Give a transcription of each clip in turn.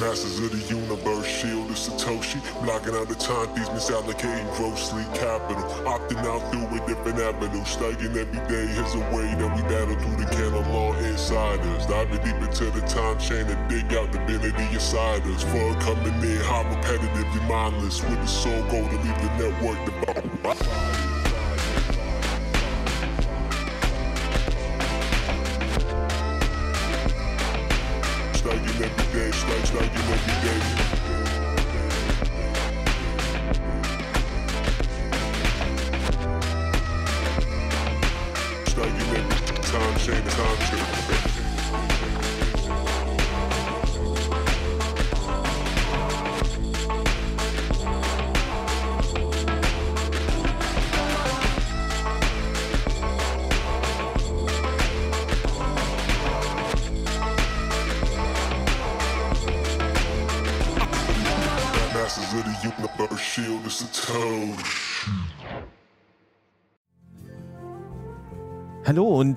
Masters of the universe, shield is Satoshi. Blocking out the time thieves, misallocating grossly capital. Opting out through a different avenue. Staking every day is a way that we battle through the canon law insiders. Diving deep into the time chain and dig out divinity inside us. For coming in, how repetitively mindless. With the soul goal to leave the network devout.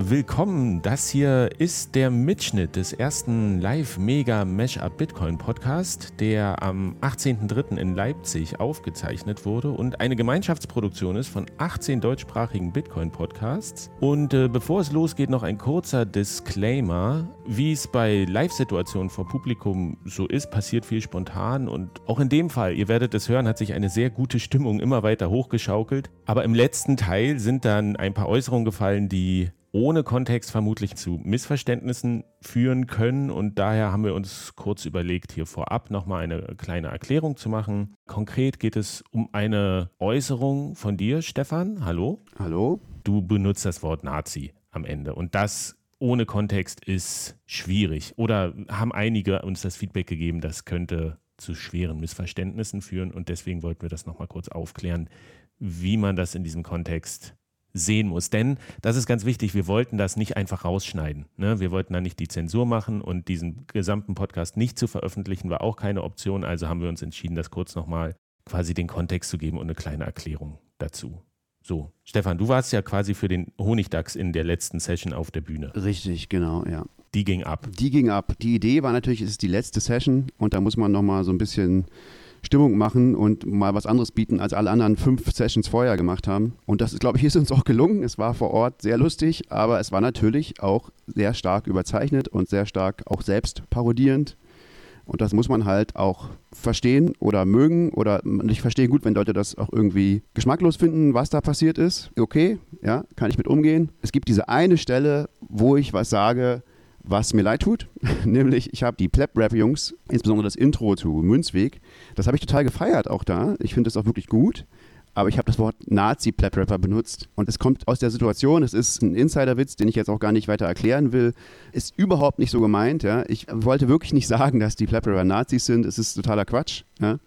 Willkommen. Das hier ist der Mitschnitt des ersten Live-Mega-Mashup-Bitcoin-Podcast, der am 18.03. in Leipzig aufgezeichnet wurde und eine Gemeinschaftsproduktion ist von 18 deutschsprachigen Bitcoin-Podcasts. Und äh, bevor es losgeht, noch ein kurzer Disclaimer. Wie es bei Live-Situationen vor Publikum so ist, passiert viel spontan und auch in dem Fall, ihr werdet es hören, hat sich eine sehr gute Stimmung immer weiter hochgeschaukelt. Aber im letzten Teil sind dann ein paar Äußerungen gefallen, die ohne Kontext vermutlich zu Missverständnissen führen können. Und daher haben wir uns kurz überlegt, hier vorab nochmal eine kleine Erklärung zu machen. Konkret geht es um eine Äußerung von dir, Stefan. Hallo. Hallo? Du benutzt das Wort Nazi am Ende. Und das ohne Kontext ist schwierig. Oder haben einige uns das Feedback gegeben, das könnte zu schweren Missverständnissen führen. Und deswegen wollten wir das nochmal kurz aufklären, wie man das in diesem Kontext sehen muss. Denn, das ist ganz wichtig, wir wollten das nicht einfach rausschneiden. Ne? Wir wollten da nicht die Zensur machen und diesen gesamten Podcast nicht zu veröffentlichen, war auch keine Option. Also haben wir uns entschieden, das kurz nochmal quasi den Kontext zu geben und eine kleine Erklärung dazu. So, Stefan, du warst ja quasi für den Honigdachs in der letzten Session auf der Bühne. Richtig, genau, ja. Die ging ab. Die ging ab. Die Idee war natürlich, es ist die letzte Session und da muss man nochmal so ein bisschen Stimmung machen und mal was anderes bieten, als alle anderen fünf Sessions vorher gemacht haben. Und das glaube ich, ist uns auch gelungen. Es war vor Ort sehr lustig, aber es war natürlich auch sehr stark überzeichnet und sehr stark auch selbst parodierend. Und das muss man halt auch verstehen oder mögen oder ich verstehe gut, wenn Leute das auch irgendwie geschmacklos finden, was da passiert ist. Okay, ja, kann ich mit umgehen. Es gibt diese eine Stelle, wo ich was sage, was mir leid tut, nämlich ich habe die Pleb-Rap-Jungs, insbesondere das Intro zu Münzweg, das habe ich total gefeiert auch da. Ich finde das auch wirklich gut. Aber ich habe das Wort Nazi-Plap-Rapper benutzt. Und es kommt aus der Situation, es ist ein Insiderwitz, den ich jetzt auch gar nicht weiter erklären will. Ist überhaupt nicht so gemeint. Ja. Ich wollte wirklich nicht sagen, dass die Plap-Rapper Nazis sind. Es ist totaler Quatsch. Ja.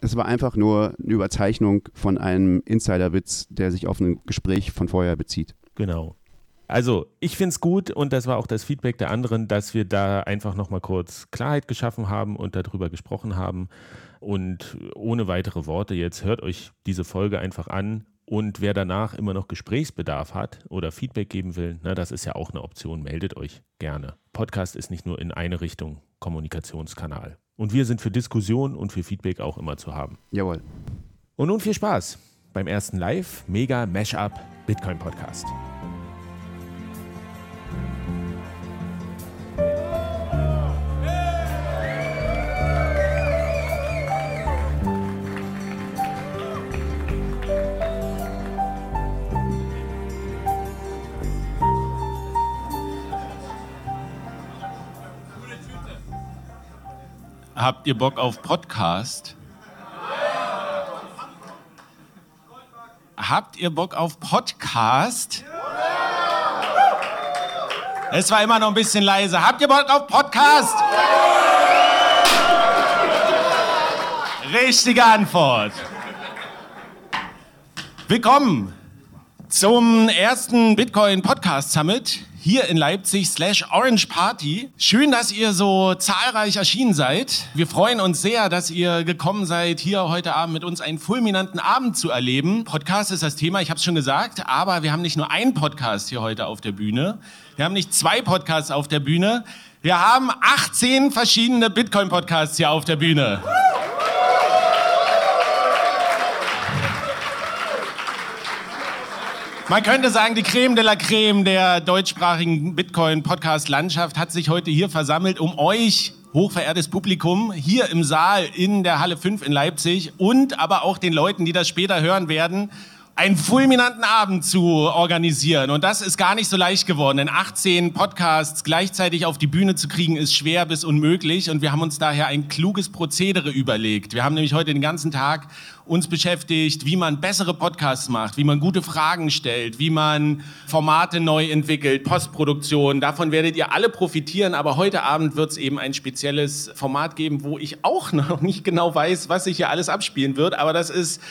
Es war einfach nur eine Überzeichnung von einem Insiderwitz, der sich auf ein Gespräch von vorher bezieht. Genau. Also, ich finde es gut und das war auch das Feedback der anderen, dass wir da einfach nochmal kurz Klarheit geschaffen haben und darüber gesprochen haben. Und ohne weitere Worte jetzt hört euch diese Folge einfach an. Und wer danach immer noch Gesprächsbedarf hat oder Feedback geben will, na, das ist ja auch eine Option, meldet euch gerne. Podcast ist nicht nur in eine Richtung Kommunikationskanal. Und wir sind für Diskussion und für Feedback auch immer zu haben. Jawohl. Und nun viel Spaß beim ersten Live Mega Mashup Bitcoin Podcast. Habt ihr Bock auf Podcast? Habt ihr Bock auf Podcast? Es war immer noch ein bisschen leise. Habt ihr Bock auf Podcast? Richtige Antwort. Willkommen zum ersten Bitcoin Podcast Summit hier in Leipzig slash Orange Party. Schön, dass ihr so zahlreich erschienen seid. Wir freuen uns sehr, dass ihr gekommen seid, hier heute Abend mit uns einen fulminanten Abend zu erleben. Podcast ist das Thema, ich habe es schon gesagt, aber wir haben nicht nur einen Podcast hier heute auf der Bühne. Wir haben nicht zwei Podcasts auf der Bühne. Wir haben 18 verschiedene Bitcoin-Podcasts hier auf der Bühne. Man könnte sagen, die Creme de la Creme der deutschsprachigen Bitcoin-Podcast-Landschaft hat sich heute hier versammelt, um euch, hochverehrtes Publikum, hier im Saal in der Halle 5 in Leipzig und aber auch den Leuten, die das später hören werden, einen fulminanten Abend zu organisieren. Und das ist gar nicht so leicht geworden. Denn 18 Podcasts gleichzeitig auf die Bühne zu kriegen, ist schwer bis unmöglich. Und wir haben uns daher ein kluges Prozedere überlegt. Wir haben nämlich heute den ganzen Tag uns beschäftigt, wie man bessere Podcasts macht, wie man gute Fragen stellt, wie man Formate neu entwickelt, Postproduktion. Davon werdet ihr alle profitieren. Aber heute Abend wird es eben ein spezielles Format geben, wo ich auch noch nicht genau weiß, was sich hier alles abspielen wird. Aber das ist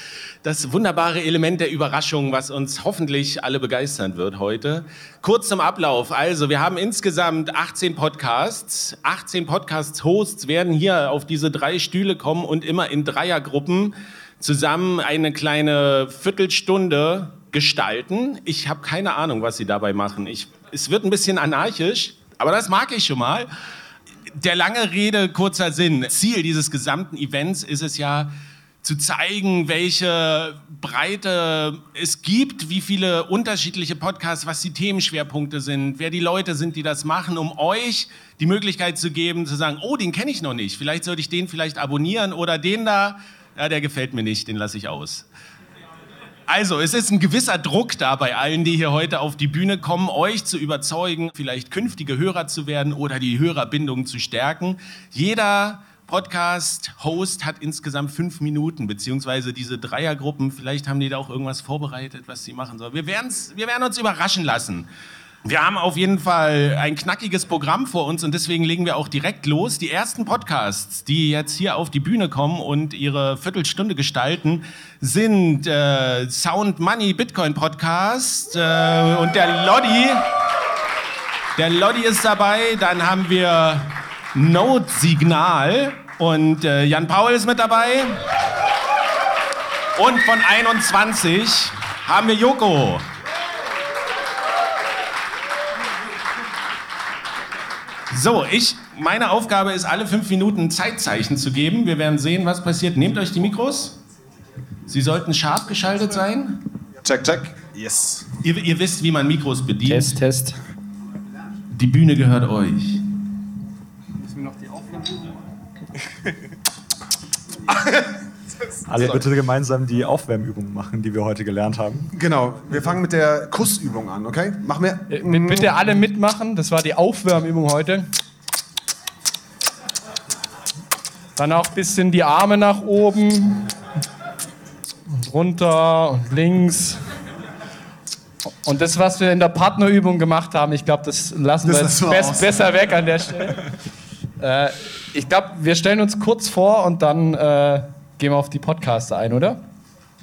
das wunderbare Element der Überraschung, was uns hoffentlich alle begeistern wird heute. Kurz zum Ablauf. Also, wir haben insgesamt 18 Podcasts. 18 Podcast-Hosts werden hier auf diese drei Stühle kommen und immer in Dreiergruppen zusammen eine kleine Viertelstunde gestalten. Ich habe keine Ahnung, was sie dabei machen. Ich, es wird ein bisschen anarchisch, aber das mag ich schon mal. Der lange Rede, kurzer Sinn. Ziel dieses gesamten Events ist es ja, zu zeigen, welche Breite es gibt, wie viele unterschiedliche Podcasts, was die Themenschwerpunkte sind, wer die Leute sind, die das machen, um euch die Möglichkeit zu geben, zu sagen, oh, den kenne ich noch nicht, vielleicht sollte ich den vielleicht abonnieren oder den da, ja, der gefällt mir nicht, den lasse ich aus. Also, es ist ein gewisser Druck da bei allen, die hier heute auf die Bühne kommen, euch zu überzeugen, vielleicht künftige Hörer zu werden oder die Hörerbindung zu stärken. Jeder Podcast-Host hat insgesamt fünf Minuten, beziehungsweise diese Dreiergruppen, vielleicht haben die da auch irgendwas vorbereitet, was sie machen sollen. Wir, wir werden uns überraschen lassen. Wir haben auf jeden Fall ein knackiges Programm vor uns und deswegen legen wir auch direkt los. Die ersten Podcasts, die jetzt hier auf die Bühne kommen und ihre Viertelstunde gestalten, sind äh, Sound Money Bitcoin Podcast äh, und der Lodi. Der Lodi ist dabei. Dann haben wir Note Signal und äh, Jan Paul ist mit dabei. Und von 21 haben wir Joko. So, ich, meine Aufgabe ist, alle fünf Minuten ein Zeitzeichen zu geben. Wir werden sehen, was passiert. Nehmt euch die Mikros. Sie sollten scharf geschaltet sein. Check, check. Yes. Ihr, ihr wisst, wie man Mikros bedient. Test, Test. Die Bühne gehört euch. Müssen wir noch die Aufwärmübung Alle bitte gemeinsam die Aufwärmübung machen, die wir heute gelernt haben. Genau, wir fangen mit der Kussübung an, okay? Machen wir. Äh, bitte alle mitmachen, das war die Aufwärmübung heute. Dann auch ein bisschen die Arme nach oben und runter und links. Und das, was wir in der Partnerübung gemacht haben, ich glaube, das lassen das wir jetzt best, besser weg an der Stelle. äh, ich glaube, wir stellen uns kurz vor und dann äh, gehen wir auf die Podcaster ein, oder?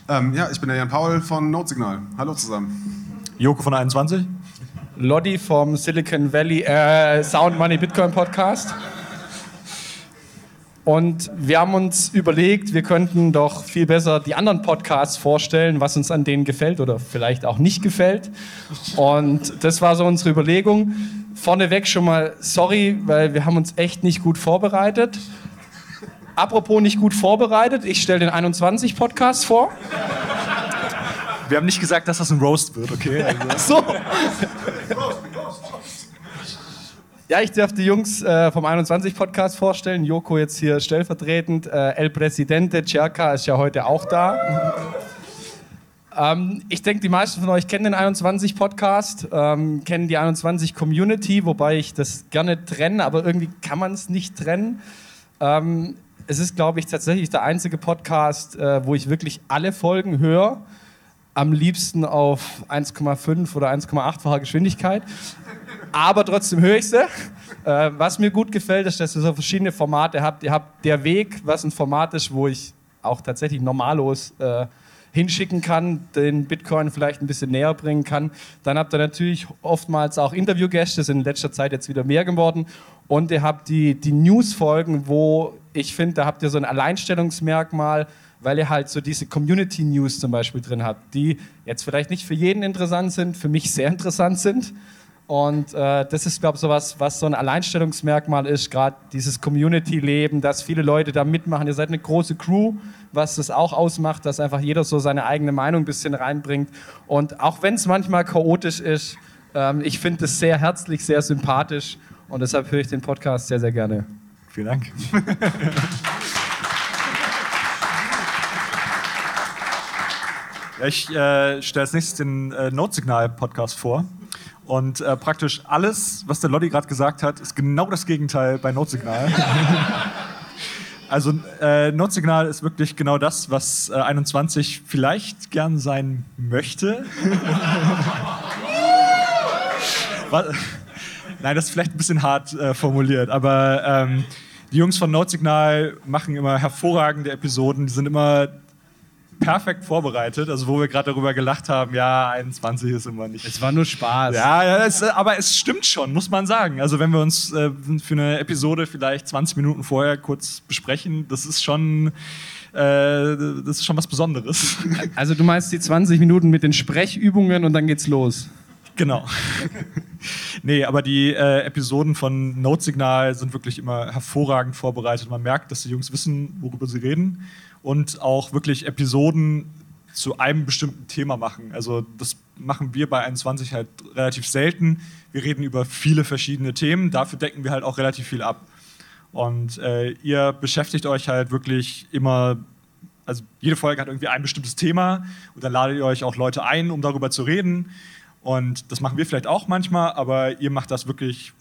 Ähm, ja, ich bin der Jan Paul von Notsignal. Hallo zusammen. Joko von 21. Lodi vom Silicon Valley äh, Sound Money Bitcoin Podcast. Und wir haben uns überlegt, wir könnten doch viel besser die anderen Podcasts vorstellen, was uns an denen gefällt oder vielleicht auch nicht gefällt. Und das war so unsere Überlegung. Vorneweg schon mal sorry, weil wir haben uns echt nicht gut vorbereitet. Apropos nicht gut vorbereitet, ich stelle den 21 Podcast vor. Wir haben nicht gesagt, dass das ein Roast wird, okay? Also. so. Ja, ich darf die Jungs äh, vom 21 Podcast vorstellen. Joko jetzt hier stellvertretend. Äh, El Presidente Cerca ist ja heute auch da. ähm, ich denke, die meisten von euch kennen den 21 Podcast, ähm, kennen die 21 Community, wobei ich das gerne trenne, aber irgendwie kann man es nicht trennen. Ähm, es ist, glaube ich, tatsächlich der einzige Podcast, äh, wo ich wirklich alle Folgen höre. Am liebsten auf 1,5 oder 1,8-facher Geschwindigkeit. Aber trotzdem höre ich sie. Äh, was mir gut gefällt, ist, dass ihr so verschiedene Formate habt. Ihr habt der Weg, was ein Format ist, wo ich auch tatsächlich normallos äh, hinschicken kann, den Bitcoin vielleicht ein bisschen näher bringen kann. Dann habt ihr natürlich oftmals auch Interviewgäste, sind in letzter Zeit jetzt wieder mehr geworden. Und ihr habt die, die News-Folgen, wo ich finde, da habt ihr so ein Alleinstellungsmerkmal, weil ihr halt so diese Community News zum Beispiel drin habt, die jetzt vielleicht nicht für jeden interessant sind, für mich sehr interessant sind. Und äh, das ist, glaube ich, so was, was so ein Alleinstellungsmerkmal ist, gerade dieses Community-Leben, dass viele Leute da mitmachen. Ihr seid eine große Crew, was das auch ausmacht, dass einfach jeder so seine eigene Meinung ein bisschen reinbringt. Und auch wenn es manchmal chaotisch ist, ähm, ich finde das sehr herzlich, sehr sympathisch und deshalb höre ich den Podcast sehr, sehr gerne. Vielen Dank. ja, ich äh, stelle als nächstes den äh, Notsignal-Podcast vor. Und äh, praktisch alles, was der Lottie gerade gesagt hat, ist genau das Gegenteil bei Notsignal. also äh, Notsignal ist wirklich genau das, was äh, 21 vielleicht gern sein möchte. was, nein, das ist vielleicht ein bisschen hart äh, formuliert, aber ähm, die Jungs von Notsignal machen immer hervorragende Episoden. Die sind immer perfekt vorbereitet. Also wo wir gerade darüber gelacht haben, ja, 21 ist immer nicht. Es war nur Spaß. Ja, ja es, aber es stimmt schon, muss man sagen. Also wenn wir uns äh, für eine Episode vielleicht 20 Minuten vorher kurz besprechen, das ist schon, äh, das ist schon was Besonderes. Also du meinst die 20 Minuten mit den Sprechübungen und dann geht's los. Genau. nee, aber die äh, Episoden von Notsignal sind wirklich immer hervorragend vorbereitet. Man merkt, dass die Jungs wissen, worüber sie reden und auch wirklich Episoden zu einem bestimmten Thema machen. Also das machen wir bei 21 halt relativ selten. Wir reden über viele verschiedene Themen, dafür decken wir halt auch relativ viel ab. Und äh, ihr beschäftigt euch halt wirklich immer, also jede Folge hat irgendwie ein bestimmtes Thema und dann ladet ihr euch auch Leute ein, um darüber zu reden. Und das machen wir vielleicht auch manchmal, aber ihr macht das wirklich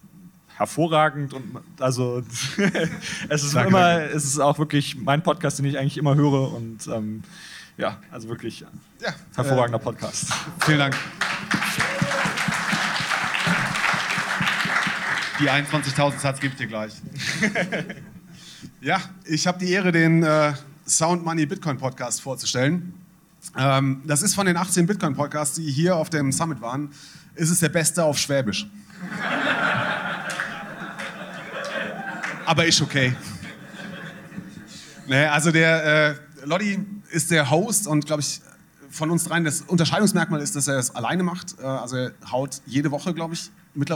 hervorragend und also es ist Danke, immer, es ist auch wirklich mein Podcast, den ich eigentlich immer höre und ähm, ja, also wirklich Ja, hervorragender Podcast. Vielen Dank. Die 21.000 Satz gebe ich dir gleich. ja, ich habe die Ehre, den äh, Sound Money Bitcoin Podcast vorzustellen. Ähm, das ist von den 18 Bitcoin Podcasts, die hier auf dem Summit waren, ist es der beste auf Schwäbisch. Aber ist okay. Nee, also der äh, Lodi ist der Host und glaube ich von uns dreien das Unterscheidungsmerkmal ist, dass er es alleine macht. Äh, also er haut jede Woche, glaube ich,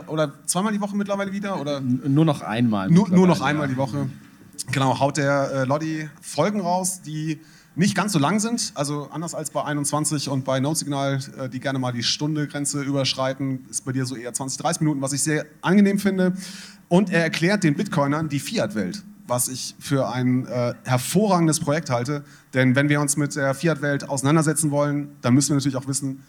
oder zweimal die Woche mittlerweile wieder oder Nur noch einmal. nur, nur noch einmal ja. die Woche. Genau, haut der äh, Lodi Folgen raus, die nicht ganz so lang sind. Also anders als bei 21 und bei Notsignal, äh, die gerne mal die Stunde-Grenze überschreiten, ist bei dir so eher 20, 30 Minuten, was ich sehr angenehm finde. Und er erklärt den Bitcoinern die Fiat-Welt, was ich für ein äh, hervorragendes Projekt halte. Denn wenn wir uns mit der Fiat-Welt auseinandersetzen wollen, dann müssen wir natürlich auch wissen,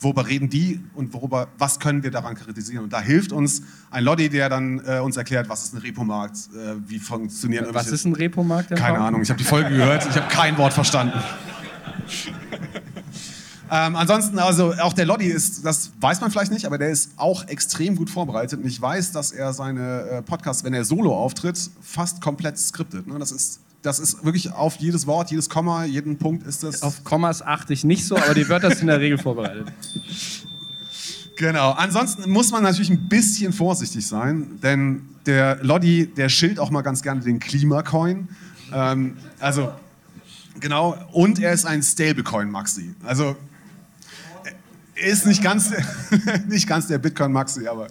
worüber reden die und worüber, was können wir daran kritisieren. Und da hilft uns ein Lodi, der dann äh, uns erklärt, was ist ein Repomarkt, äh, wie funktionieren Was ist ein Repomarkt? Keine Ahnung, ich habe die Folge gehört, ich habe kein Wort verstanden. ähm, ansonsten, also auch der Lodi ist, das weiß man vielleicht nicht, aber der ist auch extrem gut vorbereitet. Und ich weiß, dass er seine äh, Podcasts, wenn er solo auftritt, fast komplett skriptet. Ne? Das, ist, das ist wirklich auf jedes Wort, jedes Komma, jeden Punkt ist das. Auf Kommas achte ich nicht so, aber die Wörter sind in der Regel vorbereitet. Genau. Ansonsten muss man natürlich ein bisschen vorsichtig sein, denn der Lodi, der schilt auch mal ganz gerne den Klimacoin. Ähm, also, genau. Und er ist ein Stablecoin-Maxi. Also, er ist nicht ganz, nicht ganz der Bitcoin-Maxi, aber.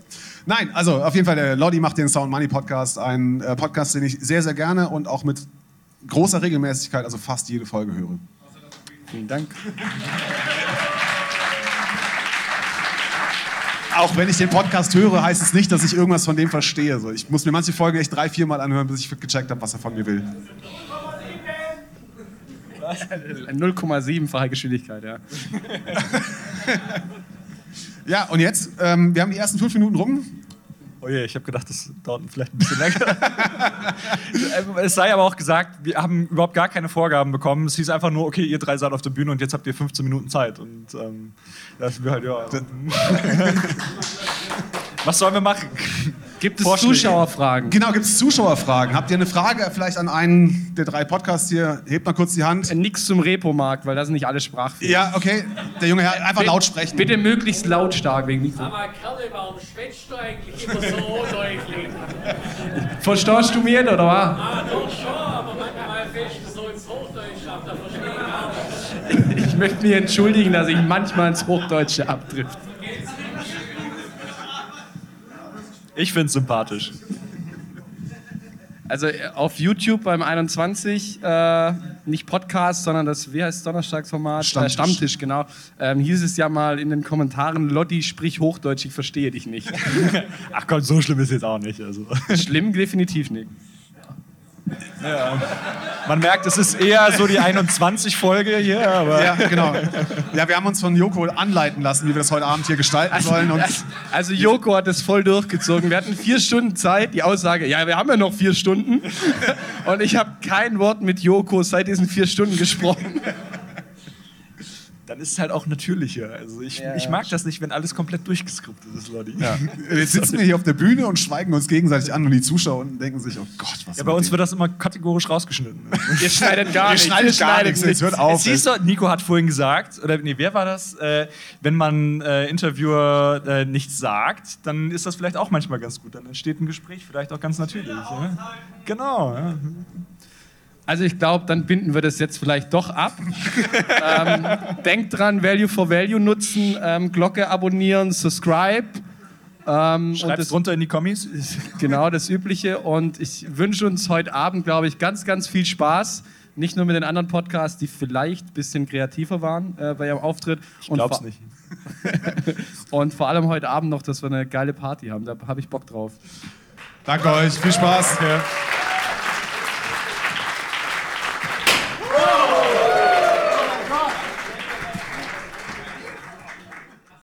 Nein, also auf jeden Fall, der Lodi macht den Sound Money Podcast, ein äh, Podcast, den ich sehr, sehr gerne und auch mit großer Regelmäßigkeit, also fast jede Folge höre. Vielen Dank. Auch wenn ich den Podcast höre, heißt es nicht, dass ich irgendwas von dem verstehe. So, ich muss mir manche Folgen echt drei, vier Mal anhören, bis ich gecheckt habe, was er von mir will. 0,7-fache Geschwindigkeit, ja. Ja, und jetzt, ähm, wir haben die ersten fünf Minuten rum. Oh je, ich habe gedacht, das dauert vielleicht ein bisschen länger. es sei aber auch gesagt, wir haben überhaupt gar keine Vorgaben bekommen. Es hieß einfach nur, okay, ihr drei seid auf der Bühne und jetzt habt ihr 15 Minuten Zeit. Und ähm, da sind wir halt, ja. Was sollen wir machen? Gibt es Vorschläge. Zuschauerfragen? Genau, gibt es Zuschauerfragen? Habt ihr eine Frage vielleicht an einen der drei Podcasts hier? Hebt mal kurz die Hand. Äh, Nix zum Repomarkt, weil da sind nicht alle sprachfähig. Ja, okay. Der junge Herr, einfach laut sprechen. Bitte möglichst lautstark wegen Mikro. Aber Kerle, warum schwätzt du eigentlich immer so undeutlich? Verstehst du mich, oder was? Ah, doch schon, aber manchmal fällst du so ins Hochdeutsch ab, da verstehe ich auch nicht. Ich möchte mich entschuldigen, dass ich manchmal ins Hochdeutsche abdrift. Ich finde es sympathisch. Also äh, auf YouTube beim 21, äh, nicht Podcast, sondern das, wie heißt Donnerstagsformat? Stammtisch. Äh, Stammtisch, genau. Ähm, hieß es ja mal in den Kommentaren, Lotti, sprich Hochdeutsch, ich verstehe dich nicht. Ach komm, so schlimm ist jetzt auch nicht. Also. Schlimm definitiv nicht. Man merkt, es ist eher so die 21-Folge hier, aber. Ja, genau. Ja, wir haben uns von Joko anleiten lassen, wie wir das heute Abend hier gestalten sollen. Und Also Joko hat das voll durchgezogen. Wir hatten vier Stunden Zeit. Die Aussage, ja, wir haben ja noch vier Stunden. Und ich habe kein Wort mit Joko seit diesen vier Stunden gesprochen. Dann ist es halt auch natürlicher. Also ich, Ja, ich mag das nicht, wenn alles komplett durchgeskriptet ist, Leute. Ja. jetzt sitzen wir hier auf der Bühne und schweigen uns gegenseitig an und die Zuschauer unten denken sich, oh Gott, was Ja, bei uns wird das immer kategorisch rausgeschnitten. Ihr schneidet gar Ihr nichts. schneidet gar nichts, jetzt hört auf. Es hieß doch, Nico hat vorhin gesagt, oder nee, wer war das? Äh, wenn man äh, Interviewer äh, nichts sagt, dann ist das vielleicht auch manchmal ganz gut. Dann entsteht ein Gespräch vielleicht auch ganz natürlich. Ja? Genau. Also ich glaube, dann binden wir das jetzt vielleicht doch ab. ähm, denkt dran, Value for Value nutzen, ähm, Glocke abonnieren, subscribe. Ähm, und Schreibt das, es runter in die Kommis. genau das Übliche. Und ich wünsche uns heute Abend, glaube ich, ganz, ganz viel Spaß. Nicht nur mit den anderen Podcasts, die vielleicht ein bisschen kreativer waren äh, bei ihrem Auftritt. Ich glaub's vor- nicht. Und vor allem heute Abend noch, dass wir eine geile Party haben. Da habe ich Bock drauf. Danke euch, viel Spaß.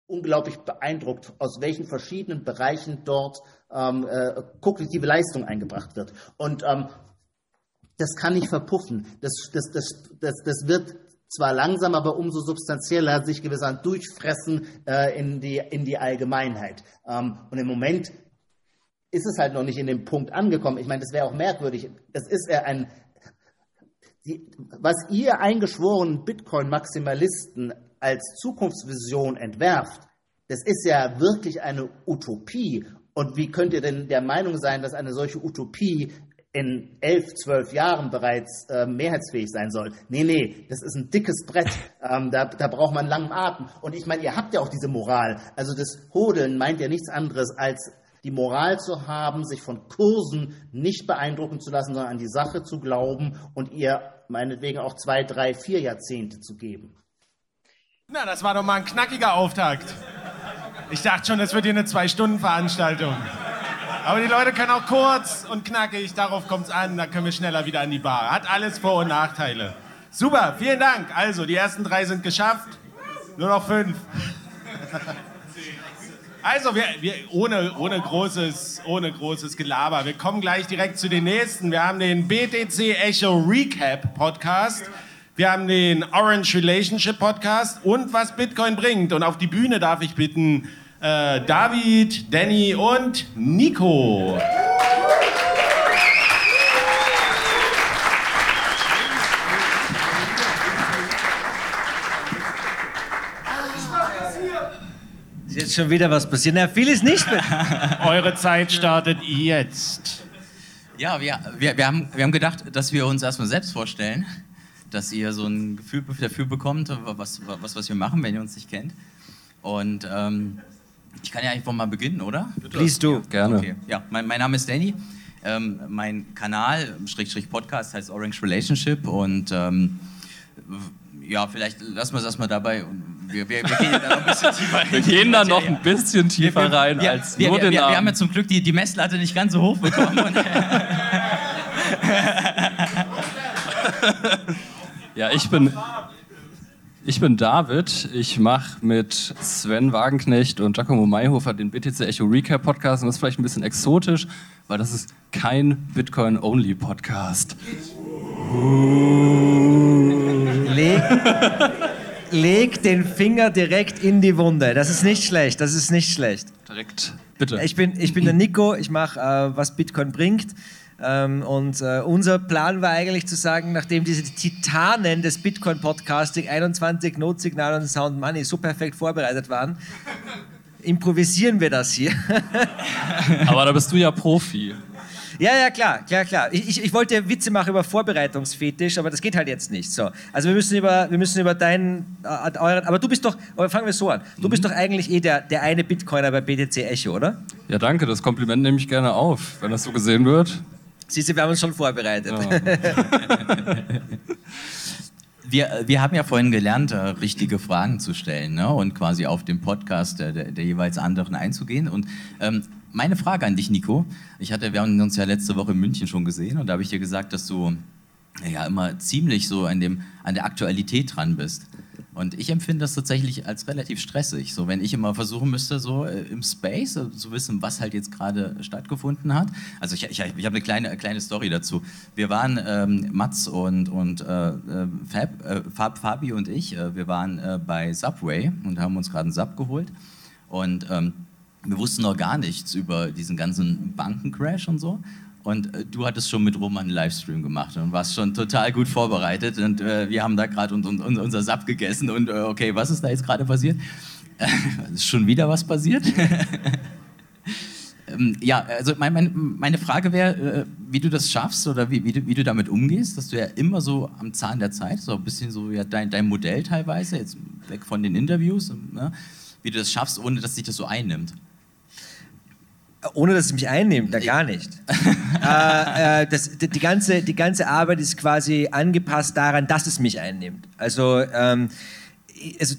Unglaublich beeindruckt, aus welchen verschiedenen Bereichen dort ähm, äh, kognitive Leistung eingebracht wird. Und ähm, das kann nicht verpuffen. Das, das, das, das, das wird zwar langsam, aber umso substanzieller sich gewissermaßen durchfressen äh, in, die, in die Allgemeinheit. Ähm, und im Moment ist es halt noch nicht in dem Punkt angekommen. Ich meine, das wäre auch merkwürdig. Es ist ja ein, die, was ihr eingeschworenen Bitcoin-Maximalisten als Zukunftsvision entwerft, das ist ja wirklich eine Utopie. Und wie könnt ihr denn der Meinung sein, dass eine solche Utopie in elf, zwölf Jahren bereits äh, mehrheitsfähig sein soll? Nee, nee, das ist ein dickes Brett. Ähm, da, da braucht man langen Atem. Und ich meine, ihr habt ja auch diese Moral. Also das Hodeln meint ja nichts anderes als die Moral zu haben, sich von Kursen nicht beeindrucken zu lassen, sondern an die Sache zu glauben und ihr meinetwegen auch zwei, drei, vier Jahrzehnte zu geben. Na, das war doch mal ein knackiger Auftakt. Ich dachte schon, das wird hier eine Zwei-Stunden-Veranstaltung. Aber die Leute können auch kurz und knackig, darauf kommt es an, da können wir schneller wieder an die Bar. Hat alles Vor- und Nachteile. Super, vielen Dank. Also, die ersten drei sind geschafft. Nur noch fünf. Also, wir, wir, ohne, ohne, großes, ohne großes Gelaber. Wir kommen gleich direkt zu den nächsten. Wir haben den BTC Echo Recap Podcast. Wir haben den Orange Relationship Podcast und was Bitcoin bringt. Und auf die Bühne darf ich bitten äh, David, Danny und Nico. Ist jetzt schon wieder was passiert? Na, viel ist nicht mehr. Eure Zeit startet jetzt. Ja, wir, wir, wir, haben, wir haben gedacht, dass wir uns erstmal selbst vorstellen, dass ihr so ein Gefühl dafür bekommt, was, was, was wir machen, wenn ihr uns nicht kennt. Und ähm, ich kann ja einfach mal beginnen, oder? Liest du. Gerne. Okay. Ja, mein, mein Name ist Danny. Ähm, mein Kanal, Schrägstrich Podcast, heißt Orange Relationship und ähm, ja, vielleicht lassen wir es erstmal dabei. Wir, wir, wir gehen da noch ein bisschen tiefer rein. Wir gehen da noch ein bisschen tiefer rein wir, als wir, nur wir, den wir, wir haben Namen. ja zum Glück die, die Messlatte nicht ganz so hoch bekommen. Ja, ich bin, ich bin David. Ich mache mit Sven Wagenknecht und Giacomo Mayhofer den BTC Echo Recap Podcast. Und das ist vielleicht ein bisschen exotisch, weil das ist kein Bitcoin-Only-Podcast. Leg, leg den Finger direkt in die Wunde. Das ist nicht schlecht, das ist nicht schlecht. Direkt Bitte. Ich bin, ich bin der Nico, ich mache, äh, was Bitcoin bringt. Ähm, und äh, unser Plan war eigentlich zu sagen, nachdem diese Titanen des Bitcoin-Podcasting 21 Notsignal und Sound Money so perfekt vorbereitet waren, improvisieren wir das hier. Aber da bist du ja Profi. Ja, ja, klar, klar, klar. Ich, ich, ich wollte Witze machen über Vorbereitungsfetisch, aber das geht halt jetzt nicht. So. Also wir müssen über, wir müssen über deinen, äh, euren, aber du bist doch, aber fangen wir so an. Du mhm. bist doch eigentlich eh der, der eine Bitcoiner bei BTC Echo, oder? Ja, danke, das Kompliment nehme ich gerne auf, wenn das so gesehen wird. Siehst du, wir haben uns schon vorbereitet. Ja. wir, wir haben ja vorhin gelernt, äh, richtige Fragen zu stellen ne? und quasi auf den Podcast der, der, der jeweils anderen einzugehen. Und ähm, meine Frage an dich, Nico. Ich hatte, wir haben uns ja letzte Woche in München schon gesehen und da habe ich dir gesagt, dass du ja immer ziemlich so an, dem, an der Aktualität dran bist. Und ich empfinde das tatsächlich als relativ stressig. So, wenn ich immer versuchen müsste, so äh, im Space äh, zu wissen, was halt jetzt gerade stattgefunden hat. Also ich, ich, ich habe eine kleine, kleine Story dazu. Wir waren, ähm, Mats und, und äh, äh Fab, äh, Fab, Fabi und ich, äh, wir waren bei Subway und haben uns gerade einen Sub geholt. Und ähm, wir wussten noch gar nichts über diesen ganzen Bankencrash und so. Und äh, du hattest schon mit Roman einen Livestream gemacht und warst schon total gut vorbereitet. Und äh, wir haben da gerade un, un, unser Sap gegessen. Und äh, okay, was ist da jetzt gerade passiert? ist schon wieder was passiert? ähm, ja, also mein, mein, meine Frage wäre, äh, wie du das schaffst oder wie, wie, du, wie du damit umgehst, dass du ja immer so am Zahn der Zeit, so ein bisschen so ja, dein, dein Modell teilweise, jetzt weg von den Interviews, ne, wie du das schaffst, ohne dass sich das so einnimmt. Ohne dass es mich einnimmt, da gar nicht. äh, äh, das, die, die, ganze, die ganze Arbeit ist quasi angepasst daran, dass es mich einnimmt. Also, ähm, also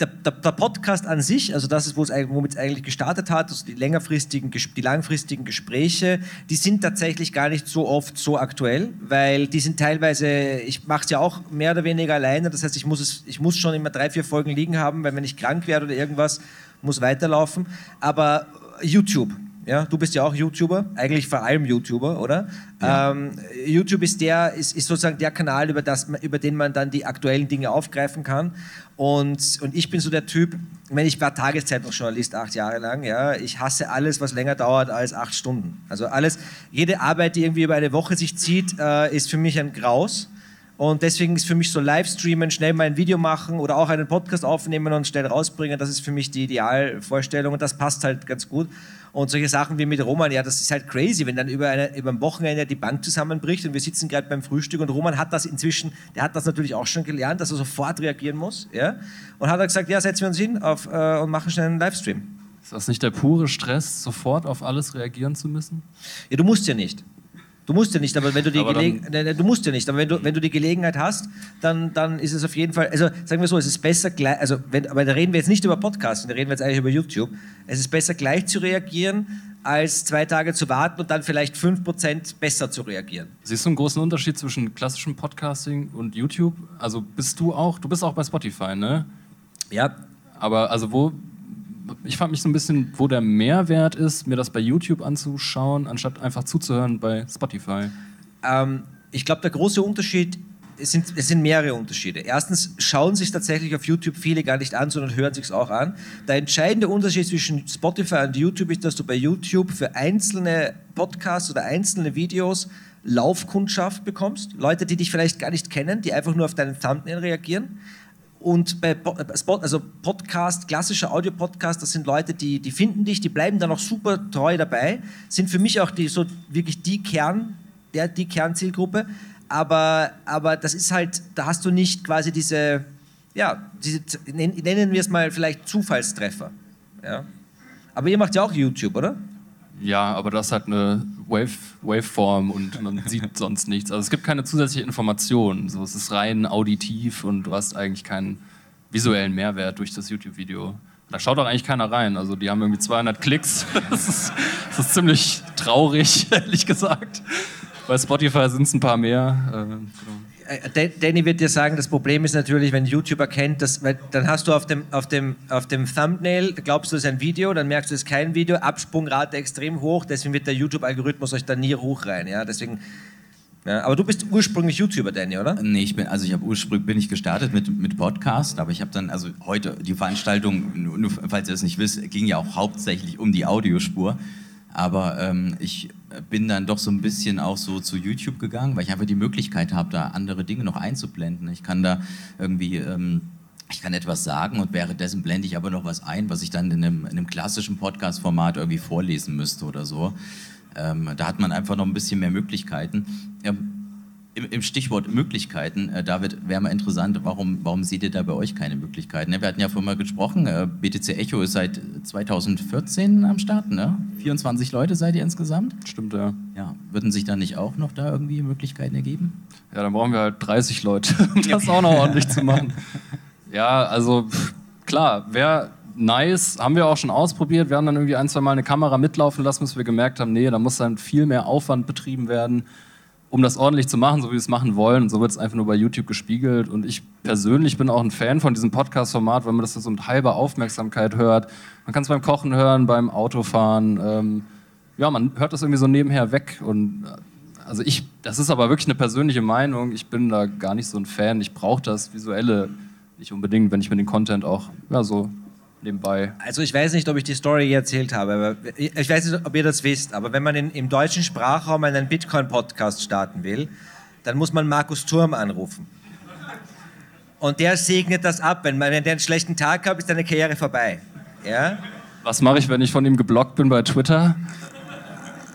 der, der, der, Podcast an sich, also das ist, womit es eigentlich gestartet hat, also die längerfristigen, die langfristigen Gespräche, die sind tatsächlich gar nicht so oft so aktuell, weil die sind teilweise, ich mache es ja auch mehr oder weniger alleine, das heißt, ich muss, es, ich muss schon immer drei, vier Folgen liegen haben, weil wenn ich krank werde oder irgendwas, muss weiterlaufen. Aber YouTube, ja, du bist ja auch YouTuber, eigentlich vor allem YouTuber, oder? Ja. Ähm, YouTube ist der, ist, ist, sozusagen der Kanal, über, das, über den man dann die aktuellen Dinge aufgreifen kann. Und, und ich bin so der Typ, ich meine, ich war Tageszeitungsjournalist acht Jahre lang, ja, ich hasse alles, was länger dauert als acht Stunden. Also alles, jede Arbeit, die irgendwie über eine Woche sich zieht, äh, ist für mich ein Graus. Und deswegen ist für mich so Livestreamen, schnell mal ein Video machen oder auch einen Podcast aufnehmen und schnell rausbringen, das ist für mich die Idealvorstellung und das passt halt ganz gut. Und solche Sachen wie mit Roman, ja, das ist halt crazy, wenn dann über, eine, über ein Wochenende die Bank zusammenbricht und wir sitzen gerade beim Frühstück und Roman hat das inzwischen, der hat das natürlich auch schon gelernt, dass er sofort reagieren muss. Ja? Und hat er gesagt, ja, setzen wir uns hin auf, äh, und machen schnell einen Livestream. Ist das nicht der pure Stress, sofort auf alles reagieren zu müssen? Ja, du musst ja nicht. Du musst ja nicht, aber wenn du die Gelegenheit, du musst ja nicht, aber wenn du, wenn du die Gelegenheit hast, dann, dann ist es auf jeden Fall, also sagen wir so, es ist besser gleich, also wenn, aber da reden wir jetzt nicht über Podcasts, da reden wir jetzt eigentlich über YouTube. Es ist besser gleich zu reagieren, als zwei Tage zu warten und dann vielleicht 5% besser zu reagieren. Siehst du einen großen Unterschied zwischen klassischem Podcasting und YouTube? Also bist du auch, du bist auch bei Spotify, ne? Ja. Aber also wo, ich frage mich so ein bisschen, wo der Mehrwert ist, mir das bei YouTube anzuschauen, anstatt einfach zuzuhören bei Spotify. Ähm, ich glaube, der große Unterschied es sind, es sind mehrere Unterschiede. Erstens schauen sich tatsächlich auf YouTube viele gar nicht an, sondern hören sich es auch an. Der entscheidende Unterschied zwischen Spotify und YouTube ist, dass du bei YouTube für einzelne Podcasts oder einzelne Videos Laufkundschaft bekommst. Leute, die dich vielleicht gar nicht kennen, die einfach nur auf deinen Thumbnail reagieren. Und bei äh, also Podcast, klassischer Audio-Podcast, das sind Leute, die, die finden dich, die bleiben dann auch super treu dabei, sind für mich auch die, so wirklich die Kern, der, die Kernzielgruppe. Aber, aber das ist halt, da hast du nicht quasi diese, ja, diese, nennen wir es mal vielleicht Zufallstreffer. Ja? Aber ihr macht ja auch YouTube, oder? Ja, aber das hat eine Wave, Waveform und man sieht sonst nichts. Also es gibt keine zusätzliche Information. So, es ist rein auditiv und du hast eigentlich keinen visuellen Mehrwert durch das YouTube-Video. Da schaut auch eigentlich keiner rein. Also die haben irgendwie 200 Klicks. Das ist, das ist ziemlich traurig, ehrlich gesagt. Bei Spotify sind es ein paar mehr. Äh, genau. Äh, Danny wird dir sagen, das Problem ist natürlich, wenn YouTube erkennt, dass, dann hast du auf dem, auf, dem, auf dem Thumbnail, glaubst du, es ist ein Video, dann merkst du, es ist kein Video, Absprungrate extrem hoch, deswegen wird der YouTube-Algorithmus euch da nie hoch rein. Ja? Deswegen Ja, aber du bist ursprünglich YouTuber, Danny, oder? Nee, ich bin, also ich habe ursprünglich bin ich gestartet mit, mit Podcast, aber ich habe dann, also heute, die Veranstaltung, nur, falls ihr das nicht wisst, ging ja auch hauptsächlich um die Audiospur. Aber ähm, ich bin dann doch so ein bisschen auch so zu YouTube gegangen, weil ich einfach die Möglichkeit habe, da andere Dinge noch einzublenden. Ich kann da irgendwie, ähm, ich kann etwas sagen und währenddessen blende ich aber noch was ein, was ich dann in einem, in einem klassischen Podcast-Format irgendwie vorlesen müsste oder so. Ähm, da hat man einfach noch ein bisschen mehr Möglichkeiten. Ähm, im, im Stichwort Möglichkeiten, äh, David, wäre mal interessant, warum, warum seht ihr da bei euch keine Möglichkeiten? Ne? Wir hatten ja vorhin mal gesprochen, äh, BTC Echo ist seit 2014 am Start, ne? 24 Leute seid ihr insgesamt? Stimmt, ja. Ja, würden sich da nicht auch noch da irgendwie Möglichkeiten ergeben? Ja, dann brauchen wir halt 30 Leute, um das auch noch ordentlich zu machen. Ja, also klar, wäre nice, haben wir auch schon ausprobiert. Wir haben dann irgendwie ein, zwei Mal eine Kamera mitlaufen lassen, bis wir gemerkt haben, nee, da muss dann viel mehr Aufwand betrieben werden, um das ordentlich zu machen, so wie wir es machen wollen. Und so wird es einfach nur bei YouTube gespiegelt. Und ich persönlich bin auch ein Fan von diesem Podcast-Format, weil man das so mit halber Aufmerksamkeit hört. Man kann es beim Kochen hören, beim Autofahren. Ähm, ja, man hört das irgendwie so nebenher weg. Und äh, also ich, das ist aber wirklich eine persönliche Meinung. Ich bin da gar nicht so ein Fan. Ich brauche das Visuelle nicht unbedingt, wenn ich mir den Content auch ja, so nebenbei. Also ich weiß nicht, ob ich die Story erzählt habe, aber ich weiß nicht, ob ihr das wisst, aber wenn man in, im deutschen Sprachraum einen Bitcoin-Podcast starten will, dann muss man Markus Turm anrufen. Und der segnet das ab. Wenn, man, wenn der einen schlechten Tag hat, ist deine Karriere vorbei. Ja? Was mache ich, wenn ich von ihm geblockt bin bei Twitter?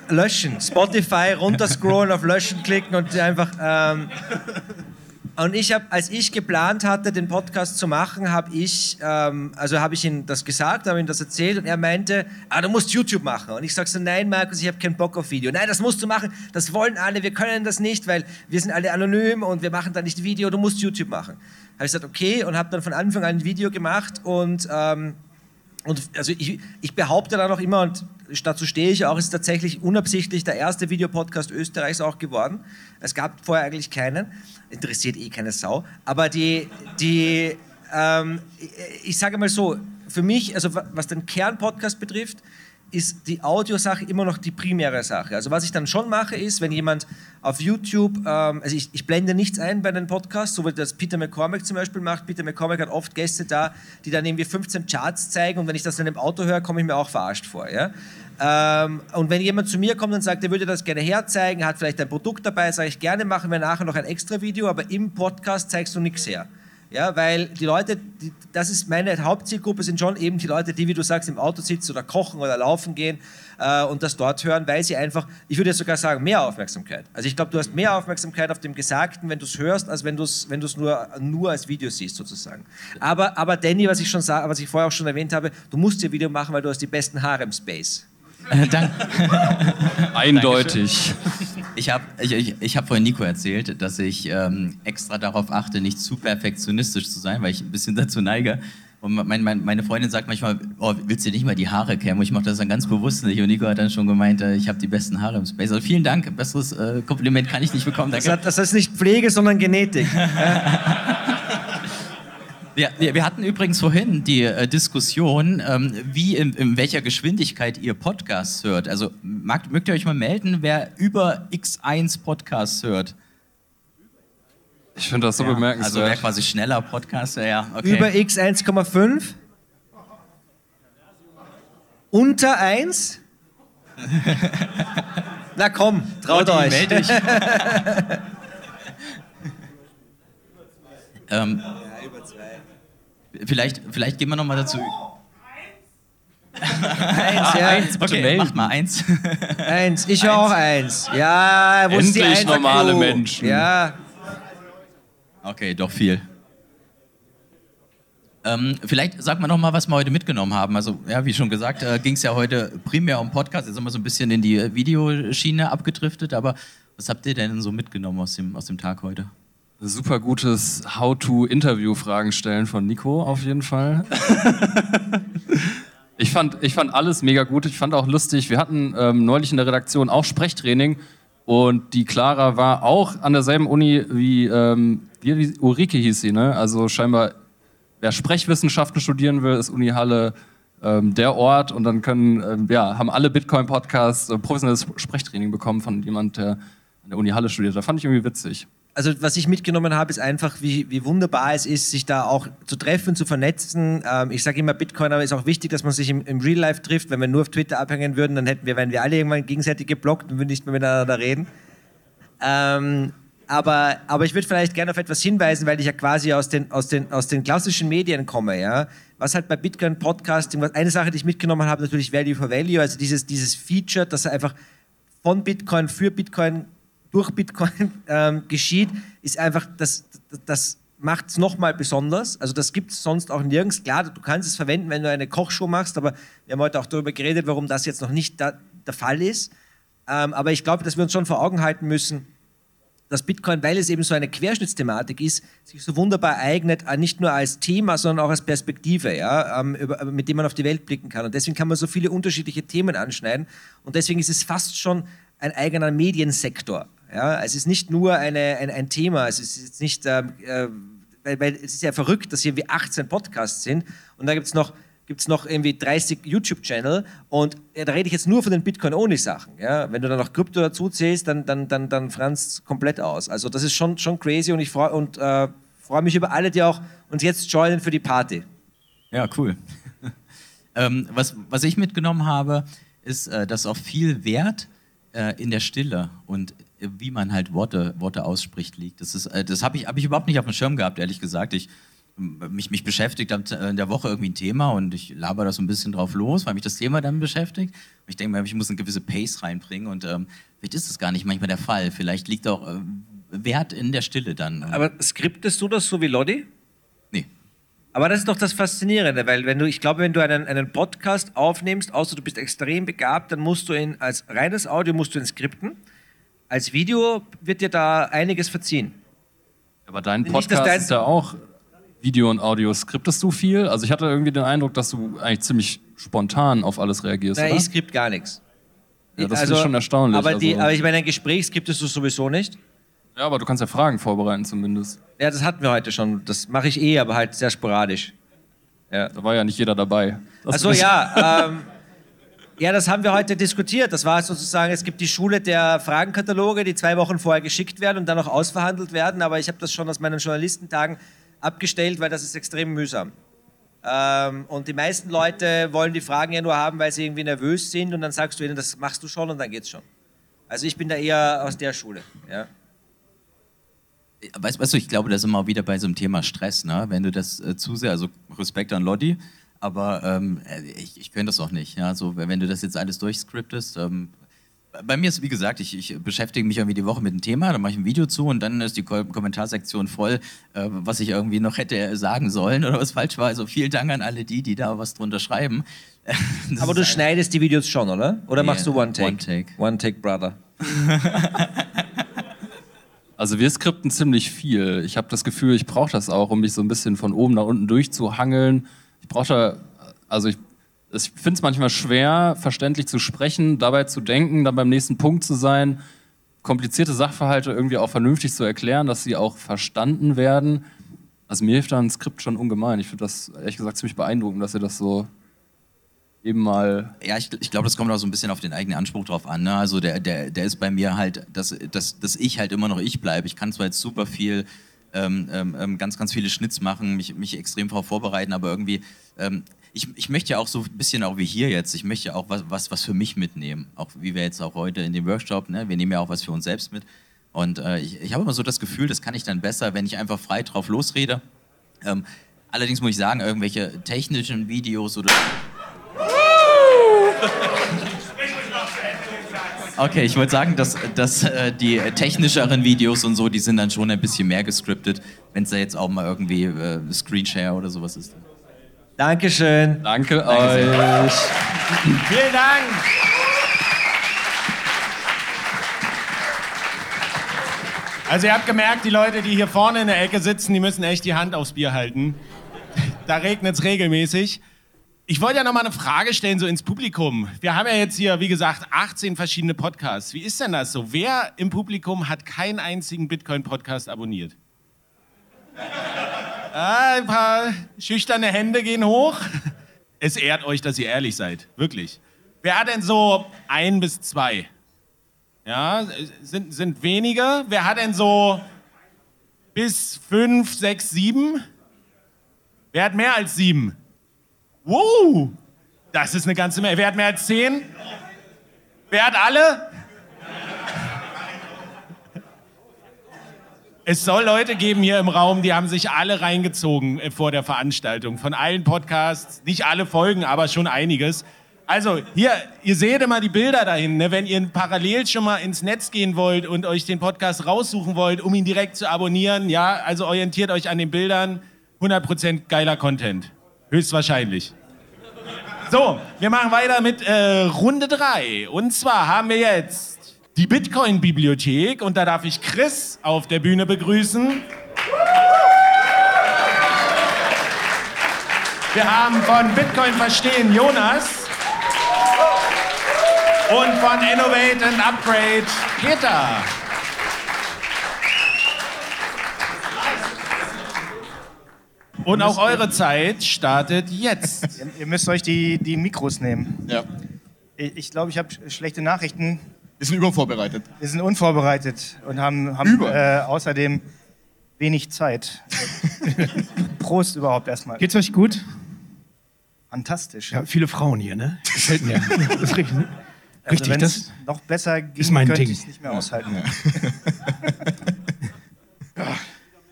Löschen. Spotify runterscrollen, auf Löschen klicken und einfach... Ähm, und ich habe, als ich geplant hatte, den Podcast zu machen, habe ich, ähm, also habe ich ihm das gesagt, habe ihm das erzählt und er meinte, ah, du musst YouTube machen. Und ich sage so, nein, Markus, ich habe keinen Bock auf Video. Nein, das musst du machen. Das wollen alle. Wir können das nicht, weil wir sind alle anonym und wir machen da nicht Video. Du musst YouTube machen. Habe ich gesagt, okay, und habe dann von Anfang an ein Video gemacht und ähm, und also ich, ich behaupte dann auch immer, und dazu stehe ich auch, ist tatsächlich unabsichtlich der erste Videopodcast Österreichs auch geworden. Es gab vorher eigentlich keinen, interessiert eh keine Sau. Aber die, die ähm, ich sage mal so, für mich, also was den Kernpodcast betrifft, ist die Audiosache immer noch die primäre Sache. Also was ich dann schon mache, ist, wenn jemand auf YouTube, ähm, also ich, ich, blende nichts ein bei den Podcasts, so wie das Peter McCormack zum Beispiel macht. Peter McCormack hat oft Gäste da, die dann irgendwie 15 Charts zeigen und wenn ich das in einem Auto höre, komme ich mir auch verarscht vor. Ja? Ähm, und wenn jemand zu mir kommt und sagt, er würde das gerne herzeigen, hat vielleicht ein Produkt dabei, sage ich gerne, machen wir nachher noch ein extra Video, aber im Podcast zeigst du nichts her. Ja, weil die Leute, die, das ist meine Hauptzielgruppe, sind schon eben die Leute, die, wie du sagst, im Auto sitzen oder kochen oder laufen gehen äh, und das dort hören, weil sie einfach, ich würde jetzt sogar sagen, mehr Aufmerksamkeit. Also ich glaube, du hast mehr Aufmerksamkeit auf dem Gesagten, wenn du es hörst, als wenn du es wenn nur, nur als Video siehst, sozusagen. Aber, aber Danny, was ich, schon was ich vorher auch schon erwähnt habe, du musst dir Video machen, weil du hast die besten Haare im Space. Äh, danke. Eindeutig. Ich habe ich, ich, ich hab vorhin Nico erzählt, dass ich ähm, extra darauf achte, nicht zu perfektionistisch zu sein, weil ich ein bisschen dazu neige. Und mein, mein, meine Freundin sagt manchmal, oh, willst du nicht mal die Haare kämmen? Und ich mache das dann ganz bewusst nicht. Und Nico hat dann schon gemeint, äh, ich habe die besten Haare im Space. Also vielen Dank, besseres äh, Kompliment kann ich nicht bekommen. Danke. Das, hat, das heißt nicht Pflege, sondern Genetik. Ja, wir, wir, hatten übrigens vorhin die äh, Diskussion, ähm, wie in, in, welcher Geschwindigkeit ihr Podcasts hört. Also mag, mögt ihr euch mal melden, wer über X1 Podcasts hört? Ich finde das so ja, bemerkenswert. Also wer quasi schneller Podcaster, ja. Okay. Über X 1,5? Unter 1? Na komm, traut euch. Meld dich. ähm, Vielleicht, vielleicht gehen wir noch mal dazu. Eins, ja. eins, okay, melden. macht mal eins. Eins, ich höre auch eins. Ja, wo ist die Endlich normale Menschen. Ja. Okay, doch viel. Ähm, vielleicht sagt man noch mal, was wir heute mitgenommen haben. Also, ja, wie schon gesagt, äh, ging es ja heute primär um Podcast. Jetzt sind wir so ein bisschen in die Videoschiene abgedriftet. Aber was habt ihr denn so mitgenommen aus dem, aus dem Tag heute? Super gutes How-to-Interview-Fragen stellen von Nico auf jeden Fall. ich, fand, ich fand alles mega gut. Ich fand auch lustig. Wir hatten ähm, neulich in der Redaktion auch Sprechtraining und die Clara war auch an derselben Uni wie, ähm, wie, wie Ulrike hieß sie, ne? Also scheinbar, wer Sprechwissenschaften studieren will, ist Uni Halle ähm, der Ort und dann können, ähm, ja, haben alle Bitcoin-Podcasts äh, professionelles Sprechtraining bekommen von jemand, der an der Uni Halle studiert. Da fand ich irgendwie witzig. Also was ich mitgenommen habe, ist einfach, wie, wie wunderbar es ist, sich da auch zu treffen, zu vernetzen. Ähm, ich sage immer, Bitcoiner ist auch wichtig, dass man sich im, im Real Life trifft. Wenn wir nur auf Twitter abhängen würden, dann hätten wir, wären wir alle irgendwann gegenseitig geblockt und würden nicht mehr miteinander reden. Ähm, aber, aber ich würde vielleicht gerne auf etwas hinweisen, weil ich ja quasi aus den, aus den, aus den klassischen Medien komme. Ja? Was halt bei Bitcoin Podcasting, eine Sache, die ich mitgenommen habe, natürlich Value for Value, also dieses, dieses Feature, dass er einfach von Bitcoin für Bitcoin durch Bitcoin ähm, geschieht, ist einfach, das, das, macht es nochmal besonders. Also das gibt es sonst auch nirgends. Klar, du kannst es verwenden, wenn du eine Kochshow machst, aber wir haben heute auch darüber geredet, warum das jetzt noch nicht da, der Fall ist. Ähm, aber ich glaube, dass wir uns schon vor Augen halten müssen, dass Bitcoin, weil es eben so eine Querschnittsthematik ist, sich so wunderbar eignet, äh, nicht nur als Thema, sondern auch als Perspektive, ja, ähm, über, mit dem man auf die Welt blicken kann. Und deswegen kann man so viele unterschiedliche Themen anschneiden. Und deswegen ist es fast schon ein eigener Mediensektor. Ja. Es ist nicht nur eine, ein, ein Thema, es ist jetzt nicht, ähm, äh, weil, weil es ist ja verrückt, dass hier irgendwie 18 Podcasts sind und da gibt es noch gibt es noch irgendwie 30 YouTube-Channel und ja, da rede ich jetzt nur von den Bitcoin-Only-Sachen. Ja? Wenn du dann noch Krypto dazu zählst, dann, dann, dann, dann franzt komplett aus. Also das ist schon, schon crazy und ich freue und, äh, freu mich über alle, die auch uns jetzt joinen für die Party. Ja, cool. ähm, was, was ich mitgenommen habe, ist, äh, dass auch viel Wert äh, in der Stille und äh, wie man halt Worte, Worte ausspricht liegt. Das, ist, äh, das habe ich, hab ich überhaupt nicht auf dem Schirm gehabt, ehrlich gesagt. Ich, mich, mich beschäftigt äh, in der Woche irgendwie ein Thema und ich laber da so ein bisschen drauf los, weil mich das Thema dann beschäftigt. Und ich denke mir, ich muss eine gewisse Pace reinbringen und ähm, vielleicht ist das gar nicht manchmal der Fall. Vielleicht liegt auch äh, Wert in der Stille dann. Aber skriptest du das so wie Lodi? Nee. Aber das ist doch das Faszinierende, weil wenn du, ich glaube, wenn du einen, einen Podcast aufnimmst, außer du bist extrem begabt, dann musst du ihn als reines Audio musst du ihn skripten. Als Video wird dir da einiges verziehen. Aber dein Nicht, Podcast dein- ist ja auch Video und Audio. Skriptest du viel? Also ich hatte irgendwie den Eindruck, dass du eigentlich ziemlich spontan auf alles reagierst, Nein, ich skript gar nichts. Ja, das finde ich schon erstaunlich. Aber, die, also- aber ich meine, ein Gespräch skriptest du sowieso nicht. ja, aber du kannst ja Fragen vorbereiten zumindest. Ja, das hatten wir heute schon. Das mache ich eh, aber halt sehr sporadisch. Ja. Da war ja nicht jeder dabei. Das Also ist- ja, ähm, ja, das haben wir heute diskutiert. Das war sozusagen, es gibt die Schule der Fragenkataloge, die zwei Wochen vorher geschickt werden und dann noch ausverhandelt werden. Aber ich habe das schon aus meinen Journalistentagen abgestellt, weil das ist extrem mühsam. Ähm, und die meisten Leute wollen die Fragen ja nur haben, weil sie irgendwie nervös sind und dann sagst du ihnen, das machst du schon und dann geht's schon. Also ich bin da eher aus der Schule. Ja. Weißt, weißt du, ich glaube, da sind wir auch wieder bei so einem Thema Stress, ne? Wenn du das äh, zu sehr, also Respekt an Lodi, aber ähm, äh, ich, ich könnte das auch nicht. Ja? So, wenn du das jetzt alles durchscriptest, ähm, bei mir ist, wie gesagt, ich, ich beschäftige mich irgendwie die Woche mit einem Thema, dann mache ich ein Video zu und dann ist die Ko Kommentarsektion voll, äh, was ich irgendwie noch hätte sagen sollen oder was falsch war. Also vielen Dank an alle die, die da was drunter schreiben. Das Aber du ein- schneidest die Videos schon, oder? Oder Nee, machst du One Take? One Take. One Take, Brother. Also wir skripten ziemlich viel. Ich habe das Gefühl, ich brauche das auch, um mich so ein bisschen von oben nach unten durchzuhangeln. Ich brauche da, also ich, ich finde es manchmal schwer, verständlich zu sprechen, dabei zu denken, dann beim nächsten Punkt zu sein, komplizierte Sachverhalte irgendwie auch vernünftig zu erklären, dass sie auch verstanden werden. Also mir hilft da ein Skript schon ungemein. Ich finde das ehrlich gesagt ziemlich beeindruckend, dass ihr das so eben mal Ja, ich, ich glaube, das kommt auch so ein bisschen auf den eigenen Anspruch drauf an. Ne? Also der, der, der ist bei mir halt, dass, dass, dass ich halt immer noch ich bleibe. Ich kann zwar jetzt super viel, ähm, ähm, ganz, ganz viele Schnitts machen, mich, mich extrem darauf vorbereiten, aber irgendwie, ähm, ich, ich möchte ja auch so ein bisschen auch wie hier jetzt, ich möchte ja auch was, was, was für mich mitnehmen. Auch wie wir jetzt auch heute in dem Workshop, ne? wir nehmen ja auch was für uns selbst mit. Und äh, ich, ich habe immer so das Gefühl, das kann ich dann besser, wenn ich einfach frei drauf losrede. Ähm, allerdings muss ich sagen, irgendwelche technischen Videos oder Okay, ich wollte sagen, dass, dass äh, die technischeren Videos und so, die sind dann schon ein bisschen mehr gescriptet, wenn es da jetzt auch mal irgendwie äh, Screenshare oder sowas ist. Dankeschön. Danke sehr. euch. Vielen Dank. Also ihr habt gemerkt, die Leute, die hier vorne in der Ecke sitzen, die müssen echt die Hand aufs Bier halten. Da regnet es regelmäßig. Ich wollte ja noch mal eine Frage stellen, so ins Publikum. Wir haben ja jetzt hier, wie gesagt, 18 verschiedene Podcasts. Wie ist denn das so? Wer im Publikum hat keinen einzigen Bitcoin-Podcast abonniert? Ah, ein paar schüchterne Hände gehen hoch. Es ehrt euch, dass ihr ehrlich seid. Wirklich. Wer hat denn so ein bis zwei? Ja, sind, sind wenige. Wer hat denn so bis fünf, sechs, sieben? Wer hat mehr als sieben? Wow, das ist eine ganze Menge. Wer hat mehr als zehn? Wer hat alle? Es soll Leute geben hier im Raum, die haben sich alle reingezogen äh, vor der Veranstaltung. Von allen Podcasts, nicht alle Folgen, aber schon einiges. Also hier, ihr seht immer die Bilder dahin. Ne? Wenn ihr parallel schon mal ins Netz gehen wollt und euch den Podcast raussuchen wollt, um ihn direkt zu abonnieren, ja, also orientiert euch an den Bildern. 100% geiler Content. Höchstwahrscheinlich. So, wir machen weiter mit äh, Runde 3. Und zwar haben wir jetzt die Bitcoin-Bibliothek und da darf ich Chris auf der Bühne begrüßen. Wir haben von Bitcoin verstehen Jonas und von Innovate and Upgrade Peter. Und auch eure Zeit startet jetzt. Ihr, ihr müsst euch die, die Mikros nehmen. Ja. Ich, ich glaube, ich habe schlechte Nachrichten. Wir sind übervorbereitet. Wir sind unvorbereitet und haben, haben äh, außerdem wenig Zeit. Prost überhaupt erstmal. Geht's euch gut? Fantastisch. Ja, viele Frauen hier, ne? Gefällt mir. Das ist richtig, ne? Also richtig das es noch besser ging, ist mein könnte Ding. ich es nicht mehr aushalten.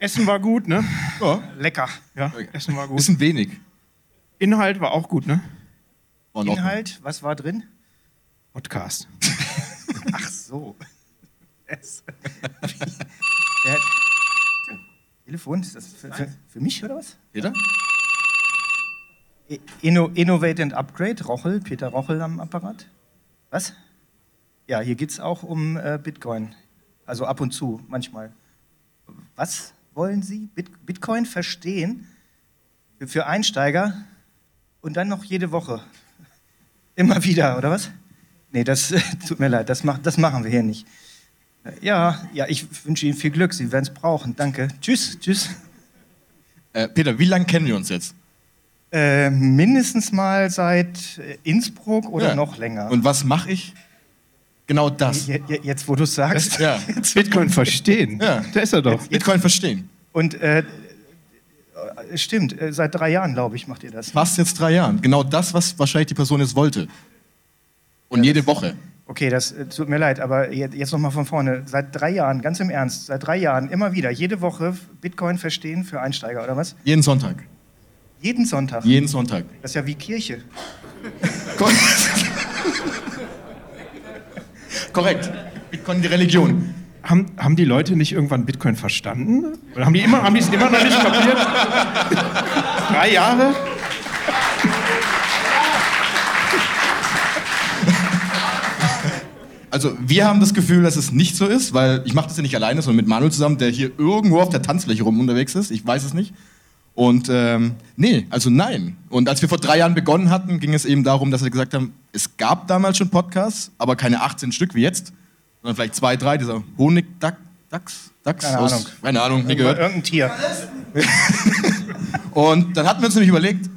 Essen war gut, ne? Ja. Lecker. Ja, Essen war gut. Bisschen wenig. Inhalt war auch gut, ne? Inhalt, was war drin? Podcast. Ach so. Der Telefon, ist das für, für, für mich oder was? Peter? Inno, Innovate and Upgrade, Rochel, Peter Rochel am Apparat. Was? Ja, hier geht es auch um äh, Bitcoin. Also ab und zu, manchmal. Was wollen Sie? Bit Bitcoin verstehen? Für, Einsteiger und dann noch jede Woche. Immer wieder, oder was? Nee, das tut mir leid, das, mach, das machen wir hier nicht. Ja, ja, ich wünsche Ihnen viel Glück, Sie werden es brauchen. Danke. Tschüss, tschüss. Äh, Peter, wie lange kennen wir uns jetzt? Äh, mindestens mal seit äh, Innsbruck oder Ja. noch länger. Und was mache ich? Genau das. Je- je- Jetzt, wo du es sagst. Ja. Bitcoin verstehen. Ja. Da ist er doch. Bitcoin verstehen. Und äh, äh, stimmt, äh, seit drei Jahren, glaube ich, macht ihr das. Fast jetzt drei Jahren. Genau das, was wahrscheinlich die Person jetzt wollte. Und jede Woche. Okay, das äh, tut mir leid, aber je- jetzt nochmal von vorne. Seit drei Jahren, ganz im Ernst, seit drei Jahren immer wieder, jede Woche Bitcoin verstehen für Einsteiger, oder was? Jeden Sonntag. Jeden Sonntag. Jeden Sonntag. Das ist ja wie Kirche. Korrekt. Bitcoin die Religion. Haben, haben die Leute nicht irgendwann Bitcoin verstanden? Oder haben die immer, haben die es immer noch nicht kapiert? Drei Jahre? Also wir haben das Gefühl, dass es nicht so ist, weil ich mache das ja nicht alleine, sondern mit Manuel zusammen, der hier irgendwo auf der Tanzfläche rum unterwegs ist. Ich weiß es nicht. Und ähm, nee, also nein. Und als wir vor drei Jahren begonnen hatten, ging es eben darum, dass wir gesagt haben, es gab damals schon Podcasts, aber keine 18 Stück wie jetzt, sondern vielleicht zwei, drei, dieser Honigdachs, Dachs, Dachs Keine aus, Ahnung. keine Ahnung, nie gehört. Irgendein Tier. Und dann hatten wir uns nämlich überlegt,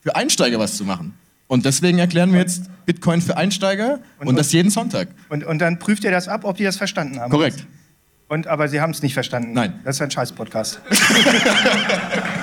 für Einsteiger was zu machen. Und deswegen erklären wir jetzt Bitcoin für Einsteiger und, das jeden Sonntag. Und, und dann prüft ihr das ab, ob die das verstanden haben. Korrekt. Und, aber sie haben es nicht verstanden. Nein. Das ist ein Scheiß-Podcast.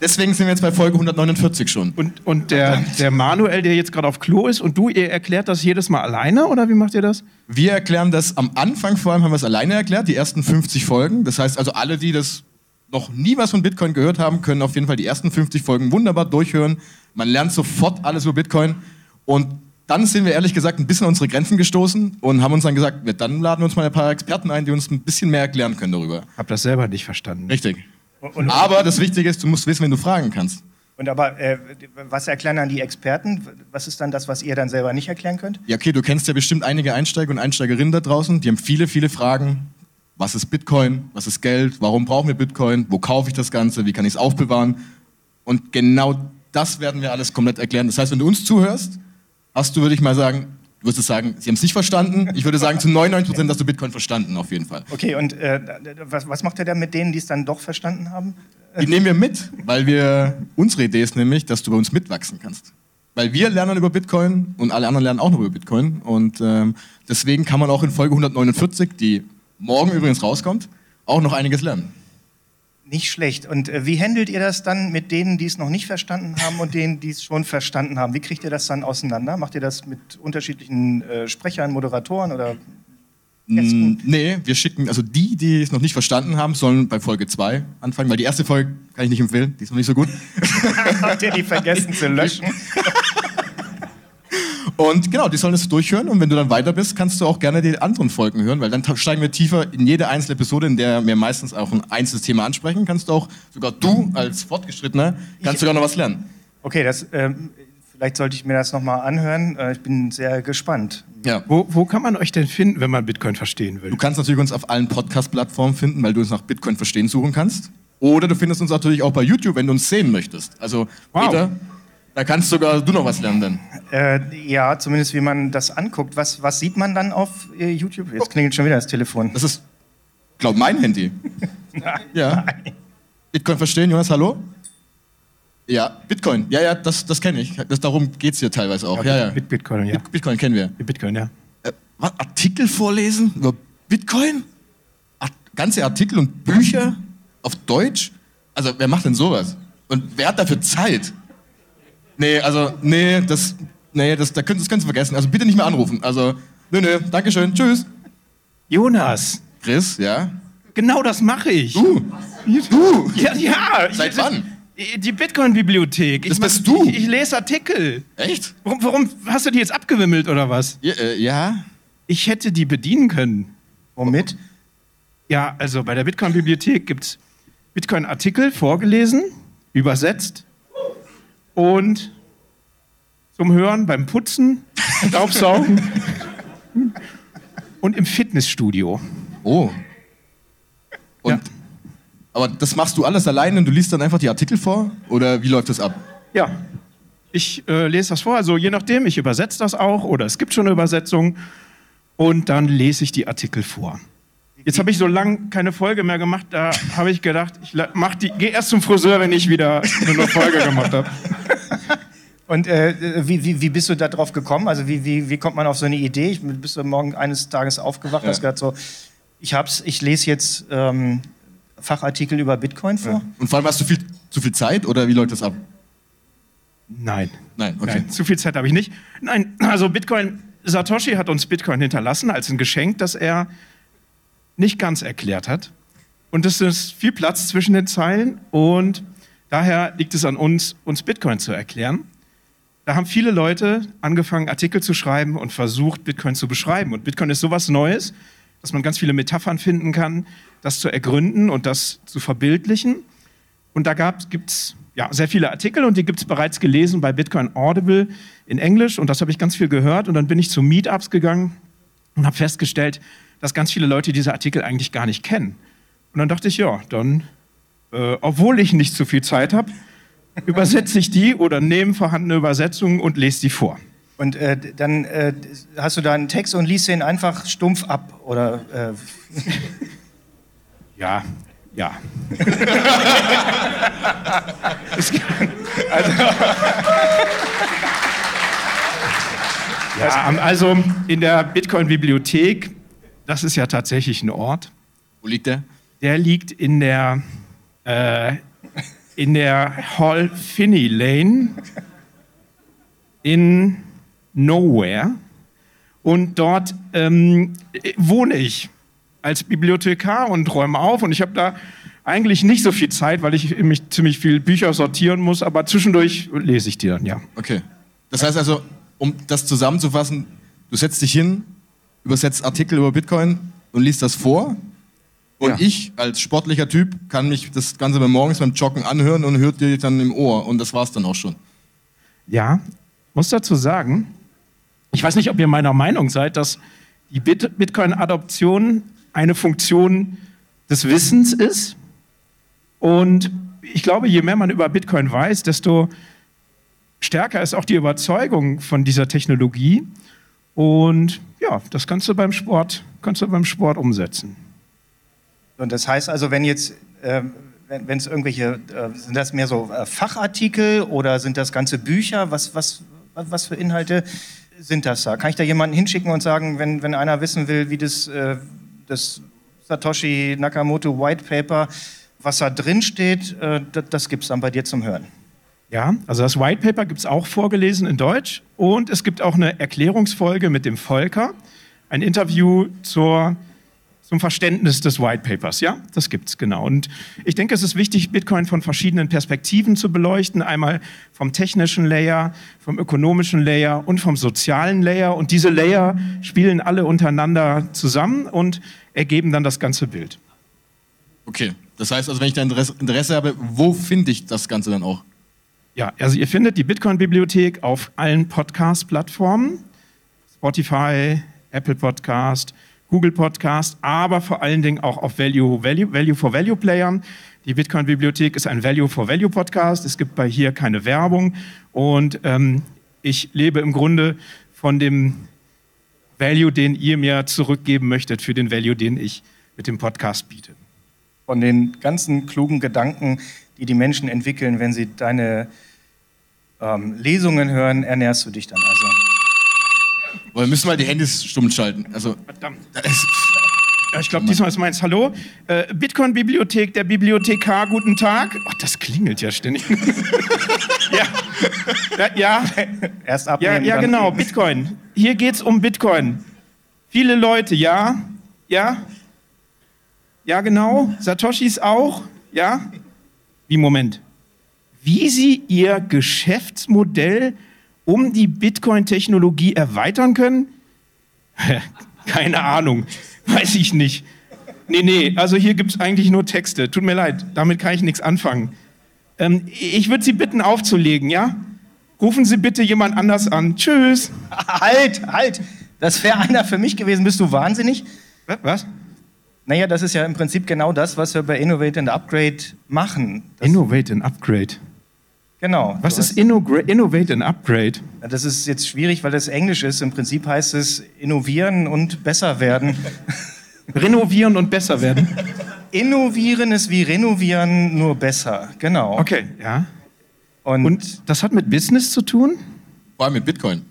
Deswegen sind wir jetzt bei Folge 149 schon. Und, und der, der Manuel, der jetzt gerade auf Klo ist, und du, ihr erklärt das jedes Mal alleine, oder wie macht ihr das? Wir erklären das am Anfang vor allem, haben wir es alleine erklärt, die ersten 50 Folgen. Das heißt also, alle, die das noch nie was von Bitcoin gehört haben, können auf jeden Fall die ersten 50 Folgen wunderbar durchhören. Man lernt sofort alles über Bitcoin. Und dann sind wir ehrlich gesagt ein bisschen an unsere Grenzen gestoßen und haben uns dann gesagt, dann laden wir uns mal ein paar Experten ein, die uns ein bisschen mehr erklären können darüber. Hab das selber nicht verstanden. Richtig. Und- Aber das Wichtige ist, du musst wissen, wenn du fragen kannst. Und aber, äh, was erklären dann die Experten? Was ist dann das, was ihr dann selber nicht erklären könnt? Ja, okay, du kennst ja bestimmt einige Einsteiger und Einsteigerinnen da draußen, die haben viele, viele Fragen. Was ist Bitcoin? Was ist Geld? Warum brauchen wir Bitcoin? Wo kaufe ich das Ganze? Wie kann ich es aufbewahren? Und genau das werden wir alles komplett erklären. Das heißt, wenn du uns zuhörst, hast du, würde ich mal sagen, du würdest sagen, sie haben es nicht verstanden. Ich würde sagen, zu 99 Prozent hast du Bitcoin verstanden, auf jeden Fall. Okay, und äh, was, was macht ihr dann mit denen, die es dann doch verstanden haben? Die nehmen wir mit, weil wir, unsere Idee ist nämlich, dass du bei uns mitwachsen kannst. Weil wir lernen über Bitcoin und alle anderen lernen auch noch über Bitcoin. Und ähm, deswegen kann man auch in Folge 149, die morgen übrigens rauskommt, auch noch einiges lernen. Nicht schlecht. Und äh, wie handelt ihr das dann mit denen, die es noch nicht verstanden haben und denen, die es schon verstanden haben? Wie kriegt ihr das dann auseinander? Macht ihr das mit unterschiedlichen äh, Sprechern, Moderatoren oder Mm, Nee, wir schicken, also die, die es noch nicht verstanden haben, sollen bei Folge 2 anfangen, weil die erste Folge kann ich nicht empfehlen, die ist noch nicht so gut. habt ihr die vergessen zu löschen? Und genau, die sollen es durchhören und wenn du dann weiter bist, kannst du auch gerne die anderen Folgen hören, weil dann steigen wir tiefer in jede einzelne Episode, in der wir meistens auch ein einzelnes Thema ansprechen. Kannst du auch, sogar du als Fortgeschrittener, kannst sogar noch was lernen. Okay, das, ähm, vielleicht sollte ich mir das nochmal anhören. Äh, ich bin sehr gespannt. Ja. Wo, wo kann man euch denn finden, wenn man Bitcoin verstehen will? Du kannst natürlich uns auf allen Podcast-Plattformen finden, weil du uns nach Bitcoin verstehen suchen kannst. Oder du findest uns natürlich auch bei YouTube, wenn du uns sehen möchtest. Also, Peter, da kannst sogar du noch was lernen dann. Äh, ja, zumindest wie man das anguckt. Was, was sieht man dann auf äh, YouTube? Jetzt klingelt schon wieder das Telefon. Das ist, glaub, mein Handy. Ja. Bitcoin verstehen, Jonas, hallo? Ja, Bitcoin. Ja, ja, das, das kenne ich. Das, darum geht es hier teilweise auch. Ja, ja. Mit Bitcoin, ja. Bit- Bitcoin kennen wir. Mit Bitcoin, ja. Äh, was, Artikel vorlesen über Bitcoin? Art, ganze Artikel und Bücher auf Deutsch? Also, wer macht denn sowas? Und wer hat dafür Zeit? Nee, also, nee, das, nee, das, da könnt, das könnt ihr vergessen. Also, bitte nicht mehr anrufen. Also, nö, nö, Dankeschön, tschüss. Jonas. Chris, ja? Genau das mache ich. Du? Du? Ja, ja. Seit wann? Die Bitcoin-Bibliothek. Das bist du? Ich, ich lese Artikel. Echt? Warum, warum hast du die jetzt abgewimmelt oder was? Ja. Äh, ja. Ich hätte die bedienen können. Womit? Ja, also bei der Bitcoin-Bibliothek gibt es Bitcoin-Artikel vorgelesen, übersetzt und zum Hören beim Putzen, Staubsaugen und im Fitnessstudio. Oh. Und, Aber das machst du alles alleine und du liest dann einfach die Artikel vor? Oder wie läuft das ab? Ja, ich äh, lese das vor, also je nachdem, ich übersetze das auch oder es gibt schon eine Übersetzung und dann lese ich die Artikel vor. Jetzt habe ich so lange keine Folge mehr gemacht, da habe ich gedacht, ich mach die, gehe erst zum Friseur, wenn ich wieder eine Folge gemacht habe. Und äh, wie, wie, wie bist du da drauf gekommen? Also wie, wie, wie kommt man auf so eine Idee? Ich, bist du morgen eines Tages aufgewacht und Ja. hast gedacht so, ich hab's, ich lese jetzt ähm, Fachartikel über Bitcoin vor? Und vor allem hast du viel, zu viel Zeit oder wie läuft das ab? Nein. Nein, okay. Nein, zu viel Zeit habe ich nicht. Nein, also Bitcoin, Satoshi hat uns Bitcoin hinterlassen als ein Geschenk, das er nicht ganz erklärt hat. Und es ist viel Platz zwischen den Zeilen und daher liegt es an uns, uns Bitcoin zu erklären. Da haben viele Leute angefangen, Artikel zu schreiben und versucht, Bitcoin zu beschreiben. Und Bitcoin ist sowas Neues, dass man ganz viele Metaphern finden kann, das zu ergründen und das zu verbildlichen. Und da gibt es ja, sehr viele Artikel und die gibt es bereits gelesen bei Bitcoin Audible in Englisch. Und das habe ich ganz viel gehört. Und dann bin ich zu Meetups gegangen und habe festgestellt, dass ganz viele Leute diese Artikel eigentlich gar nicht kennen. Und dann dachte ich, ja, dann, äh, obwohl ich nicht so viel Zeit habe, übersetze ich die oder nehme vorhandene Übersetzungen und lese die vor. Und äh, dann äh, hast du da einen Text und liest den einfach stumpf ab? Oder, äh, Ja, ja. Ja, am- also in der Bitcoin-Bibliothek, das ist ja tatsächlich ein Ort. Wo liegt der? Der liegt in der, äh, in der Hall Finney Lane in Nowhere. Und dort ähm, wohne ich als Bibliothekar und räume auf. Und ich habe da eigentlich nicht so viel Zeit, weil ich mich ziemlich viel Bücher sortieren muss. Aber zwischendurch lese ich die dann, ja. Okay. Das heißt also, um das zusammenzufassen, du setzt dich hin, übersetzt Artikel über Bitcoin und liest das vor. Und ich als sportlicher Typ kann mich das Ganze beim morgens beim Joggen anhören und hört dir dann im Ohr. Und das war's dann auch schon. Ja, muss dazu sagen, ich weiß nicht, ob ihr meiner Meinung seid, dass die Bit Bitcoin-Adoption eine Funktion des Wissens ist. Und ich glaube, je mehr man über Bitcoin weiß, desto stärker ist auch die Überzeugung von dieser Technologie. Und ja, das kannst du beim Sport, kannst du beim Sport umsetzen. und das heißt also, wenn jetzt, ähm, wenn es irgendwelche, äh, sind das mehr so äh, Fachartikel oder sind das ganze Bücher? Was, was Was was für Inhalte sind das da? Kann ich da jemanden hinschicken und sagen, wenn, wenn einer wissen will, wie das, äh, das Satoshi Nakamoto White Paper, was da drin steht, äh, das, das gibt es dann bei dir zum Hören? Ja, also das White Paper gibt es auch vorgelesen in Deutsch und es gibt auch eine Erklärungsfolge mit dem Volker, ein Interview zur, zum Verständnis des White Papers. Ja, das gibt es genau. Und ich denke, es ist wichtig, Bitcoin von verschiedenen Perspektiven zu beleuchten. Einmal vom technischen Layer, vom ökonomischen Layer und vom sozialen Layer. Und diese Layer spielen alle untereinander zusammen und ergeben dann das ganze Bild. Okay, das heißt also, wenn ich da Interesse, Interesse habe, wo finde ich das Ganze dann auch? Ja, also ihr findet die Bitcoin-Bibliothek auf allen Podcast-Plattformen. Spotify, Apple Podcast, Google Podcast, aber vor allen Dingen auch auf Value, Value, Value for Value Playern. Die Bitcoin-Bibliothek ist ein Value for Value Podcast. Es gibt bei hier keine Werbung und ähm, ich lebe im Grunde von dem Value, den ihr mir zurückgeben möchtet, für den Value, den ich mit dem Podcast biete. Von den ganzen klugen Gedanken, die die Menschen entwickeln, wenn sie deine ähm, Lesungen hören, ernährst du dich dann also. Wir müssen mal die Handys stumm schalten. Also, Verdammt. Ja, ich glaube, diesmal ist meins. Hallo? Äh, Bitcoin-Bibliothek, der Bibliothekar, guten Tag. Ach, das klingelt ja ständig. ja. ja, ja. Erst Ja, abnehmen, ja dann genau. Bitcoin. Hier geht's um Bitcoin. Viele Leute, ja? Ja? Ja, genau. Satoshis auch? Ja? Wie, Moment. Wie sie ihr Geschäftsmodell um die Bitcoin-Technologie erweitern können? Keine Ahnung. Weiß ich nicht. Nee, nee, also hier gibt's eigentlich nur Texte. Tut mir leid, damit kann ich nichts anfangen. Ähm, ich würde Sie bitten, aufzulegen, ja? Rufen Sie bitte jemand anders an. Tschüss. Halt, halt! Das wäre einer für mich gewesen. Bist du wahnsinnig? Was? Naja, das ist ja im Prinzip genau das, was wir bei Innovate and Upgrade machen. Innovate and Upgrade. Genau. Was ist Innogra Innovate and Upgrade? Das ist jetzt schwierig, weil das Englisch ist. Im Prinzip heißt es innovieren und besser werden. Renovieren und besser werden. Innovieren ist wie renovieren, nur besser. Genau. Okay, ja. Und, das hat mit Business zu tun? Vor allem mit Bitcoin.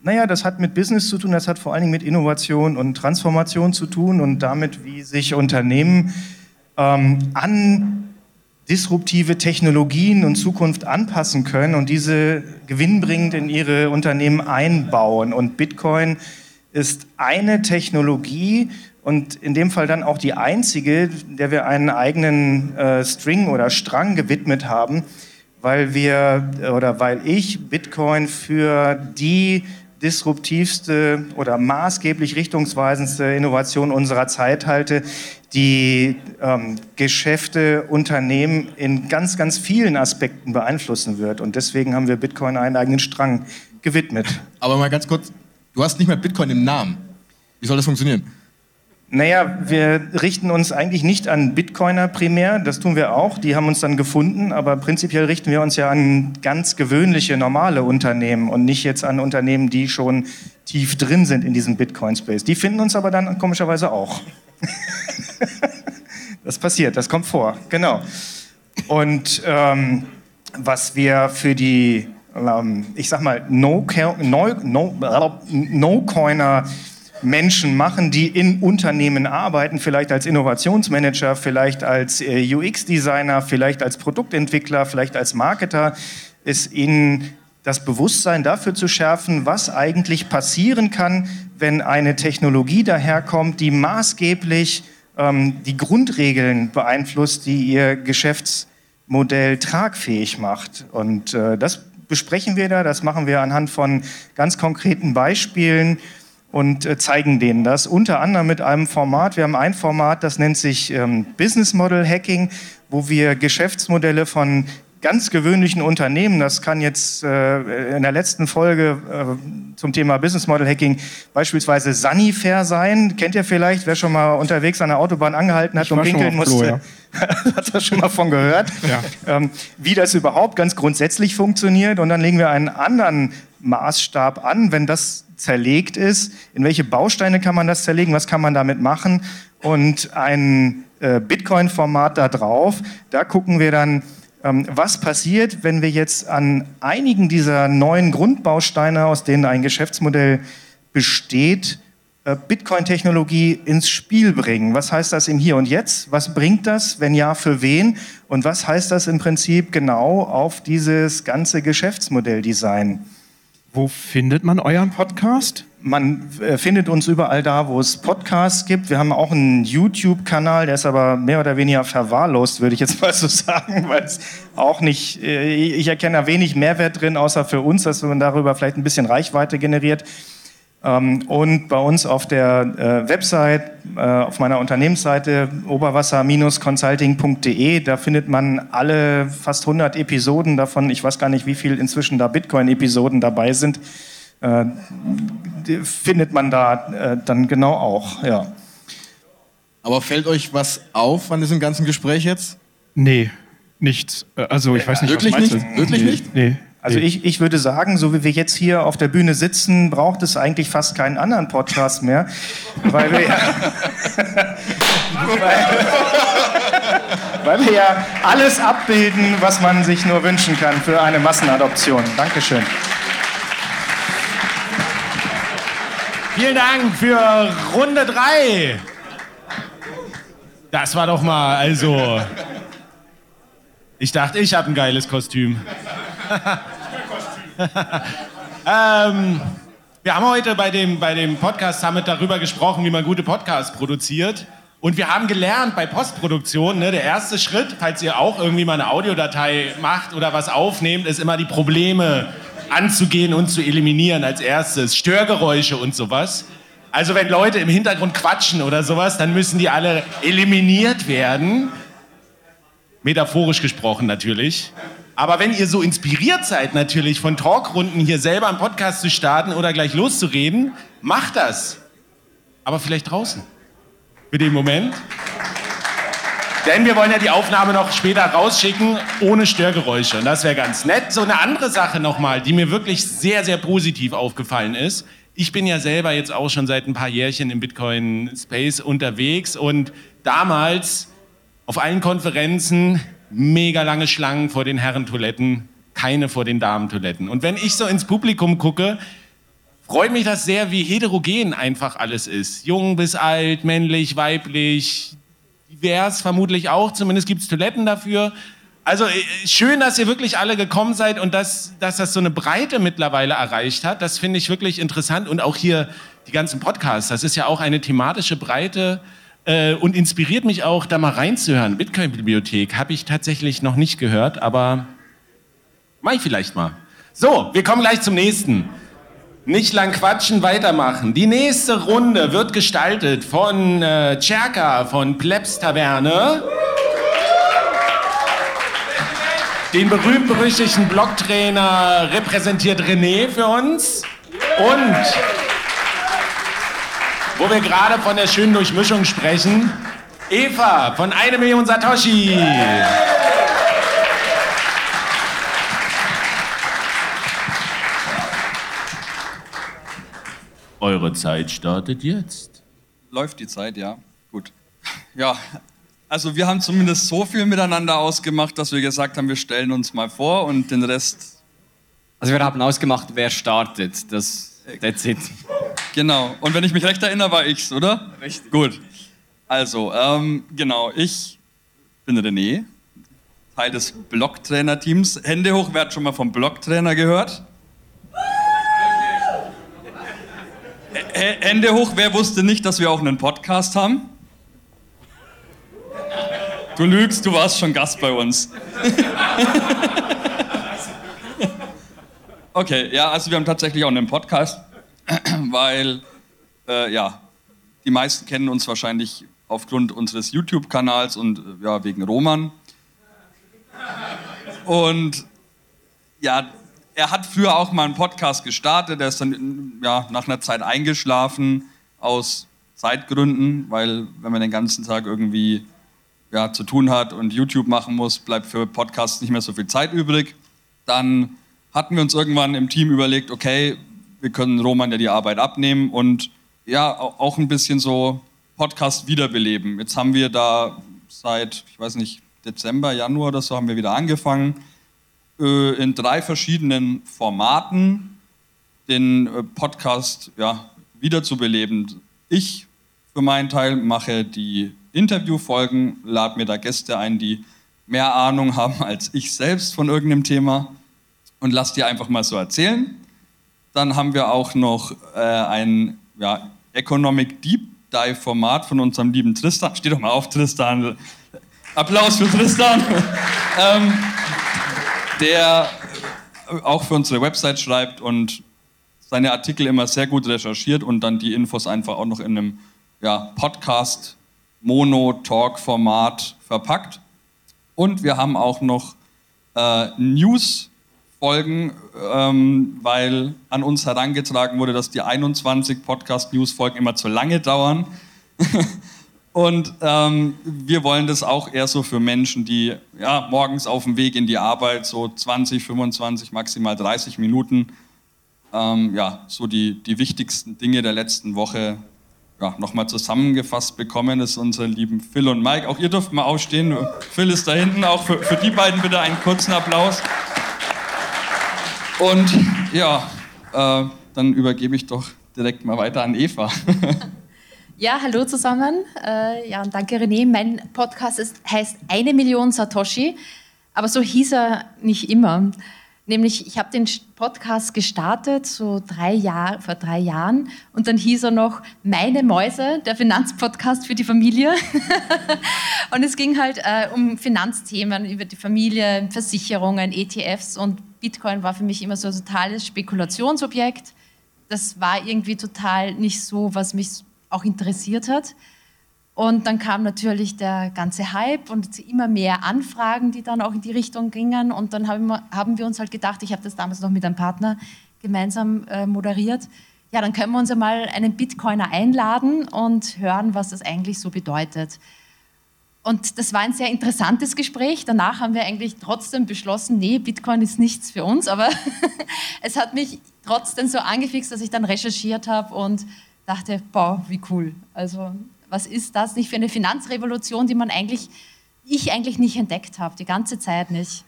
Naja, das hat mit Business zu tun, das hat vor allen Dingen mit Innovation und Transformation zu tun und damit, wie sich Unternehmen ähm, an disruptive Technologien und Zukunft anpassen können und diese gewinnbringend in ihre Unternehmen einbauen. Und Bitcoin ist eine Technologie und in dem Fall dann auch die einzige, der wir einen eigenen äh, String oder Strang gewidmet haben, weil wir oder weil ich Bitcoin für die disruptivste oder maßgeblich richtungsweisendste Innovation unserer Zeit halte, die ähm, Geschäfte, Unternehmen in ganz, ganz vielen Aspekten beeinflussen wird. Und deswegen haben wir Bitcoin einen eigenen Strang gewidmet. Aber mal ganz kurz, du hast nicht mehr Bitcoin im Namen. Wie soll das funktionieren? Naja, wir richten uns eigentlich nicht an Bitcoiner primär, das tun wir auch, die haben uns dann gefunden, aber prinzipiell richten wir uns ja an ganz gewöhnliche, normale Unternehmen und nicht jetzt an Unternehmen, die schon tief drin sind in diesem Bitcoin-Space. Die finden uns aber dann komischerweise auch. das passiert, das kommt vor, genau. Und ähm, was wir für die, ähm, ich sag mal, No-Coiner no, no, no Menschen machen, die in Unternehmen arbeiten, vielleicht als Innovationsmanager, vielleicht als äh, UX-Designer, vielleicht als Produktentwickler, vielleicht als Marketer, ist ihnen das Bewusstsein dafür zu schärfen, was eigentlich passieren kann, wenn eine Technologie daherkommt, die maßgeblich ähm, die Grundregeln beeinflusst, die ihr Geschäftsmodell tragfähig macht. Und äh, das besprechen wir da, das machen wir anhand von ganz konkreten Beispielen und äh, zeigen denen das. Unter anderem mit einem Format. Wir haben ein Format, das nennt sich ähm, Business Model Hacking, wo wir Geschäftsmodelle von ganz gewöhnlichen Unternehmen, das kann jetzt äh, in der letzten Folge äh, zum Thema Business Model Hacking beispielsweise Sanifair sein. Kennt ihr vielleicht, wer schon mal unterwegs an der Autobahn angehalten hat Ich und pinkeln auf Klo, musste? hat das schon mal von gehört? Ja. ähm, wie das überhaupt ganz grundsätzlich funktioniert. Und dann legen wir einen anderen Maßstab an, wenn das zerlegt ist. In welche Bausteine kann man das zerlegen? Was kann man damit machen? Und ein äh, Bitcoin-Format da drauf, da gucken wir dann, Ähm, was passiert, wenn wir jetzt an einigen dieser neuen Grundbausteine, aus denen ein Geschäftsmodell besteht, äh, Bitcoin-Technologie ins Spiel bringen? Was heißt das im Hier und Jetzt? Was bringt das? Wenn ja, für wen? Und was heißt das im Prinzip genau auf dieses ganze Geschäftsmodelldesign? Wo findet man euren Podcast? Man äh, findet uns überall da, wo es Podcasts gibt. Wir haben auch einen YouTube-Kanal, der ist aber mehr oder weniger verwahrlost, würde ich jetzt mal so sagen, weil es auch nicht, äh, ich erkenne da wenig Mehrwert drin, außer für uns, dass man darüber vielleicht ein bisschen Reichweite generiert. Ähm, und bei uns auf der äh, Website, äh, auf meiner Unternehmensseite oberwasser-consulting.de, da findet man alle fast 100 Episoden davon. Ich weiß gar nicht, wie viel inzwischen da Bitcoin-Episoden dabei sind. Äh, findet man da äh, dann genau auch, ja. Aber fällt euch was auf an diesem ganzen Gespräch jetzt? Nee, nichts. Also ich weiß nicht, Wirklich was meinst nicht? du? Wirklich nee. nicht? Nee. Also ich, ich würde sagen, so wie wir jetzt hier auf der Bühne sitzen, braucht es eigentlich fast keinen anderen Podcast mehr, weil wir ja, weil, weil wir ja alles abbilden, was man sich nur wünschen kann für eine Massenadoption. Dankeschön. Vielen Dank für Runde 3. Das war doch mal, also. Ich dachte, ich habe ein geiles Kostüm. ähm, wir haben heute bei dem, bei dem Podcast Summit darüber gesprochen, wie man gute Podcasts produziert. Und wir haben gelernt bei Postproduktion, ne, der erste Schritt, falls ihr auch irgendwie mal eine Audiodatei macht oder was aufnehmt, ist immer die Probleme anzugehen und zu eliminieren als erstes. Störgeräusche und sowas. Also wenn Leute im Hintergrund quatschen oder sowas, dann müssen die alle eliminiert werden. Metaphorisch gesprochen natürlich. Aber wenn ihr so inspiriert seid natürlich von Talkrunden hier selber einen Podcast zu starten oder gleich loszureden, macht das. Aber vielleicht draußen. Für den Moment. Denn wir wollen ja die Aufnahme noch später rausschicken, ohne Störgeräusche. Und das wäre ganz nett. So eine andere Sache nochmal, die mir wirklich sehr, sehr positiv aufgefallen ist. Ich bin ja selber jetzt auch schon seit ein paar Jährchen im Bitcoin-Space unterwegs und damals auf allen Konferenzen mega lange Schlangen vor den Herrentoiletten, keine vor den Damentoiletten. Und wenn ich so ins Publikum gucke, freut mich das sehr, wie heterogen einfach alles ist. Jung bis alt, männlich, weiblich, divers vermutlich auch, zumindest gibt es Toiletten dafür. Also äh, schön, dass ihr wirklich alle gekommen seid und dass, dass das so eine Breite mittlerweile erreicht hat. Das finde ich wirklich interessant. Und auch hier die ganzen Podcasts, das ist ja auch eine thematische Breite äh, und inspiriert mich auch, da mal reinzuhören. Bitcoin-Bibliothek habe ich tatsächlich noch nicht gehört, aber mach ich vielleicht mal. So, wir kommen gleich zum nächsten. Nicht lang quatschen, weitermachen. Die nächste Runde wird gestaltet von äh, Cerca von Plebs Taverne. Den berühmt-berüchtigten Blocktrainer repräsentiert René für uns. Und wo wir gerade von der schönen Durchmischung sprechen, Eva von eine Million Satoshi. Eure Zeit startet jetzt. Läuft die Zeit, ja. Gut. Ja, also wir haben zumindest so viel miteinander ausgemacht, dass wir gesagt haben, wir stellen uns mal vor und den Rest. Also wir haben ausgemacht, wer startet. Das, that's it. Genau. Und wenn ich mich recht erinnere, war ich's, oder? Richtig. Gut. Also, ähm, genau, ich bin René, Teil des Blocktrainer-Teams. Hände hoch, wer hat schon mal vom Blocktrainer gehört? Hände hoch, wer wusste nicht, dass wir auch einen Podcast haben? Du lügst, du warst schon Gast bei uns. okay, ja, also wir haben tatsächlich auch einen Podcast, weil, äh, ja, die meisten kennen uns wahrscheinlich aufgrund unseres YouTube-Kanals und äh, ja, wegen Roman. Und ja, er hat früher auch mal einen Podcast gestartet, der ist dann ja, nach einer Zeit eingeschlafen aus Zeitgründen, weil wenn man den ganzen Tag irgendwie ja, zu tun hat und YouTube machen muss, bleibt für Podcasts nicht mehr so viel Zeit übrig. Dann hatten wir uns irgendwann im Team überlegt, okay, wir können Roman ja die Arbeit abnehmen und ja, au- auch ein bisschen so Podcast wiederbeleben. Jetzt haben wir da seit, ich weiß nicht, Dezember, Januar oder so haben wir wieder angefangen, äh, in drei verschiedenen Formaten den äh, Podcast ja, wiederzubeleben. Ich für meinen Teil mache die Interviewfolgen, lade mir da Gäste ein, die mehr Ahnung haben als ich selbst von irgendeinem Thema und lasse die einfach mal so erzählen. Dann haben wir auch noch äh, ein ja, Economic Deep Dive Format von unserem lieben Tristan. Steh doch mal auf, Tristan. Applaus für Tristan. ähm, der auch für unsere Website schreibt und seine Artikel immer sehr gut recherchiert und dann die Infos einfach auch noch in einem ja, Podcast Mono-Talk-Format verpackt. Und wir haben auch noch äh, News-Folgen, ähm, weil an uns herangetragen wurde, dass die 21 Podcast-News-Folgen immer zu lange dauern. Und ähm, wir wollen das auch eher so für Menschen, die ja, morgens auf dem Weg in die Arbeit so 20, 25, maximal 30 Minuten ähm, ja, so die, die wichtigsten Dinge der letzten Woche ja, nochmal zusammengefasst bekommen. Das ist unsere lieben Phil und Mike. Auch ihr dürft mal aufstehen. Phil ist da hinten. Auch für, für die beiden bitte einen kurzen Applaus. Und ja, äh, dann übergebe ich doch direkt mal weiter an Eva. Ja, hallo zusammen. Äh, ja, und danke René. Mein Podcast ist, heißt Eine Million Satoshi, aber so hieß er nicht immer. Nämlich, ich habe den Podcast gestartet, so drei Jahr, vor drei Jahren, und dann hieß er noch Meine Mäuse, der Finanzpodcast für die Familie. und es ging halt äh, um Finanzthemen über die Familie, Versicherungen, ETFs und Bitcoin war für mich immer so ein totales Spekulationsobjekt. Das war irgendwie total nicht so, was mich auch interessiert hat. Und dann kam natürlich der ganze Hype und immer mehr Anfragen, die dann auch in die Richtung gingen. Und dann haben wir, uns halt gedacht, ich habe das damals noch mit einem Partner gemeinsam äh, moderiert, ja, dann können wir uns einmal einen Bitcoiner einladen und hören, was das eigentlich so bedeutet. Und das war ein sehr interessantes Gespräch. Danach haben wir eigentlich trotzdem beschlossen, nee, Bitcoin ist nichts für uns. Aber es hat mich trotzdem so angefixt, dass ich dann recherchiert habe und dachte, boah, wie cool. Also was ist das nicht für eine Finanzrevolution, die man eigentlich, ich eigentlich nicht entdeckt habe, die ganze Zeit nicht.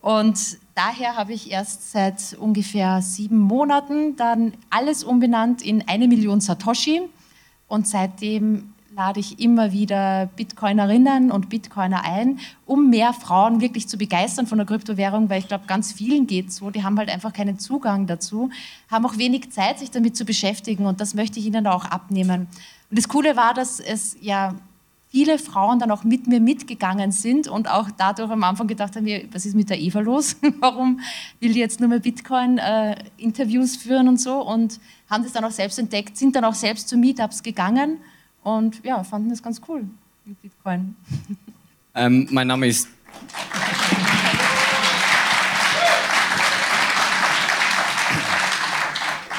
Und daher habe ich erst seit ungefähr sieben Monaten dann alles umbenannt in eine Million Satoshi. Und seitdem lade ich immer wieder Bitcoinerinnen und Bitcoiner ein, um mehr Frauen wirklich zu begeistern von der Kryptowährung, weil ich glaube, ganz vielen geht es so, die haben halt einfach keinen Zugang dazu, haben auch wenig Zeit, sich damit zu beschäftigen und das möchte ich ihnen auch abnehmen. Und das Coole war, dass es ja viele Frauen dann auch mit mir mitgegangen sind und auch dadurch am Anfang gedacht haben, was ist mit der Eva los? Warum will die jetzt nur mehr Bitcoin-Interviews äh, führen und so? Und haben das dann auch selbst entdeckt, sind dann auch selbst zu Meetups gegangen und ja, fanden das ganz cool mit Bitcoin. Ähm, mein Name ist.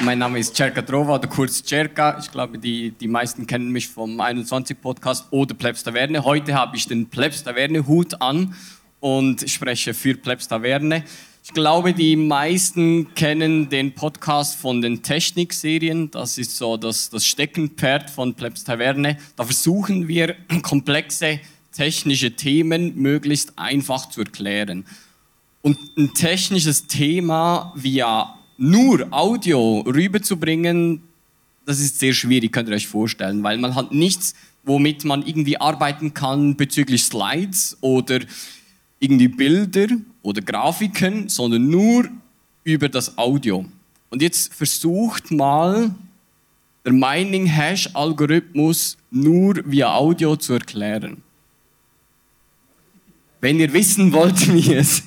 Mein Name ist Cerka Drova oder kurz Cerka. Ich glaube, die, die meisten kennen mich vom 21 Podcast oder Plebs Taverne. Heute habe ich den Plebs Taverne Hut an und spreche für Plebs Taverne. Ich glaube, die meisten kennen den Podcast von den Technikserien. Das ist so das, das Steckenpferd von Plebs Taverne. Da versuchen wir, komplexe technische Themen möglichst einfach zu erklären. Und ein technisches Thema via nur Audio rüberzubringen, das ist sehr schwierig, könnt ihr euch vorstellen, weil man hat nichts, womit man irgendwie arbeiten kann bezüglich Slides oder irgendwie Bilder oder Grafiken, sondern nur über das Audio. Und jetzt versucht mal der Mining Hash Algorithmus nur via Audio zu erklären. Wenn ihr wissen wollt, wie es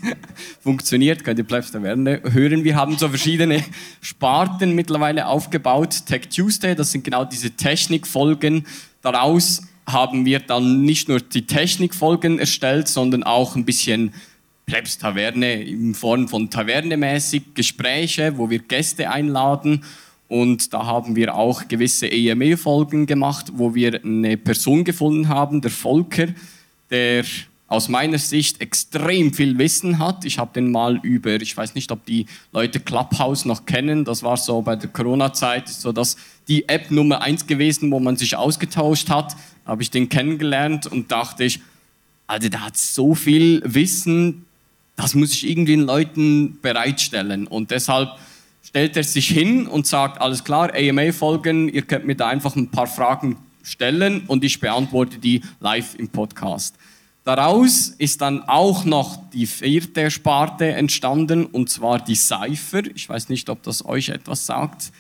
funktioniert, könnt ihr Plebs Taverne hören. Wir haben so verschiedene Sparten mittlerweile aufgebaut. Tech Tuesday, das sind genau diese Technikfolgen. Daraus haben wir dann nicht nur die Technikfolgen erstellt, sondern auch ein bisschen Plebs Taverne in Form von Tavernemäßig Gespräche, wo wir Gäste einladen. Und da haben wir auch gewisse EME-Folgen gemacht, wo wir eine Person gefunden haben, der Volker, der aus meiner Sicht extrem viel Wissen hat. Ich habe den mal über, ich weiß nicht, ob die Leute Clubhouse noch kennen, das war so bei der Corona-Zeit, so dass die App Nummer eins gewesen, wo man sich ausgetauscht hat, habe ich den kennengelernt und dachte ich, also der hat so viel Wissen, das muss ich irgendwie den Leuten bereitstellen. Und deshalb stellt er sich hin und sagt, alles klar, AMA-Folgen, ihr könnt mir da einfach ein paar Fragen stellen und ich beantworte die live im Podcast. Daraus ist dann auch noch die vierte Sparte entstanden, und zwar die Cypher. Ich weiß nicht, ob das euch etwas sagt.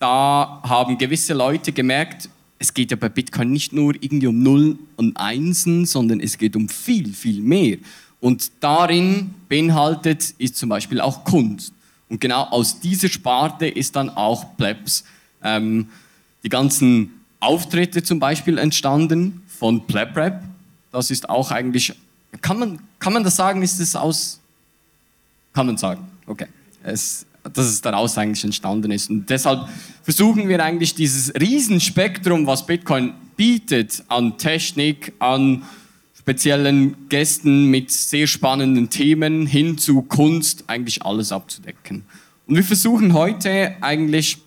Da haben gewisse Leute gemerkt, es geht ja bei Bitcoin nicht nur irgendwie um Nullen und Einsen, sondern es geht um viel, viel mehr. Und darin beinhaltet ist zum Beispiel auch Kunst. Und genau aus dieser Sparte ist dann auch Plebs. Ähm, die ganzen Auftritte zum Beispiel entstanden von Pleb Rap. Das ist auch eigentlich, kann man, kann man das sagen, ist es aus, kann man sagen, okay. Es, dass es daraus eigentlich entstanden ist. Und deshalb versuchen wir eigentlich dieses Riesenspektrum, was Bitcoin bietet an Technik, an speziellen Gästen mit sehr spannenden Themen hin zu Kunst, eigentlich alles abzudecken. Und wir versuchen heute eigentlich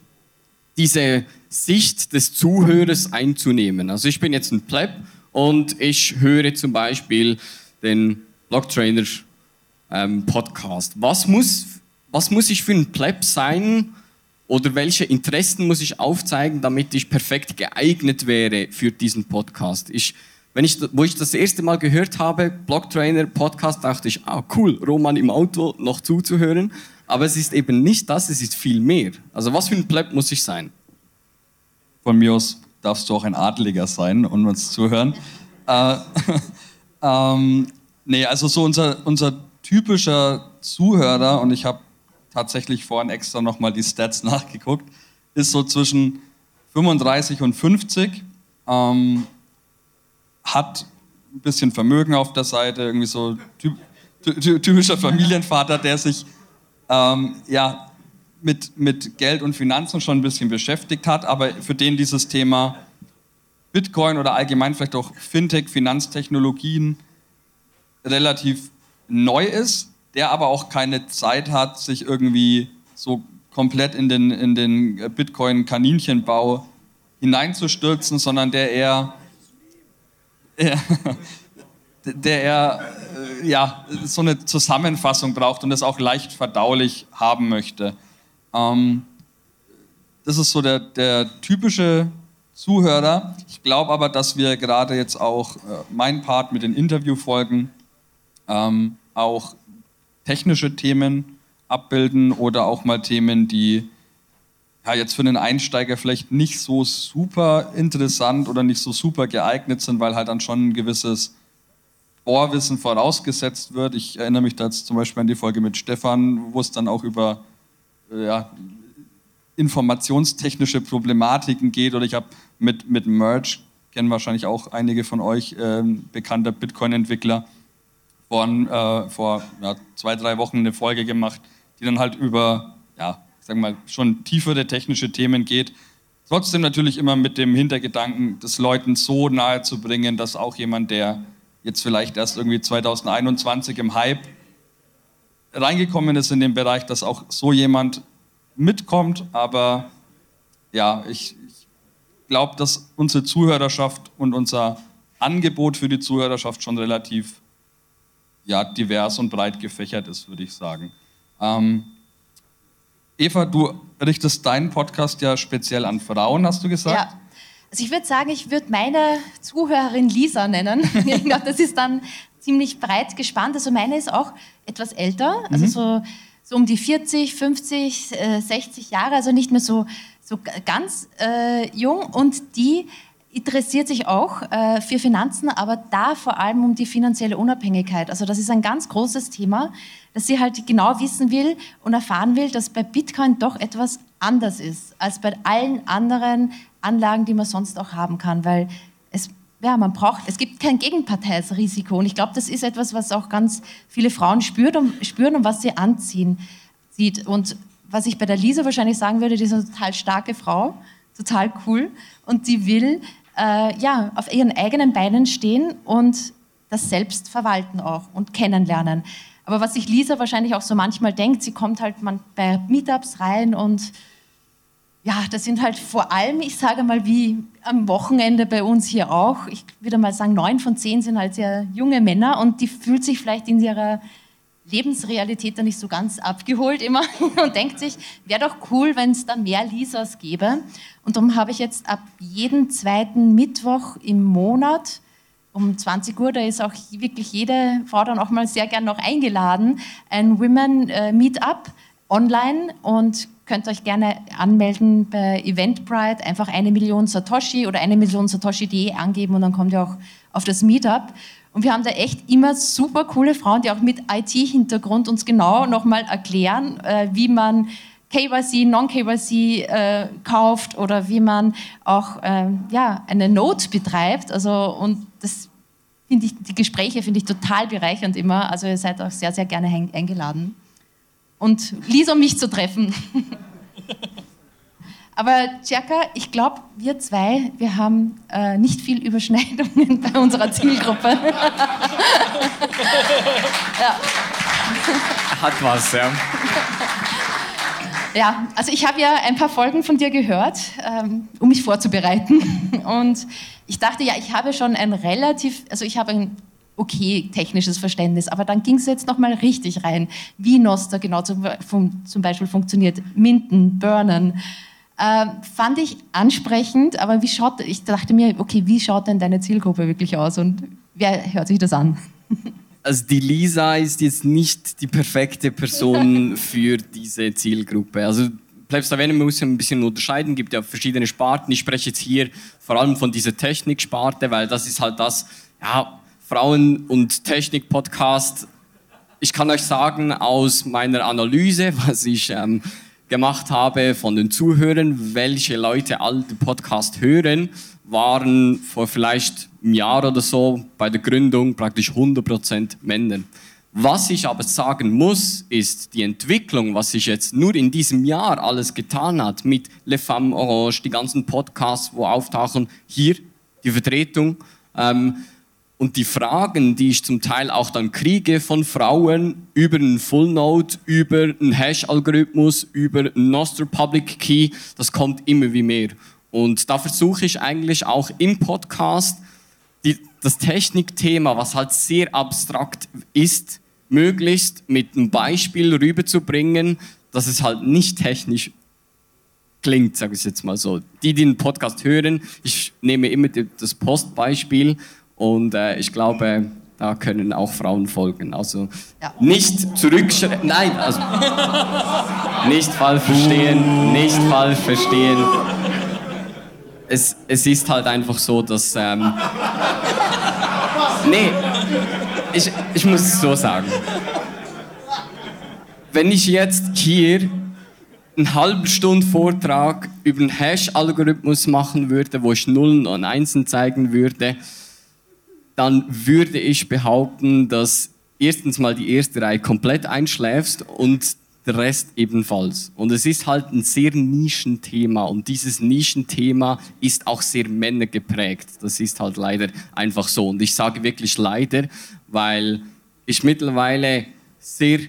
diese Sicht des Zuhörers einzunehmen. Also ich bin jetzt ein Pleb und ich höre zum Beispiel den Blocktrainer ähm, Podcast. Was muss, was muss ich für ein Pleb sein oder welche Interessen muss ich aufzeigen, damit ich perfekt geeignet wäre für diesen Podcast? Ich, wenn ich, wo ich das erste Mal gehört habe, Blocktrainer Podcast, dachte ich, ah cool, Roman im Auto noch zuzuhören. Aber es ist eben nicht das, es ist viel mehr. Also was für ein Pleb muss ich sein? Von mir aus darfst du auch ein Adeliger sein und uns zuhören. äh, ähm, nee, also so unser, unser typischer Zuhörer, und ich habe tatsächlich vorhin extra nochmal die Stats nachgeguckt, ist so zwischen 35 und 50, ähm, hat ein bisschen Vermögen auf der Seite, irgendwie so typ, typischer Familienvater, der sich ähm, ja, mit, mit Geld und Finanzen schon ein bisschen beschäftigt hat, aber für den dieses Thema Bitcoin oder allgemein vielleicht auch Fintech, Finanztechnologien relativ neu ist, der aber auch keine Zeit hat, sich irgendwie so komplett in den, in den Bitcoin-Kaninchenbau hineinzustürzen, sondern der eher, der eher äh, ja, so eine Zusammenfassung braucht und es auch leicht verdaulich haben möchte. Ähm, das ist so der, der typische Zuhörer. Ich glaube aber, dass wir gerade jetzt auch äh, mein Part mit den Interviewfolgen ähm, auch technische Themen abbilden oder auch mal Themen, die ja, jetzt für einen Einsteiger vielleicht nicht so super interessant oder nicht so super geeignet sind, weil halt dann schon ein gewisses Vorwissen vorausgesetzt wird. Ich erinnere mich da jetzt zum Beispiel an die Folge mit Stefan, wo es dann auch über äh, ja, informationstechnische Problematiken geht. Oder ich habe mit, mit Merge, kennen wahrscheinlich auch einige von euch, äh, bekannter Bitcoin-Entwickler, vor, äh, vor ja, zwei, drei Wochen eine Folge gemacht, die dann halt über, ja, sagen mal, schon tiefere technische Themen geht. Trotzdem natürlich immer mit dem Hintergedanken, das Leuten so nahe zu bringen, dass auch jemand, der jetzt vielleicht erst irgendwie 2021 im Hype reingekommen ist in den Bereich, dass auch so jemand mitkommt. Aber ja, ich, ich glaube, dass unsere Zuhörerschaft und unser Angebot für die Zuhörerschaft schon relativ ja, divers und breit gefächert ist, würde ich sagen. Ähm, Eva, du richtest deinen Podcast ja speziell an Frauen, hast du gesagt? Ja. Also ich würde sagen, ich würde meine Zuhörerin Lisa nennen. ich glaube, das ist dann ziemlich breit gespannt. Also meine ist auch etwas älter, also mhm. so, so um die 40, 50, äh, 60 Jahre, also nicht mehr so, so ganz äh, jung. Und die interessiert sich auch äh, für Finanzen, aber da vor allem um die finanzielle Unabhängigkeit. Also das ist ein ganz großes Thema, dass sie halt genau wissen will und erfahren will, dass bei Bitcoin doch etwas anders ist als bei allen anderen Anlagen, die man sonst auch haben kann, weil es ja, man braucht, es gibt kein Gegenparteisrisiko. Und ich glaube, das ist etwas, was auch ganz viele Frauen spürt und, spüren und was sie anziehen sieht. Und was ich bei der Lisa wahrscheinlich sagen würde, die ist eine total starke Frau, total cool. Und die will äh, ja, auf ihren eigenen Beinen stehen und das selbst verwalten auch und kennenlernen. Aber was sich Lisa wahrscheinlich auch so manchmal denkt, sie kommt halt man bei Meetups rein und ja, das sind halt vor allem, ich sage mal, wie am Wochenende bei uns hier auch, ich würde mal sagen, neun von zehn sind halt sehr junge Männer und die fühlt sich vielleicht in ihrer Lebensrealität da nicht so ganz abgeholt immer und denkt sich, wäre doch cool, wenn es da mehr Lisas gäbe. Und darum habe ich jetzt ab jeden zweiten Mittwoch im Monat um 20 Uhr, da ist auch wirklich jede Frau dann auch mal sehr gern noch eingeladen, ein Women äh, Meetup online und könnt euch gerne anmelden bei Eventbrite, einfach eine Million Satoshi oder eine Million Satoshi.de angeben und dann kommt ihr auch auf das Meetup. Und wir haben da echt immer super coole Frauen, die auch mit IT-Hintergrund uns genau nochmal erklären, äh, wie man KYC, Non-KYC äh, kauft oder wie man auch äh, ja, eine Note betreibt. Also, und das finde ich, die Gespräche finde ich total bereichernd immer. Also ihr seid auch sehr, sehr gerne eingeladen. Und Lisa, um mich zu treffen. Aber Tjaka, ich glaube, wir zwei, wir haben äh, nicht viel Überschneidungen bei unserer Zielgruppe. ja. Hat was, ja. Ja, also ich habe ja ein paar Folgen von dir gehört, ähm, um mich vorzubereiten. Und ich dachte, ja, ich habe schon ein relativ, also ich habe ein okay technisches Verständnis, aber dann ging es jetzt nochmal richtig rein, wie Noster genau zum, Beispiel funktioniert, Minden, Burnen. Äh, fand ich ansprechend, aber wie schaut, ich dachte mir, okay, wie schaut denn deine Zielgruppe wirklich aus und wer hört sich das an? Also die Lisa ist jetzt nicht die perfekte Person für diese Zielgruppe. Also Plebs Taverne muss ein bisschen unterscheiden, gibt ja verschiedene Sparten. Ich spreche jetzt hier vor allem von dieser Techniksparte, weil das ist halt das, ja, Frauen- und Technik-Podcast. Ich kann euch sagen, aus meiner Analyse, was ich ähm, gemacht habe von den Zuhörern, welche Leute all den Podcast hören, waren vor vielleicht einem Jahr oder so bei der Gründung praktisch 100% Männer. Was ich aber sagen muss, ist die Entwicklung, was sich jetzt nur in diesem Jahr alles getan hat mit Le Femme Orange, die ganzen Podcasts, wo auftauchen, hier die Vertretung. Ähm, und die Fragen, die ich zum Teil auch dann kriege von Frauen über einen Full Node, über einen Hash-Algorithmus, über einen Nostr Public Key, das kommt immer wie mehr. Und da versuche ich eigentlich auch im Podcast die, das Technikthema, was halt sehr abstrakt ist, möglichst mit einem Beispiel rüberzubringen, dass es halt nicht technisch klingt, sage ich jetzt mal so. Die, die den Podcast hören, ich nehme immer das Postbeispiel und äh, ich glaube, da können auch Frauen folgen. Also ja. nicht zurückschrecken. Nein, also nicht falsch verstehen, nicht falsch verstehen. Es, es ist halt einfach so, dass. Ähm, nee, ich, ich muss es so sagen. Wenn ich jetzt hier einen halben Stunde Vortrag über einen Hash-Algorithmus machen würde, wo ich Nullen und Einsen zeigen würde, dann würde ich behaupten, dass erstens mal die erste Reihe komplett einschläfst und der Rest ebenfalls. Und es ist halt ein sehr Nischenthema und dieses Nischenthema ist auch sehr männergeprägt. Das ist halt leider einfach so. Und ich sage wirklich leider, weil ich mittlerweile sehr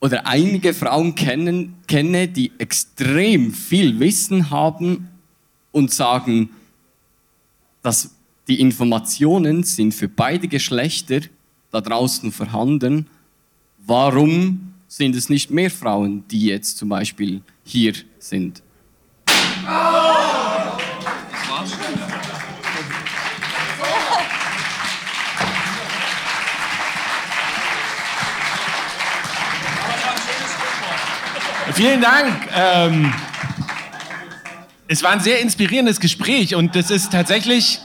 oder einige Frauen kennen, kenne, die extrem viel Wissen haben und sagen, dass die Informationen sind für beide Geschlechter da draußen vorhanden. Warum sind es nicht mehr Frauen, die jetzt zum Beispiel hier sind? Vielen Dank. Ähm, es war ein sehr inspirierendes Gespräch und das ist tatsächlich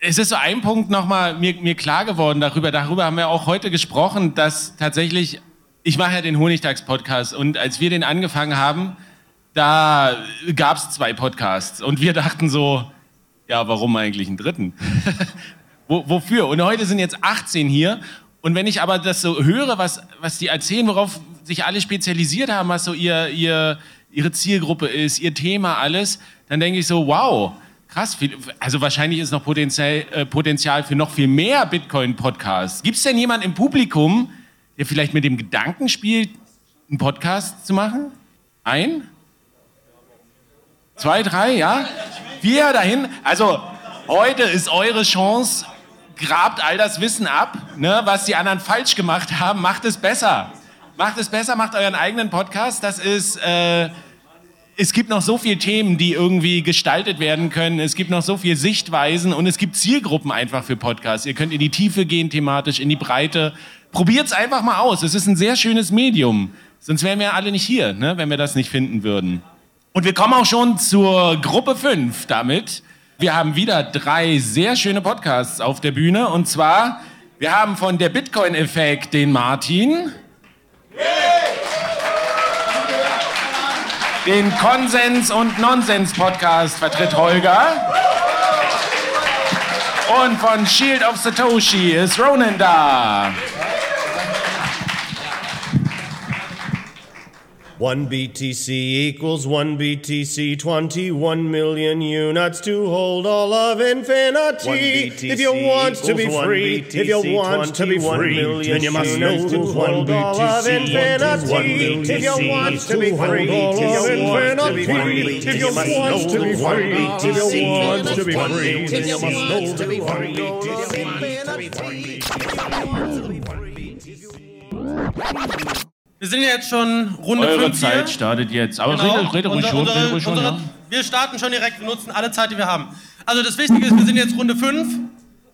es ist so ein Punkt nochmal mir, mir klar geworden darüber. Darüber haben wir auch heute gesprochen, dass tatsächlich, ich mache ja den Honigtags-Podcast und als wir den angefangen haben, da gab es zwei Podcasts und wir dachten so, ja, warum eigentlich einen dritten? Wo, wofür? Und heute sind jetzt 18 hier und wenn ich aber das so höre, was, was die erzählen, worauf sich alle spezialisiert haben, was so ihr, ihr, ihre Zielgruppe ist, ihr Thema, alles, dann denke ich so, wow, Krass, also wahrscheinlich ist noch Potenzial, äh, Potenzial für noch viel mehr Bitcoin-Podcasts. Gibt es denn jemanden im Publikum, der vielleicht mit dem Gedanken spielt, einen Podcast zu machen? Ein? Zwei, drei, ja? Wir dahin. Also, heute ist eure Chance. Grabt all das Wissen ab, ne, was die anderen falsch gemacht haben. Macht es besser. Macht es besser, macht euren eigenen Podcast. Das ist. Äh, es gibt noch so viele Themen, die irgendwie gestaltet werden können. Es gibt noch so viele Sichtweisen und es gibt Zielgruppen einfach für Podcasts. Ihr könnt in die Tiefe gehen thematisch, in die Breite. Probiert es einfach mal aus. Es ist ein sehr schönes Medium. Sonst wären wir alle nicht hier, ne, wenn wir das nicht finden würden. Und wir kommen auch schon zur Gruppe 5 damit. Wir haben wieder drei sehr schöne Podcasts auf der Bühne. Und zwar, wir haben von der Bitcoin-Effekt den Martin. Den Konsens- und Nonsens-Podcast vertritt Holger. Und von Shield of Satoshi ist Ronan da. One BTC equals one BTC, 21 million units to hold all of infinity. If you want to be free, if you want to be free, then you must know to hold all of infinity. If you want to be free, if you want to be free, if you want to be free, if you want to be free, then you must know to hold all of infinity. Wir sind ja jetzt schon Runde Eure 5 Zeit hier. startet jetzt. Aber Genau. rede, rede ruhig Unsere- schon. unsere- Rede ruhig schon unsere- ja. Wir starten schon direkt, wir nutzen alle Zeit, die wir haben. Also das Wichtige ist, wir sind jetzt Runde 5.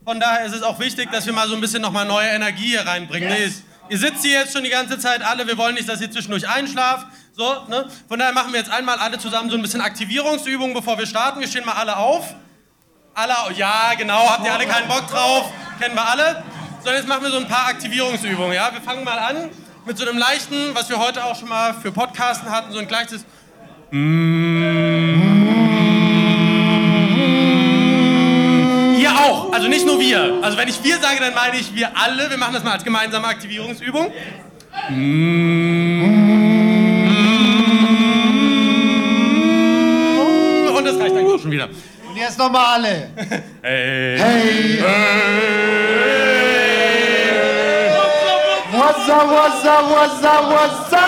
Von daher ist es auch wichtig, dass wir mal so ein bisschen nochmal neue Energie hier reinbringen. Nee, ihr sitzt hier jetzt schon die ganze Zeit alle, wir wollen nicht, dass ihr zwischendurch einschlaft. So, ne? Von daher machen wir jetzt einmal alle zusammen so ein bisschen Aktivierungsübungen, bevor wir starten. Wir stehen mal alle auf. Alle, ja, genau, habt ihr alle keinen Bock drauf? Kennen wir alle. So, jetzt machen wir so ein paar Aktivierungsübungen. Ja? Wir fangen mal an mit so einem leichten, was wir heute auch schon mal für Podcasten hatten, so ein gleiches. Ihr auch, also nicht nur wir. Also wenn ich wir sage, dann meine ich wir alle. Wir machen das mal als gemeinsame Aktivierungsübung. Und das reicht dann auch schon wieder. Und jetzt nochmal alle. Hey. Hey. What's up, what's up, what's up, what's up?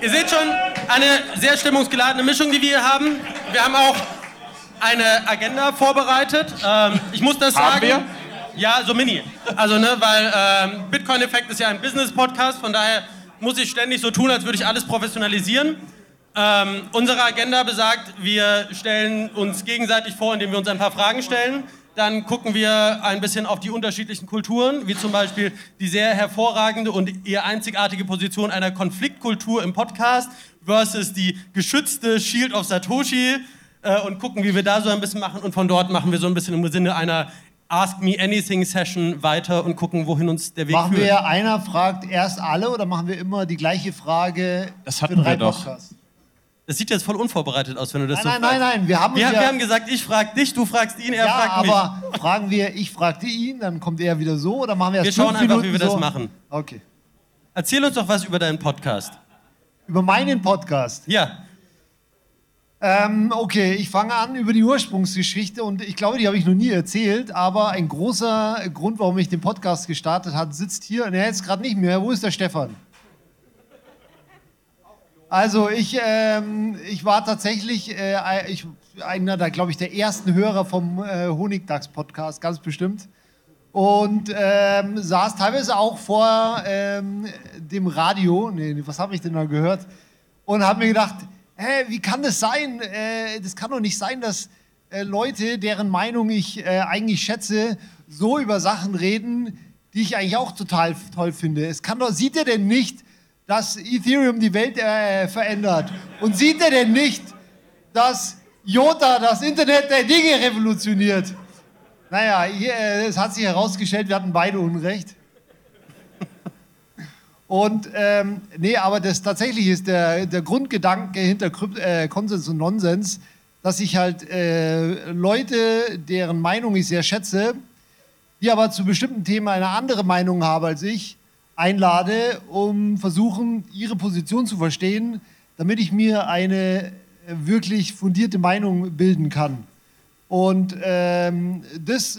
Ihr seht schon, eine sehr stimmungsgeladene Mischung, die wir hier haben. Wir haben auch eine Agenda vorbereitet. Ähm, ich muss das Haben sagen. wir? Ja, so mini. Also, ne, weil ähm, Bitcoin-Effekt ist ja ein Business-Podcast, von daher muss ich ständig so tun, als würde ich alles professionalisieren. Ähm, unsere Agenda besagt, wir stellen uns gegenseitig vor, indem wir uns ein paar Fragen stellen. Dann gucken wir ein bisschen auf die unterschiedlichen Kulturen, wie zum Beispiel die sehr hervorragende und eher einzigartige Position einer Konfliktkultur im Podcast versus die geschützte Shield of Satoshi äh, und gucken, wie wir da so ein bisschen machen. Und von dort machen wir so ein bisschen im Sinne einer Ask Me Anything Session weiter und gucken, wohin uns der Weg Machen führt. wir, einer fragt erst alle oder machen wir immer die gleiche Frage Das für hatten drei wir doch. Podcasts? Das sieht jetzt voll unvorbereitet aus, wenn du das Nein, so nein, fragst. nein, nein, wir haben wir, ja- wir haben gesagt, ich frag dich, du fragst ihn, er ja, fragt mich. aber fragen wir, ich fragte ihn, dann kommt er wieder so oder machen wir Wir erst schauen einfach, Minuten wie wir das so? machen. Okay. Erzähl uns doch was über deinen Podcast. Über meinen Podcast? Ja. Ähm, okay, ich fange an über die Ursprungsgeschichte und ich glaube, die habe ich noch nie erzählt, aber ein großer Grund, warum ich den Podcast gestartet habe, sitzt hier und er jetzt gerade nicht mehr. Wo ist der Stefan? Also ich, ähm, ich war tatsächlich äh, ich, einer der, glaube ich, der ersten Hörer vom äh, Honigdachs-Podcast, ganz bestimmt. Und ähm, saß teilweise auch vor ähm, dem Radio, nee, was habe ich denn da gehört? Und habe mir gedacht, hä, wie kann das sein? Äh, das kann doch nicht sein, dass äh, Leute, deren Meinung ich äh, eigentlich schätze, so über Sachen reden, die ich eigentlich auch total toll finde. Es kann doch, sieht er denn nicht, dass Ethereum die Welt äh, verändert? Und sieht er denn nicht, dass Jota das Internet der Dinge revolutioniert? Naja, hier, äh, es hat sich herausgestellt, wir hatten beide Unrecht. Und ähm, nee, aber das tatsächlich ist der, der Grundgedanke hinter Krypt äh, Konsens und Nonsens, dass ich halt äh, Leute, deren Meinung ich sehr schätze, die aber zu bestimmten Themen eine andere Meinung haben als ich, einlade, um versuchen, ihre Position zu verstehen, damit ich mir eine äh, wirklich fundierte Meinung bilden kann. Und ähm, das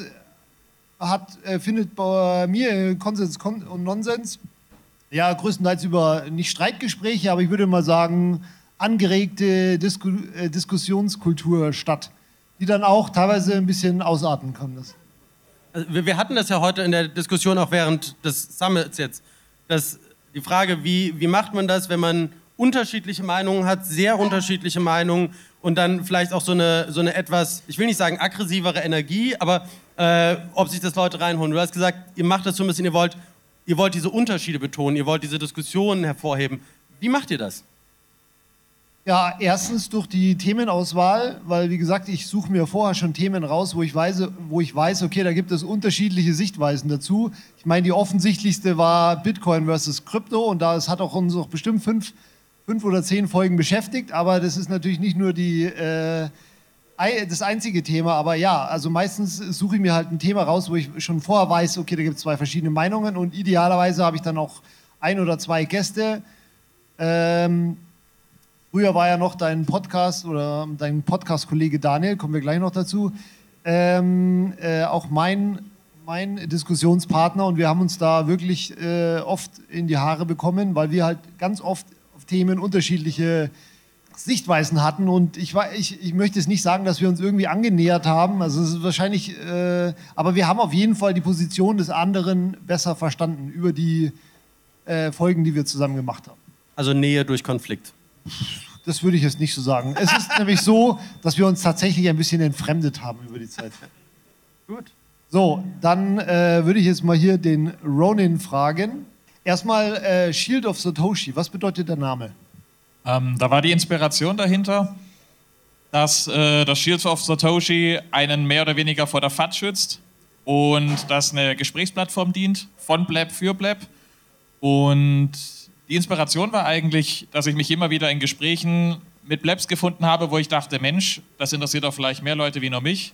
hat, äh, findet bei mir Konsens kon und Nonsens ja größtenteils über nicht Streitgespräche, aber ich würde mal sagen angeregte Disku äh, Diskussionskultur statt, die dann auch teilweise ein bisschen ausarten kann. Das. Also wir, hatten das ja heute in der Diskussion auch während des Summits jetzt. Dass die Frage, wie, wie macht man das, wenn man unterschiedliche Meinungen hat, sehr unterschiedliche Meinungen und dann vielleicht auch so eine, so eine etwas, ich will nicht sagen aggressivere Energie, aber äh, ob sich das Leute reinholen. Du hast gesagt, ihr macht das so ein bisschen, ihr wollt, ihr wollt diese Unterschiede betonen, ihr wollt diese Diskussionen hervorheben. Wie macht ihr das? Ja, erstens durch die Themenauswahl, weil wie gesagt, ich suche mir vorher schon Themen raus, wo ich weiß, wo ich weiß, okay, da gibt es unterschiedliche Sichtweisen dazu. Ich meine, die offensichtlichste war Bitcoin versus Krypto und das hat auch uns auch bestimmt fünf, fünf oder zehn Folgen beschäftigt, aber das ist natürlich nicht nur die, äh, das einzige Thema, aber ja, also meistens suche ich mir halt ein Thema raus, wo ich schon vorher weiß, okay, da gibt es zwei verschiedene Meinungen und idealerweise habe ich dann auch ein oder zwei Gäste. Ähm, Früher war ja noch dein Podcast oder dein Podcast-Kollege Daniel, kommen wir gleich noch dazu, ähm, äh, auch mein, mein Diskussionspartner und wir haben uns da wirklich äh, oft in die Haare bekommen, weil wir halt ganz oft auf Themen unterschiedliche Sichtweisen hatten und ich, war, ich, ich möchte es nicht sagen, dass wir uns irgendwie angenähert haben, also es ist wahrscheinlich, äh, aber wir haben auf jeden Fall die Position des anderen besser verstanden über die äh, Folgen, die wir zusammen gemacht haben. Also Nähe durch Konflikt. Das würde ich jetzt nicht so sagen. Es ist nämlich so, dass wir uns tatsächlich ein bisschen entfremdet haben über die Zeit. Gut. So, dann äh, würde ich jetzt mal hier den Ronin fragen. Erstmal äh, Shield of Satoshi, was bedeutet der Name? Ähm, da war die Inspiration dahinter, dass äh, das Shield of Satoshi einen mehr oder weniger vor der FAT schützt und dass eine Gesprächsplattform dient, von Blab für Blab. Und die Inspiration war eigentlich, dass ich mich immer wieder in Gesprächen mit Blabs gefunden habe, wo ich dachte, Mensch, das interessiert doch vielleicht mehr Leute wie nur mich.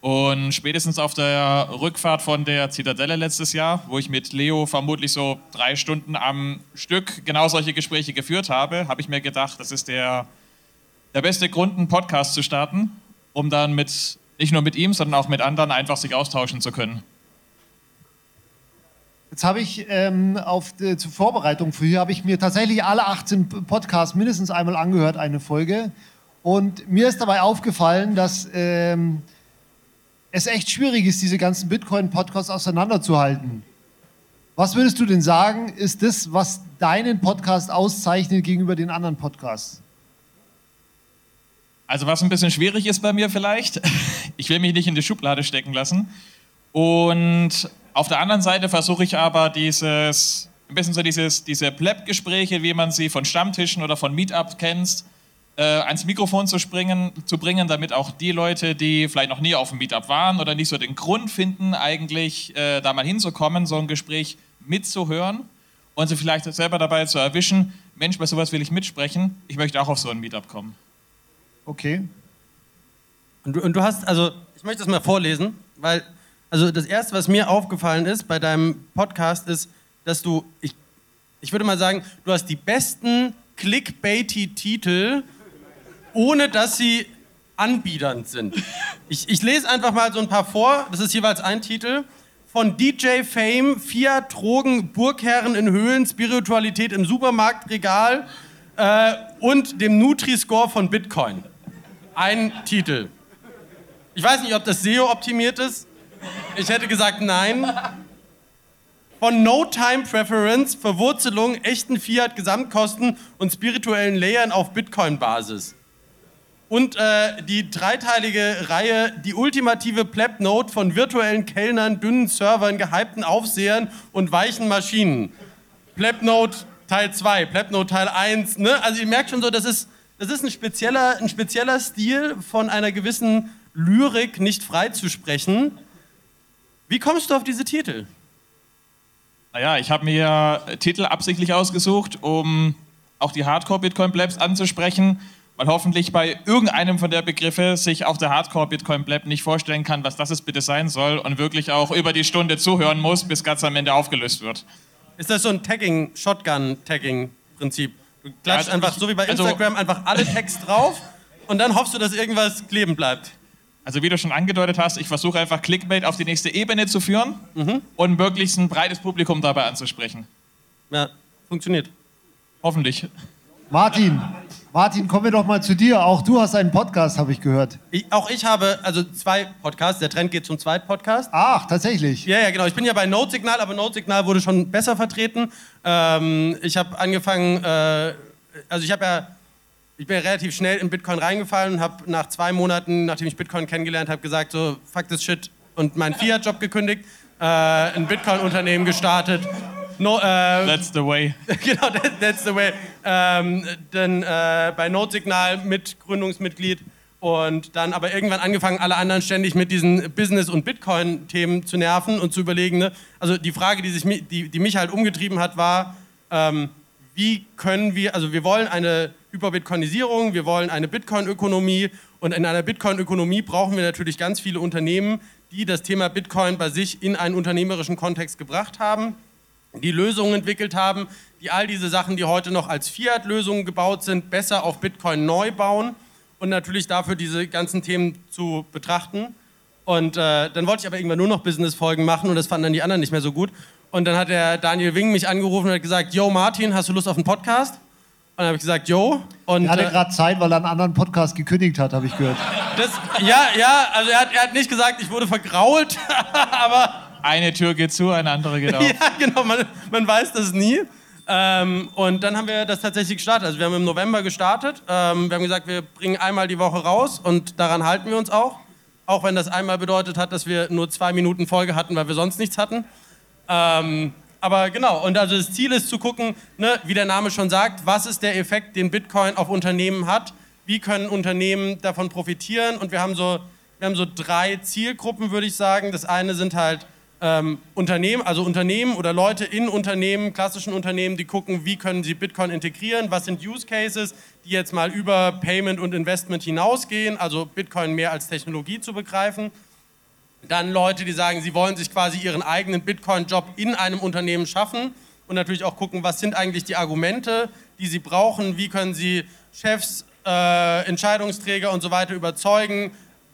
Und spätestens auf der Rückfahrt von der Zitadelle letztes Jahr, wo ich mit Leo vermutlich so drei Stunden am Stück genau solche Gespräche geführt habe, habe ich mir gedacht, das ist der, der beste Grund, einen Podcast zu starten, um dann mit, nicht nur mit ihm, sondern auch mit anderen einfach sich austauschen zu können. Jetzt habe ich ähm, auf, äh, zur Vorbereitung für hier habe ich mir tatsächlich alle 18 Podcasts mindestens einmal angehört, eine Folge. Und mir ist dabei aufgefallen, dass ähm, es echt schwierig ist, diese ganzen Bitcoin-Podcasts auseinanderzuhalten. Was würdest du denn sagen, ist das, was deinen Podcast auszeichnet gegenüber den anderen Podcasts? Also was ein bisschen schwierig ist bei mir vielleicht, ich will mich nicht in die Schublade stecken lassen. Und auf der anderen Seite versuche ich aber dieses, ein bisschen so dieses, diese Pleb-Gespräche, wie man sie von Stammtischen oder von Meetups kennt, äh, ans Mikrofon zu, springen, zu bringen, damit auch die Leute, die vielleicht noch nie auf dem Meetup waren oder nicht so den Grund finden, eigentlich äh, da mal hinzukommen, so ein Gespräch mitzuhören und sie vielleicht selber dabei zu erwischen, Mensch, bei sowas will ich mitsprechen, ich möchte auch auf so ein Meetup kommen. Okay. Und du, und du hast, also ich möchte das mal vorlesen, weil also das Erste, was mir aufgefallen ist bei deinem Podcast, ist, dass du, ich, ich würde mal sagen, du hast die besten Clickbaity-Titel, ohne dass sie anbiedernd sind. Ich, ich lese einfach mal so ein paar vor, das ist jeweils ein Titel. Von DJ Fame, Fiat, Drogen, Burgherren in Höhlen, Spiritualität im Supermarktregal äh, und dem Nutri-Score von Bitcoin. Ein Titel. Ich weiß nicht, ob das SEO optimiert ist. Ich hätte gesagt nein. Von No Time Preference, Verwurzelung, echten Fiat, Gesamtkosten und spirituellen Layern auf Bitcoin-Basis. Und äh, die dreiteilige Reihe, die ultimative Pleb-Note von virtuellen Kellnern, dünnen Servern, gehypten Aufsehern und weichen Maschinen. Pleb-Note Teil 2, Pleb-Note Teil 1. Ne? Also ihr merkt schon so, das ist, das ist ein, spezieller, ein spezieller Stil von einer gewissen Lyrik nicht freizusprechen. Wie kommst du auf diese Titel? Naja, ich habe mir Titel absichtlich ausgesucht, um auch die Hardcore-Bitcoin-Blabs anzusprechen, weil hoffentlich bei irgendeinem von der Begriffe sich auch der Hardcore-Bitcoin-Blab nicht vorstellen kann, was das jetzt bitte sein soll und wirklich auch über die Stunde zuhören muss, bis ganz am Ende aufgelöst wird. Ist das so ein Tagging, Shotgun-Tagging-Prinzip? Du klatscht also einfach ich- so wie bei also- Instagram einfach alle Text drauf und dann hoffst du, dass irgendwas kleben bleibt. Also wie du schon angedeutet hast, ich versuche einfach Clickbait auf die nächste Ebene zu führen Mhm. und möglichst ein breites Publikum dabei anzusprechen. Ja, funktioniert. Hoffentlich. Martin, Martin, kommen wir doch mal zu dir. Auch du hast einen Podcast, habe ich gehört. Ich, auch ich habe also zwei Podcasts. Der Trend geht zum zweiten Podcast. Ach, tatsächlich. Ja, ja, genau. Ich bin ja bei Note Signal, aber Note Signal wurde schon besser vertreten. Ähm, ich habe angefangen, äh, also ich habe ja, ich bin relativ schnell in Bitcoin reingefallen und habe nach zwei Monaten, nachdem ich Bitcoin kennengelernt habe, gesagt so, fuck this shit und meinen Fiat-Job gekündigt, äh, ein Bitcoin-Unternehmen gestartet. No, äh, That's the way. genau, that, that's the way. Ähm, dann äh, bei Notsignal mit Gründungsmitglied und dann aber irgendwann angefangen, alle anderen ständig mit diesen Business- und Bitcoin-Themen zu nerven und zu überlegen. Ne? Also die Frage, die, sich, die, die mich halt umgetrieben hat, war, ähm, wie können wir, also wir wollen eine Hyperbitcoinisierung, wir wollen eine Bitcoin-Ökonomie und in einer Bitcoin-Ökonomie brauchen wir natürlich ganz viele Unternehmen, die das Thema Bitcoin bei sich in einen unternehmerischen Kontext gebracht haben die Lösungen entwickelt haben, die all diese Sachen, die heute noch als Fiat-Lösungen gebaut sind, besser auf Bitcoin neu bauen und natürlich dafür diese ganzen Themen zu betrachten. Und äh, dann wollte ich aber irgendwann nur noch Business-Folgen machen und das fanden dann die anderen nicht mehr so gut. Und dann hat der Daniel Wing mich angerufen und hat gesagt, Yo Martin, hast du Lust auf einen Podcast? Dann habe ich gesagt. Und, er hatte äh, gerade Zeit, weil er einen anderen Podcast gekündigt hat, habe ich gehört. das, ja, ja, also er hat, er hat nicht gesagt, ich wurde vergrault, aber Eine Tür geht zu, eine andere geht auf. Ja, genau, man, man weiß das nie. Ähm, und dann haben wir das tatsächlich gestartet. Also wir haben im November gestartet. Ähm, wir haben gesagt, wir bringen einmal die Woche raus und daran halten wir uns auch. Auch wenn das einmal bedeutet hat, dass wir nur zwei Minuten Folge hatten, weil wir sonst nichts hatten. Ähm, aber genau, und also das Ziel ist zu gucken, ne, wie der Name schon sagt, was ist der Effekt, den Bitcoin auf Unternehmen hat? Wie können Unternehmen davon profitieren? Und wir haben so, wir haben so drei Zielgruppen, würde ich sagen. Das eine sind halt ähm, Unternehmen, also Unternehmen oder Leute in Unternehmen, klassischen Unternehmen, die gucken, wie können sie Bitcoin integrieren, was sind Use Cases, die jetzt mal über Payment und Investment hinausgehen, also Bitcoin mehr als Technologie zu begreifen. Dann Leute, die sagen, sie wollen sich quasi ihren eigenen Bitcoin-Job in einem Unternehmen schaffen und natürlich auch gucken, was sind eigentlich die Argumente, die sie brauchen, wie können sie Chefs, äh, Entscheidungsträger und so weiter überzeugen,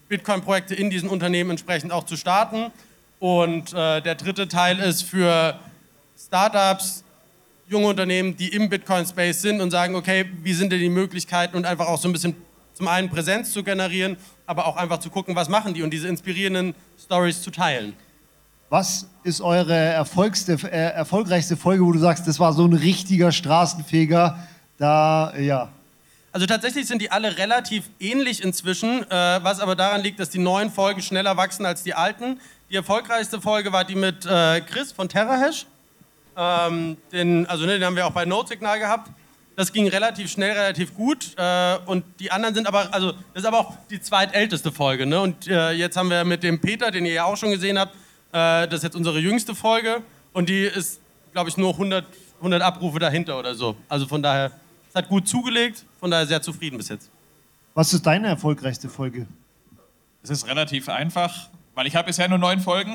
Bitcoin-Projekte in diesen Unternehmen entsprechend auch zu starten. Und äh, der dritte Teil ist für Startups, junge Unternehmen, die im Bitcoin-Space sind und sagen, okay, wie sind denn die Möglichkeiten und einfach auch so ein bisschen zum einen Präsenz zu generieren, aber auch einfach zu gucken, was machen die und diese inspirierenden Stories zu teilen. Was ist eure äh, erfolgreichste Folge, wo du sagst, das war so ein richtiger Straßenfeger? Da, ja. Also tatsächlich sind die alle relativ ähnlich inzwischen, äh, was aber daran liegt, dass die neuen Folgen schneller wachsen als die alten. Die erfolgreichste Folge war die mit äh, Chris von TerraHash. Ähm, den, also ne, den haben wir auch bei Notsignal gehabt. Das ging relativ schnell, relativ gut. Äh, und die anderen sind aber, also das ist aber auch die zweitälteste Folge. Ne? Und äh, jetzt haben wir mit dem Peter, den ihr ja auch schon gesehen habt, äh, das ist jetzt unsere jüngste Folge. Und die ist, glaube ich, nur 100, 100 Abrufe dahinter oder so. Also von daher, es hat gut zugelegt, von daher sehr zufrieden bis jetzt. Was ist deine erfolgreichste Folge? Es ist relativ einfach, weil ich habe bisher nur neun Folgen.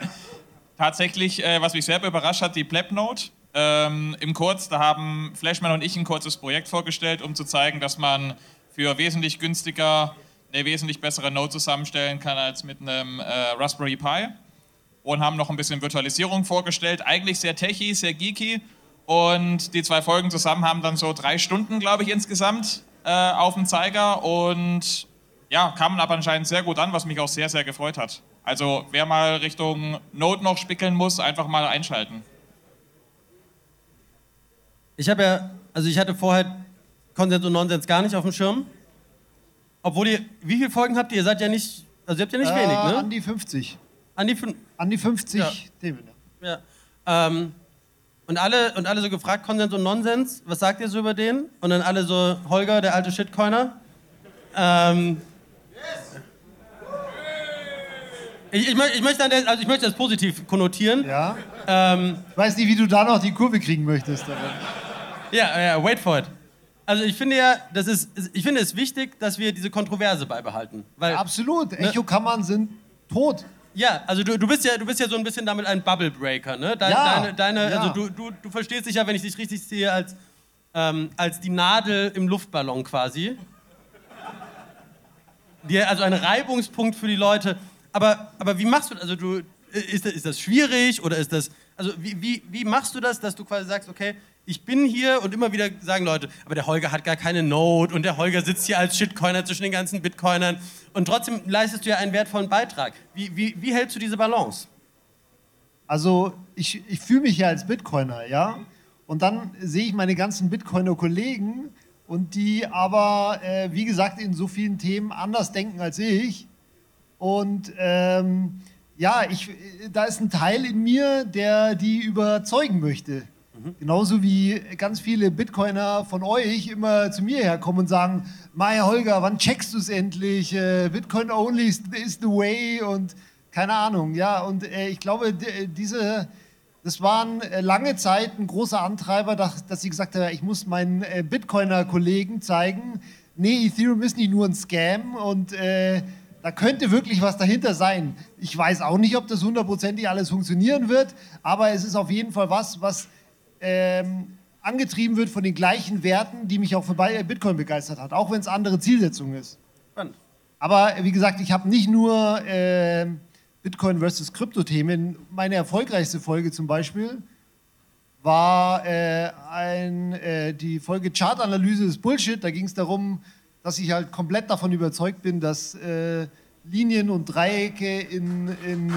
Tatsächlich, äh, was mich sehr überrascht hat, die Plebnote. Ähm, Im Kurz, da haben Flashman und ich ein kurzes Projekt vorgestellt, um zu zeigen, dass man für wesentlich günstiger eine wesentlich bessere Node zusammenstellen kann als mit einem äh, Raspberry Pi. Und haben noch ein bisschen Virtualisierung vorgestellt. Eigentlich sehr techy, sehr geeky. Und die zwei Folgen zusammen haben dann so drei Stunden, glaube ich, insgesamt äh, auf dem Zeiger. Und ja, kamen aber anscheinend sehr gut an, was mich auch sehr, sehr gefreut hat. Also wer mal Richtung Node noch spickeln muss, einfach mal einschalten. Ich habe ja, also ich hatte vorher Konsens und Nonsens gar nicht auf dem Schirm. Obwohl ihr, wie viele Folgen habt ihr? Ihr seid ja nicht, also ihr habt ja nicht Äh, wenig, ne? An die 50. An die, An die 50 Ja. Themen. Ja. Ähm, und, alle, und alle so gefragt, Konsens und Nonsens, was sagt ihr so über den? Und dann alle so, Holger, der alte Shitcoiner. Ähm, ich, ich, mö- ich, möchte der, also ich möchte das positiv konnotieren. Ja. Ähm, Ich weiß nicht, wie du da noch die Kurve kriegen möchtest. Ja, ja, wait for it. Also ich finde ja, das ist, ich finde es wichtig, dass wir diese Kontroverse beibehalten. Weil, Absolut. Echokammern sind tot. Ja, also du, du, bist ja, du bist ja so ein bisschen damit ein Bubble Breaker, ne? Dein, Ja, deine, deine, ja. also du, du, du verstehst dich ja, wenn ich dich richtig sehe, als, ähm, als die Nadel im Luftballon quasi. Die, also ein Reibungspunkt für die Leute. Aber, aber wie machst du das? Also du, ist, das- ist das schwierig oder ist das. Also wie, wie, wie machst du das, dass du quasi sagst, okay, ich bin hier und immer wieder sagen Leute, aber der Holger hat gar keine Note und der Holger sitzt hier als Shitcoiner zwischen den ganzen Bitcoinern und trotzdem leistest du ja einen wertvollen Beitrag. Wie, wie, wie hältst du diese Balance? Also ich, ich fühle mich ja als Bitcoiner, ja. Und dann sehe ich meine ganzen Bitcoiner-Kollegen und die aber, äh, wie gesagt, in so vielen Themen anders denken als ich. Und ähm, ja, ich, da ist ein Teil in mir, der die überzeugen möchte. Genauso wie ganz viele Bitcoiner von euch immer zu mir herkommen und sagen, Maya Holger, wann checkst du es endlich? Äh, Bitcoin only is, the way und keine Ahnung. Ja, und äh, ich glaube, d- diese, das waren äh, lange Zeit ein großer Antreiber, dass, dass sie gesagt haben, ich muss meinen äh, Bitcoiner-Kollegen zeigen, nee, Ethereum ist nicht nur ein Scam und äh, da könnte wirklich was dahinter sein. Ich weiß auch nicht, ob das hundertprozentig alles funktionieren wird, aber es ist auf jeden Fall was, was ähm, angetrieben wird von den gleichen Werten, die mich auch für Bi- Bitcoin begeistert hat, auch wenn es andere Zielsetzung ist. Spannend. Aber äh, wie gesagt, ich habe nicht nur ähm, Bitcoin versus Krypto-Themen. Meine erfolgreichste Folge zum Beispiel war äh, ein, äh, die Folge Chartanalyse ist Bullshit. Da ging es darum, dass ich halt komplett davon überzeugt bin, dass äh, Linien und Dreiecke in, in,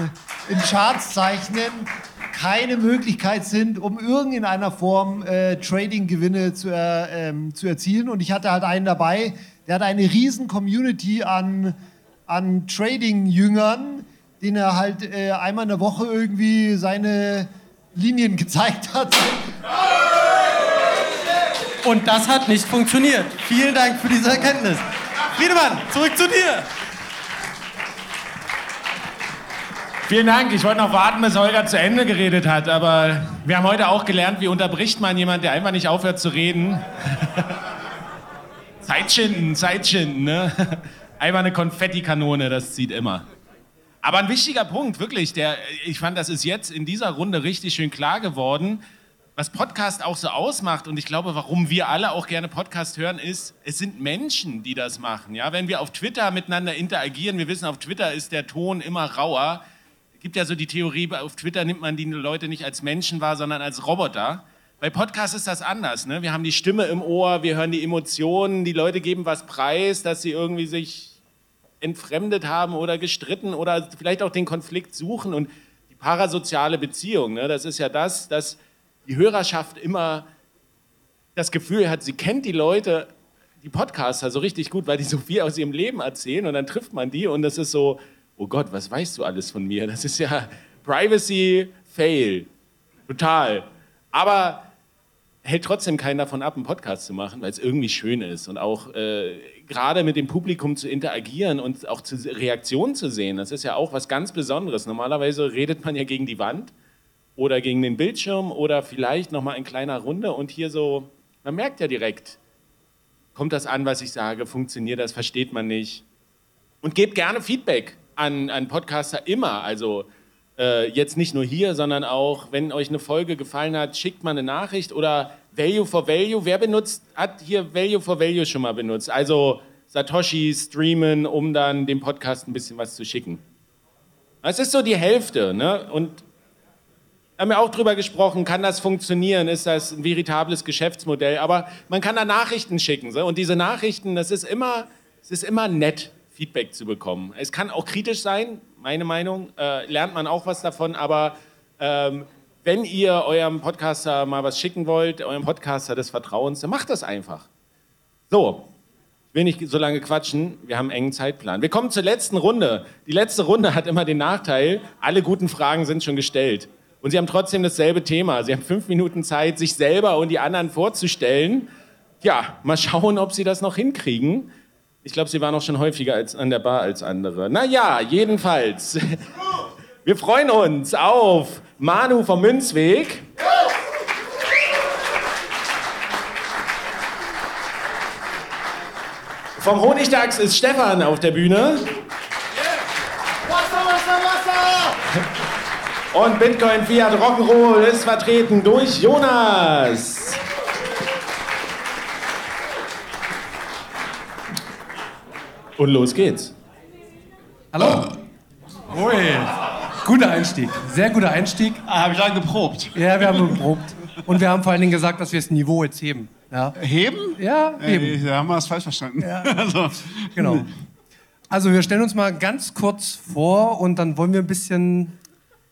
in Charts zeichnen keine Möglichkeit sind, um irgendeiner Form äh, Trading-Gewinne zu, er, ähm, zu erzielen. Und ich hatte halt einen dabei, der hat eine riesen Community an, an Trading-Jüngern, denen er halt äh, einmal in der Woche irgendwie seine Linien gezeigt hat. Und das hat nicht funktioniert. Vielen Dank für diese Erkenntnis. Friedemann, zurück zu dir. Vielen Dank. Ich wollte noch warten, bis Holger zu Ende geredet hat, aber wir haben heute auch gelernt, wie unterbricht man jemanden, der einfach nicht aufhört zu reden. Zeit schinden, Zeit schinden, ne? Einfach eine Konfettikanone, das zieht immer. Aber ein wichtiger Punkt, wirklich, der, ich fand, das ist jetzt in dieser Runde richtig schön klar geworden, was Podcast auch so ausmacht und ich glaube, warum wir alle auch gerne Podcast hören, ist, es sind Menschen, die das machen. Ja? Wenn wir auf Twitter miteinander interagieren, wir wissen, auf Twitter ist der Ton immer rauer. Gibt ja so die Theorie, auf Twitter nimmt man die Leute nicht als Menschen wahr, sondern als Roboter. Bei Podcasts ist das anders. Ne? Wir haben die Stimme im Ohr, wir hören die Emotionen, die Leute geben was preis, dass sie irgendwie sich entfremdet haben oder gestritten oder vielleicht auch den Konflikt suchen. Und die parasoziale Beziehung, ne? das ist ja das, dass die Hörerschaft immer das Gefühl hat, sie kennt die Leute, die Podcaster so richtig gut, weil die so viel aus ihrem Leben erzählen und dann trifft man die und das ist so, oh Gott, was weißt du alles von mir? Das ist ja Privacy Fail. Total. Aber hält trotzdem keinen davon ab, einen Podcast zu machen, weil es irgendwie schön ist und auch äh, gerade mit dem Publikum zu interagieren und auch zu Reaktionen zu sehen. Das ist ja auch was ganz Besonderes. Normalerweise redet man ja gegen die Wand oder gegen den Bildschirm oder vielleicht noch mal in kleiner Runde und hier so, man merkt ja direkt, kommt das an, was ich sage, funktioniert das, versteht man nicht. Und gebt gerne Feedback an, an Podcaster immer, also äh, jetzt nicht nur hier, sondern auch, wenn euch eine Folge gefallen hat, schickt mal eine Nachricht oder Value for Value. Wer benutzt, hat hier Value for Value schon mal benutzt? Also Satoshi streamen, um dann dem Podcast ein bisschen was zu schicken. Es ist so die Hälfte, ne? Und haben wir auch drüber gesprochen, kann das funktionieren, ist das ein veritables Geschäftsmodell, aber man kann da Nachrichten schicken. So? Und diese Nachrichten, das ist immer, es ist immer nett, Feedback zu bekommen. Es kann auch kritisch sein, meine Meinung, äh, lernt man auch was davon, aber ähm, wenn ihr eurem Podcaster mal was schicken wollt, eurem Podcaster des Vertrauens, dann macht das einfach. So, ich will nicht so lange quatschen, wir haben einen engen Zeitplan. Wir kommen zur letzten Runde. Die letzte Runde hat immer den Nachteil, alle guten Fragen sind schon gestellt. Und Sie haben trotzdem dasselbe Thema. Sie haben fünf Minuten Zeit, sich selber und die anderen vorzustellen. Ja, mal schauen, ob Sie das noch hinkriegen. Ich glaube, Sie waren auch schon häufiger als an der Bar als andere. Naja, jedenfalls. Wir freuen uns auf Manu vom Münzweg. Vom Honigdachs ist Stefan auf der Bühne. Wasser, Wasser, Wasser! Und Bitcoin Fiat Rock'n'Roll ist vertreten durch Jonas. Und los geht's. Hallo. Ui. Guter Einstieg. Sehr guter Einstieg. Ah, habe ich lange geprobt. Ja, wir haben geprobt. Und wir haben vor allen Dingen gesagt, dass wir das Niveau jetzt heben. Ja. Heben? Ja, heben. Äh, da haben wir es falsch verstanden. also, Genau. Also wir stellen uns mal ganz kurz vor und dann wollen wir ein bisschen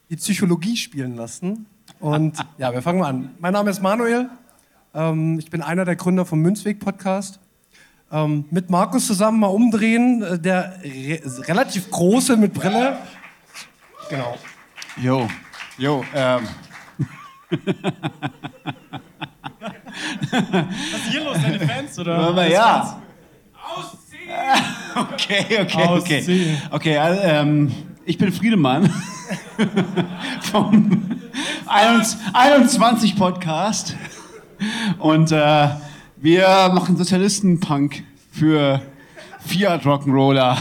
die Psychologie spielen lassen. Und ja, wir fangen mal an. Mein Name ist Manuel. Ähm, ich bin einer der Gründer vom Münzweg-Podcast. Ähm, mit Markus zusammen mal umdrehen, äh, der re relativ große mit Brille. Genau. Jo, jo, ähm. Was ist hier los, deine Fans? Oder Aber ja. Okay, okay, okay. Ausziehen. Okay, also, ähm, ich bin Friedemann vom 21 Podcast und äh, wir machen Sozialisten-Punk für Fiat Rock'n'Roller.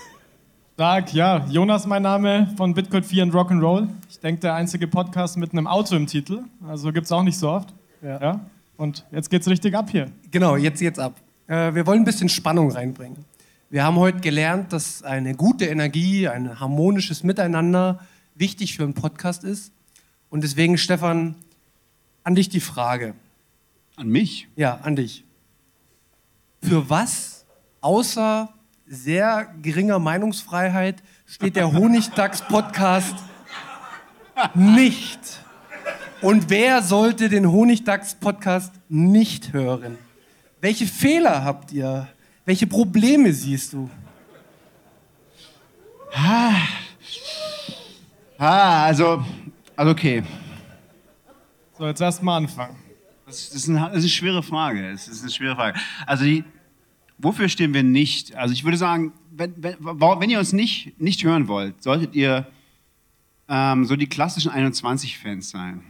Stark, ja. Jonas mein Name von Bitcoin 4 und Rock'n'Roll. Ich denke, der einzige Podcast mit einem Auto im Titel. Also gibt es auch nicht so oft. Ja. Und jetzt geht's richtig ab hier. Genau, jetzt jetzt ab. Äh, wir wollen ein bisschen Spannung reinbringen. Wir haben heute gelernt, dass eine gute Energie, ein harmonisches Miteinander wichtig für einen Podcast ist. Und deswegen, Stefan, an dich die Frage. An mich? Ja, an dich. Für was, außer sehr geringer Meinungsfreiheit, steht der Honigdachs-Podcast nicht? Und wer sollte den Honigdachs-Podcast nicht hören? Welche Fehler habt ihr? Welche Probleme siehst du? Ah, ah also, also okay. So, jetzt erst mal anfangen. Das ist, eine, das ist eine schwere Frage. Das ist eine schwere Frage. Also, die, wofür stehen wir nicht? Also, ich würde sagen, wenn, wenn, wenn ihr uns nicht, nicht hören wollt, solltet ihr ähm, so die klassischen 21-Fans sein.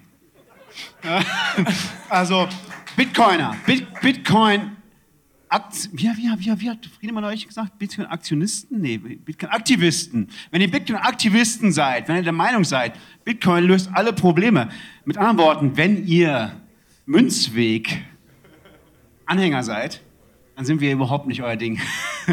also, Bitcoiner, Bit, Bitcoin. Wie, wie, wie, wie hat Friedemann euch gesagt? Bitcoin-Aktionisten? Nee, Bitcoin-Aktivisten. Wenn ihr Bitcoin-Aktivisten seid, wenn ihr der Meinung seid, Bitcoin löst alle Probleme. Mit anderen Worten, wenn ihr Münzweg Anhänger seid, dann sind wir überhaupt nicht euer Ding.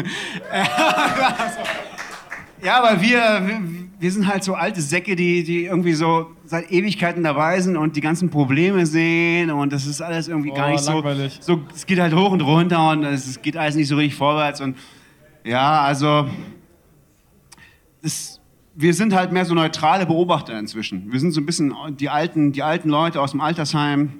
ja, aber wir, wir, sind halt so alte Säcke, die, die irgendwie so seit Ewigkeiten dabei sind und die ganzen Probleme sehen und das ist alles irgendwie gar Oh, nicht so, langweilig. so. Es geht halt hoch und runter und es es geht alles nicht so richtig vorwärts und ja, also das, wir sind halt mehr so neutrale Beobachter inzwischen. Wir sind so ein bisschen die alten, die alten Leute aus dem Altersheim.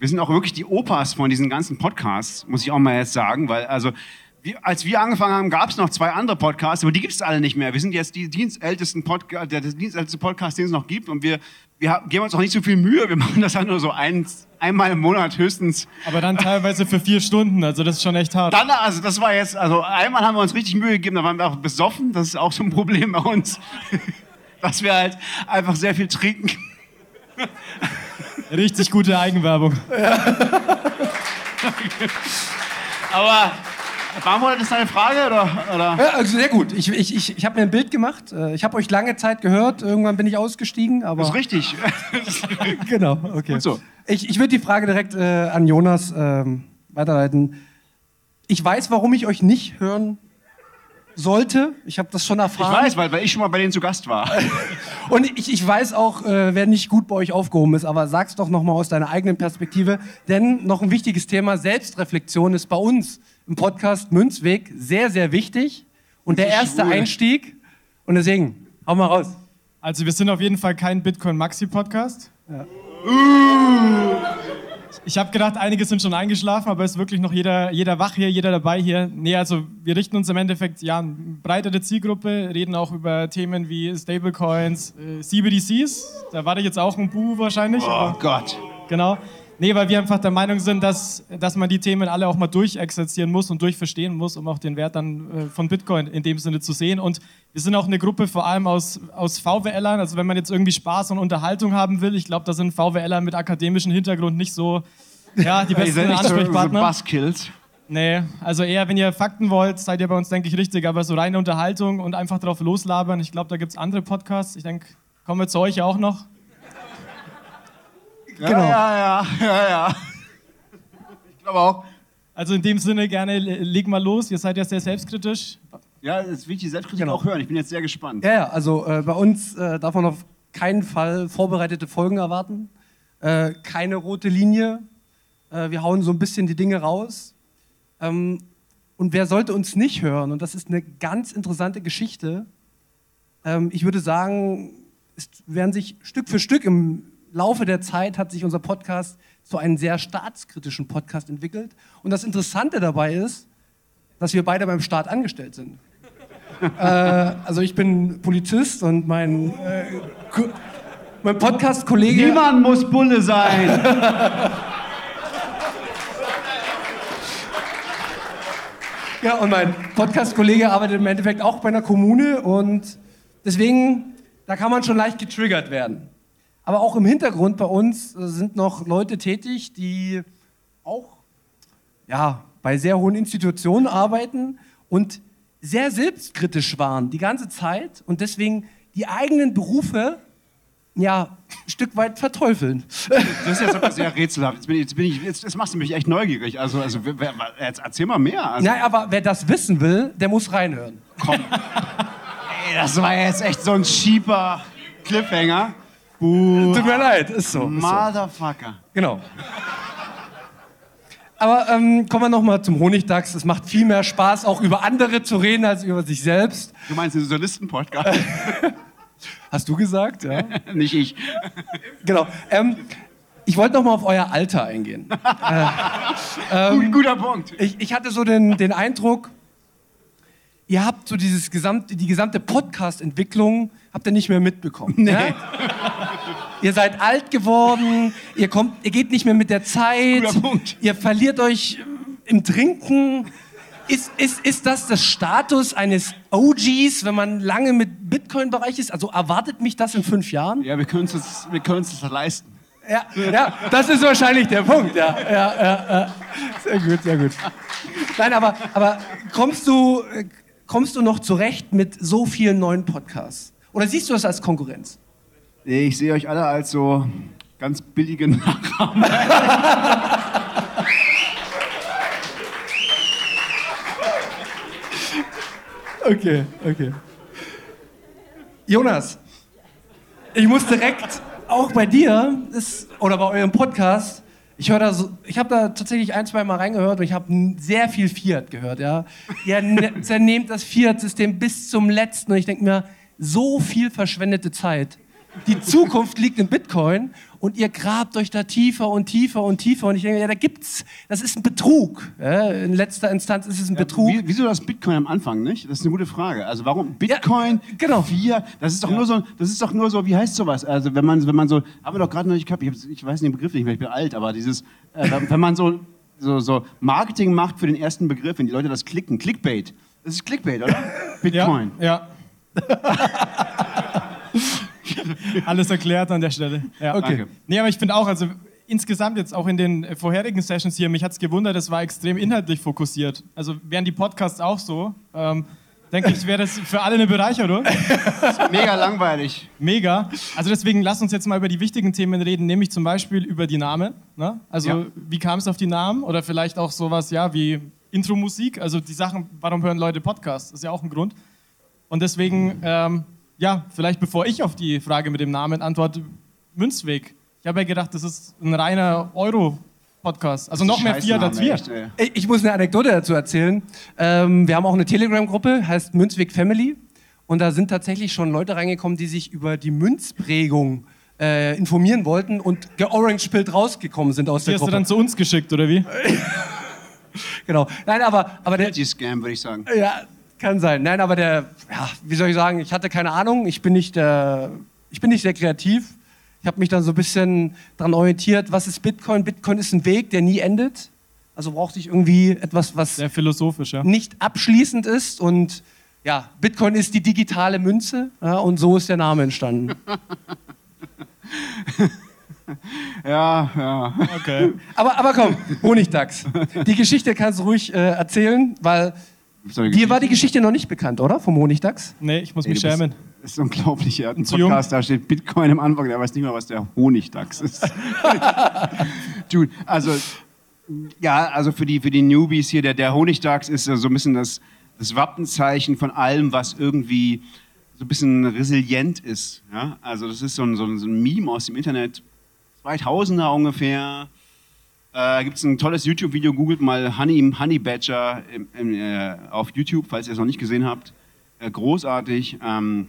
Wir sind auch wirklich die Opas von diesen ganzen Podcasts, muss ich auch mal jetzt sagen, weil also wir, als wir angefangen haben, gab es noch zwei andere Podcasts, aber die gibt es alle nicht mehr. Wir sind jetzt die dienstältesten Podca der, der dienstälteste Podcast, den es noch gibt und wir, wir geben uns auch nicht so viel Mühe. Wir machen das halt nur so ein, einmal im Monat höchstens. Aber dann teilweise für vier Stunden, also das ist schon echt hart. Dann, also das war jetzt, also einmal haben wir uns richtig Mühe gegeben, da waren wir auch besoffen, das ist auch so ein Problem bei uns, dass wir halt einfach sehr viel trinken. Richtig gute Eigenwerbung. Aber beantwortet das deine Frage oder? oder? Ja, also sehr gut. Ich, ich, ich, ich habe mir ein Bild gemacht. Äh, Ich habe euch lange Zeit gehört. Irgendwann bin ich ausgestiegen. Aber Das ist richtig. genau, okay. Gut so. Ich, ich würde die Frage direkt äh, an Jonas ähm, weiterleiten. Ich weiß, warum ich euch nicht hören sollte. Ich habe das schon Ich erfahren. weiß, weil, weil ich schon mal bei denen zu Gast war. Und ich, ich weiß auch, äh, wer nicht gut bei euch aufgehoben ist, aber sag's doch nochmal aus deiner eigenen Perspektive. Denn noch ein wichtiges Thema, Selbstreflexion ist bei uns im Podcast Münzweg sehr, sehr wichtig. Und der erste schwul. Einstieg. Und deswegen, hau mal raus. Also wir sind auf jeden Fall kein Bitcoin-Maxi-Podcast. Ich habe gedacht, einige sind schon eingeschlafen, aber es ist wirklich noch jeder, jeder wach hier, jeder dabei hier. Nee, also wir richten uns im Endeffekt ja an eine breitere Zielgruppe, reden auch über Themen wie Stablecoins, äh, CBDCs. Da warte ich jetzt auch ein Buh wahrscheinlich. Oh Gott. Genau. Nee, weil wir einfach der Meinung sind, dass, dass man die Themen alle auch mal durchexerzieren muss und durchverstehen muss, um auch den Wert dann äh, von Bitcoin in dem Sinne zu sehen. Und wir sind auch eine Gruppe vor allem aus, aus VWLern. Also wenn man jetzt irgendwie Spaß und Unterhaltung haben will, ich glaube, da sind VWLer mit akademischem Hintergrund nicht so ja, die besten nicht so- so Ansprechpartner. Buzzkills. Nee, also eher, wenn ihr Fakten wollt, seid ihr bei uns, denke ich, richtig. Aber so reine Unterhaltung und einfach drauf loslabern, ich glaube, da gibt es andere Podcasts. Ich denke, kommen wir zu euch auch noch. Ja, ja, ja, ja, ja. Ich glaube auch. Also in dem Sinne gerne, le- leg mal los. Ihr seid ja sehr selbstkritisch. Ja, das will ich die Selbstkritik auch hören. Ich bin jetzt sehr gespannt. Ja, ja, also äh, bei uns äh, darf man auf keinen Fall vorbereitete Folgen erwarten. Äh, keine rote Linie. Äh, wir hauen so ein bisschen die Dinge raus. Ähm, und wer sollte uns nicht hören? Und das ist eine ganz interessante Geschichte. Ähm, ich würde sagen, es werden sich Stück für Stück im Laufe der Zeit hat sich unser Podcast zu einem sehr staatskritischen Podcast entwickelt. Und das Interessante dabei ist, dass wir beide beim Staat angestellt sind. äh, also ich bin Polizist und mein, äh, mein Podcast-Kollege... Niemand muss Bulle sein. Ja, und mein Podcast-Kollege arbeitet im Endeffekt auch bei einer Kommune und deswegen, da kann man schon leicht getriggert werden. Aber auch im Hintergrund bei uns äh, sind noch Leute tätig, die auch ja, bei sehr hohen Institutionen arbeiten und sehr selbstkritisch waren die ganze Zeit und deswegen die eigenen Berufe ja, ein Stück weit verteufeln. Das ist jetzt aber sehr rätselhaft. Jetzt, bin ich, jetzt, bin ich, jetzt, jetzt machst du mich echt neugierig. Also, also wer, jetzt erzähl mal mehr. Also, Nein, aber wer das wissen will, der muss reinhören. ey, das war jetzt echt so ein cheaper Cliffhanger. Uh, Tut mir leid, ist so. Ist so. Motherfucker. Genau. Aber ähm, kommen wir nochmal zum Honigdachs. Es macht viel mehr Spaß, auch über andere zu reden, als über sich selbst. Du meinst den Solisten-Podcast? Hast du gesagt, ja? Nicht ich. Genau. Ähm, ich wollte nochmal auf euer Alter eingehen. äh, ähm, Guter Punkt. Ich, ich hatte so den, den Eindruck, ihr habt so dieses gesamte, die gesamte Podcast-Entwicklung habt ihr nicht mehr mitbekommen. Nee. Ja? Ihr seid alt geworden, ihr, kommt, ihr geht nicht mehr mit der Zeit, ihr verliert euch im Trinken. Ist, ist, ist das das Status eines OGs, wenn man lange mit Bitcoin-Bereich ist? Also erwartet mich das in fünf Jahren? Ja, wir können es uns, wir können uns das leisten. Ja, ja, das ist wahrscheinlich der Punkt. Ja, ja, ja. Sehr gut, sehr gut. Nein, aber, aber kommst, du, kommst du noch zurecht mit so vielen neuen Podcasts? Oder siehst du das als Konkurrenz? Ich sehe euch alle als so ganz billige Nachahmer. Okay, okay. Jonas, ich muss direkt auch bei dir ist, oder bei eurem Podcast, ich höre da so, ich habe da tatsächlich ein, zwei Mal reingehört und ich habe sehr viel Fiat gehört, ja. Ihr ne- zernehmt das Fiat-System bis zum letzten und ich denke mir, so viel verschwendete Zeit. Die Zukunft liegt in Bitcoin und ihr grabt euch da tiefer und tiefer und tiefer und ich denke, ja, da gibt's, das ist ein Betrug. Ja, in letzter Instanz ist es ein Betrug. Wie, wieso das Bitcoin am Anfang nicht? Das ist eine gute Frage. Also warum Bitcoin? genau. Vier, das ist doch nur so, das ist doch nur so, wie heißt sowas? Also wenn man, wenn man so, haben wir doch gerade noch nicht gehabt. Ich, ich weiß den Begriff nicht mehr. Ich bin alt, aber dieses, äh, wenn man so, so, so Marketing macht für den ersten Begriff, wenn die Leute das klicken, Clickbait. Das ist Clickbait, oder? Bitcoin. Ja. Alles erklärt an der Stelle. Ja. Okay. Danke. Nee, aber ich finde auch, also insgesamt jetzt auch in den vorherigen Sessions hier, mich hat es gewundert, es war extrem inhaltlich fokussiert. Also wären die Podcasts auch so, ähm, denke ich, wäre das für alle eine Bereicherung. Mega langweilig. Mega. Also deswegen lass uns jetzt mal über die wichtigen Themen reden, nämlich zum Beispiel über die Namen. Ne? Also Ja. wie kam es auf die Namen? Oder vielleicht auch sowas, ja, wie Intro-Musik. Also die Sachen, warum hören Leute Podcasts? Das ist ja auch ein Grund. Und deswegen, ähm, ja, vielleicht bevor ich auf die Frage mit dem Namen antworte, Münzweg. Ich habe ja gedacht, das ist ein reiner Euro-Podcast. Also noch mehr Fiat als wir. Ich, ich muss eine Anekdote dazu erzählen. Ähm, wir haben auch eine Telegram-Gruppe, heißt Münzweg Family. Und da sind tatsächlich schon Leute reingekommen, die sich über die Münzprägung äh, informieren wollten und georange-pillt rausgekommen sind aus Die der hast du Gruppe. dann zu uns geschickt, oder wie? genau. Nein, aber, aber der. Scam, würde ich sagen. Ja, kann sein. Nein, aber der, ja, wie soll ich sagen, ich hatte keine Ahnung. Ich bin nicht, äh, ich bin nicht sehr kreativ. Ich habe mich dann so ein bisschen daran orientiert, was ist Bitcoin? Bitcoin ist ein Weg, der nie endet. Also brauchte ich irgendwie etwas, was Sehr philosophisch, ja. nicht abschließend ist. Und ja, Bitcoin ist die digitale Münze. Ja, und so ist der Name entstanden. Ja, ja. Okay. Aber, aber komm, Honigdachs. Die Geschichte kannst du ruhig äh, erzählen, weil dir war die Geschichte noch nicht bekannt, oder? Vom Honigdachs? Nee, ich muss Ey, mich schämen. Das ist unglaublich. Er hat einen Zu jung. Podcast, da steht Bitcoin am Anfang, der weiß nicht mal, was der Honigdachs ist. Dude, also, ja, also für die, für die Newbies hier, der, der Honigdachs ist so ein bisschen das, das Wappenzeichen von allem, was irgendwie so ein bisschen resilient ist. Ja? Also das ist so ein, so ein, so ein Meme aus dem Internet. 2000er ungefähr. Äh, Gibt es ein tolles YouTube-Video, googelt mal Honey, Honey Badger im, im, äh, auf YouTube, falls ihr es noch nicht gesehen habt. Äh, großartig. Ähm,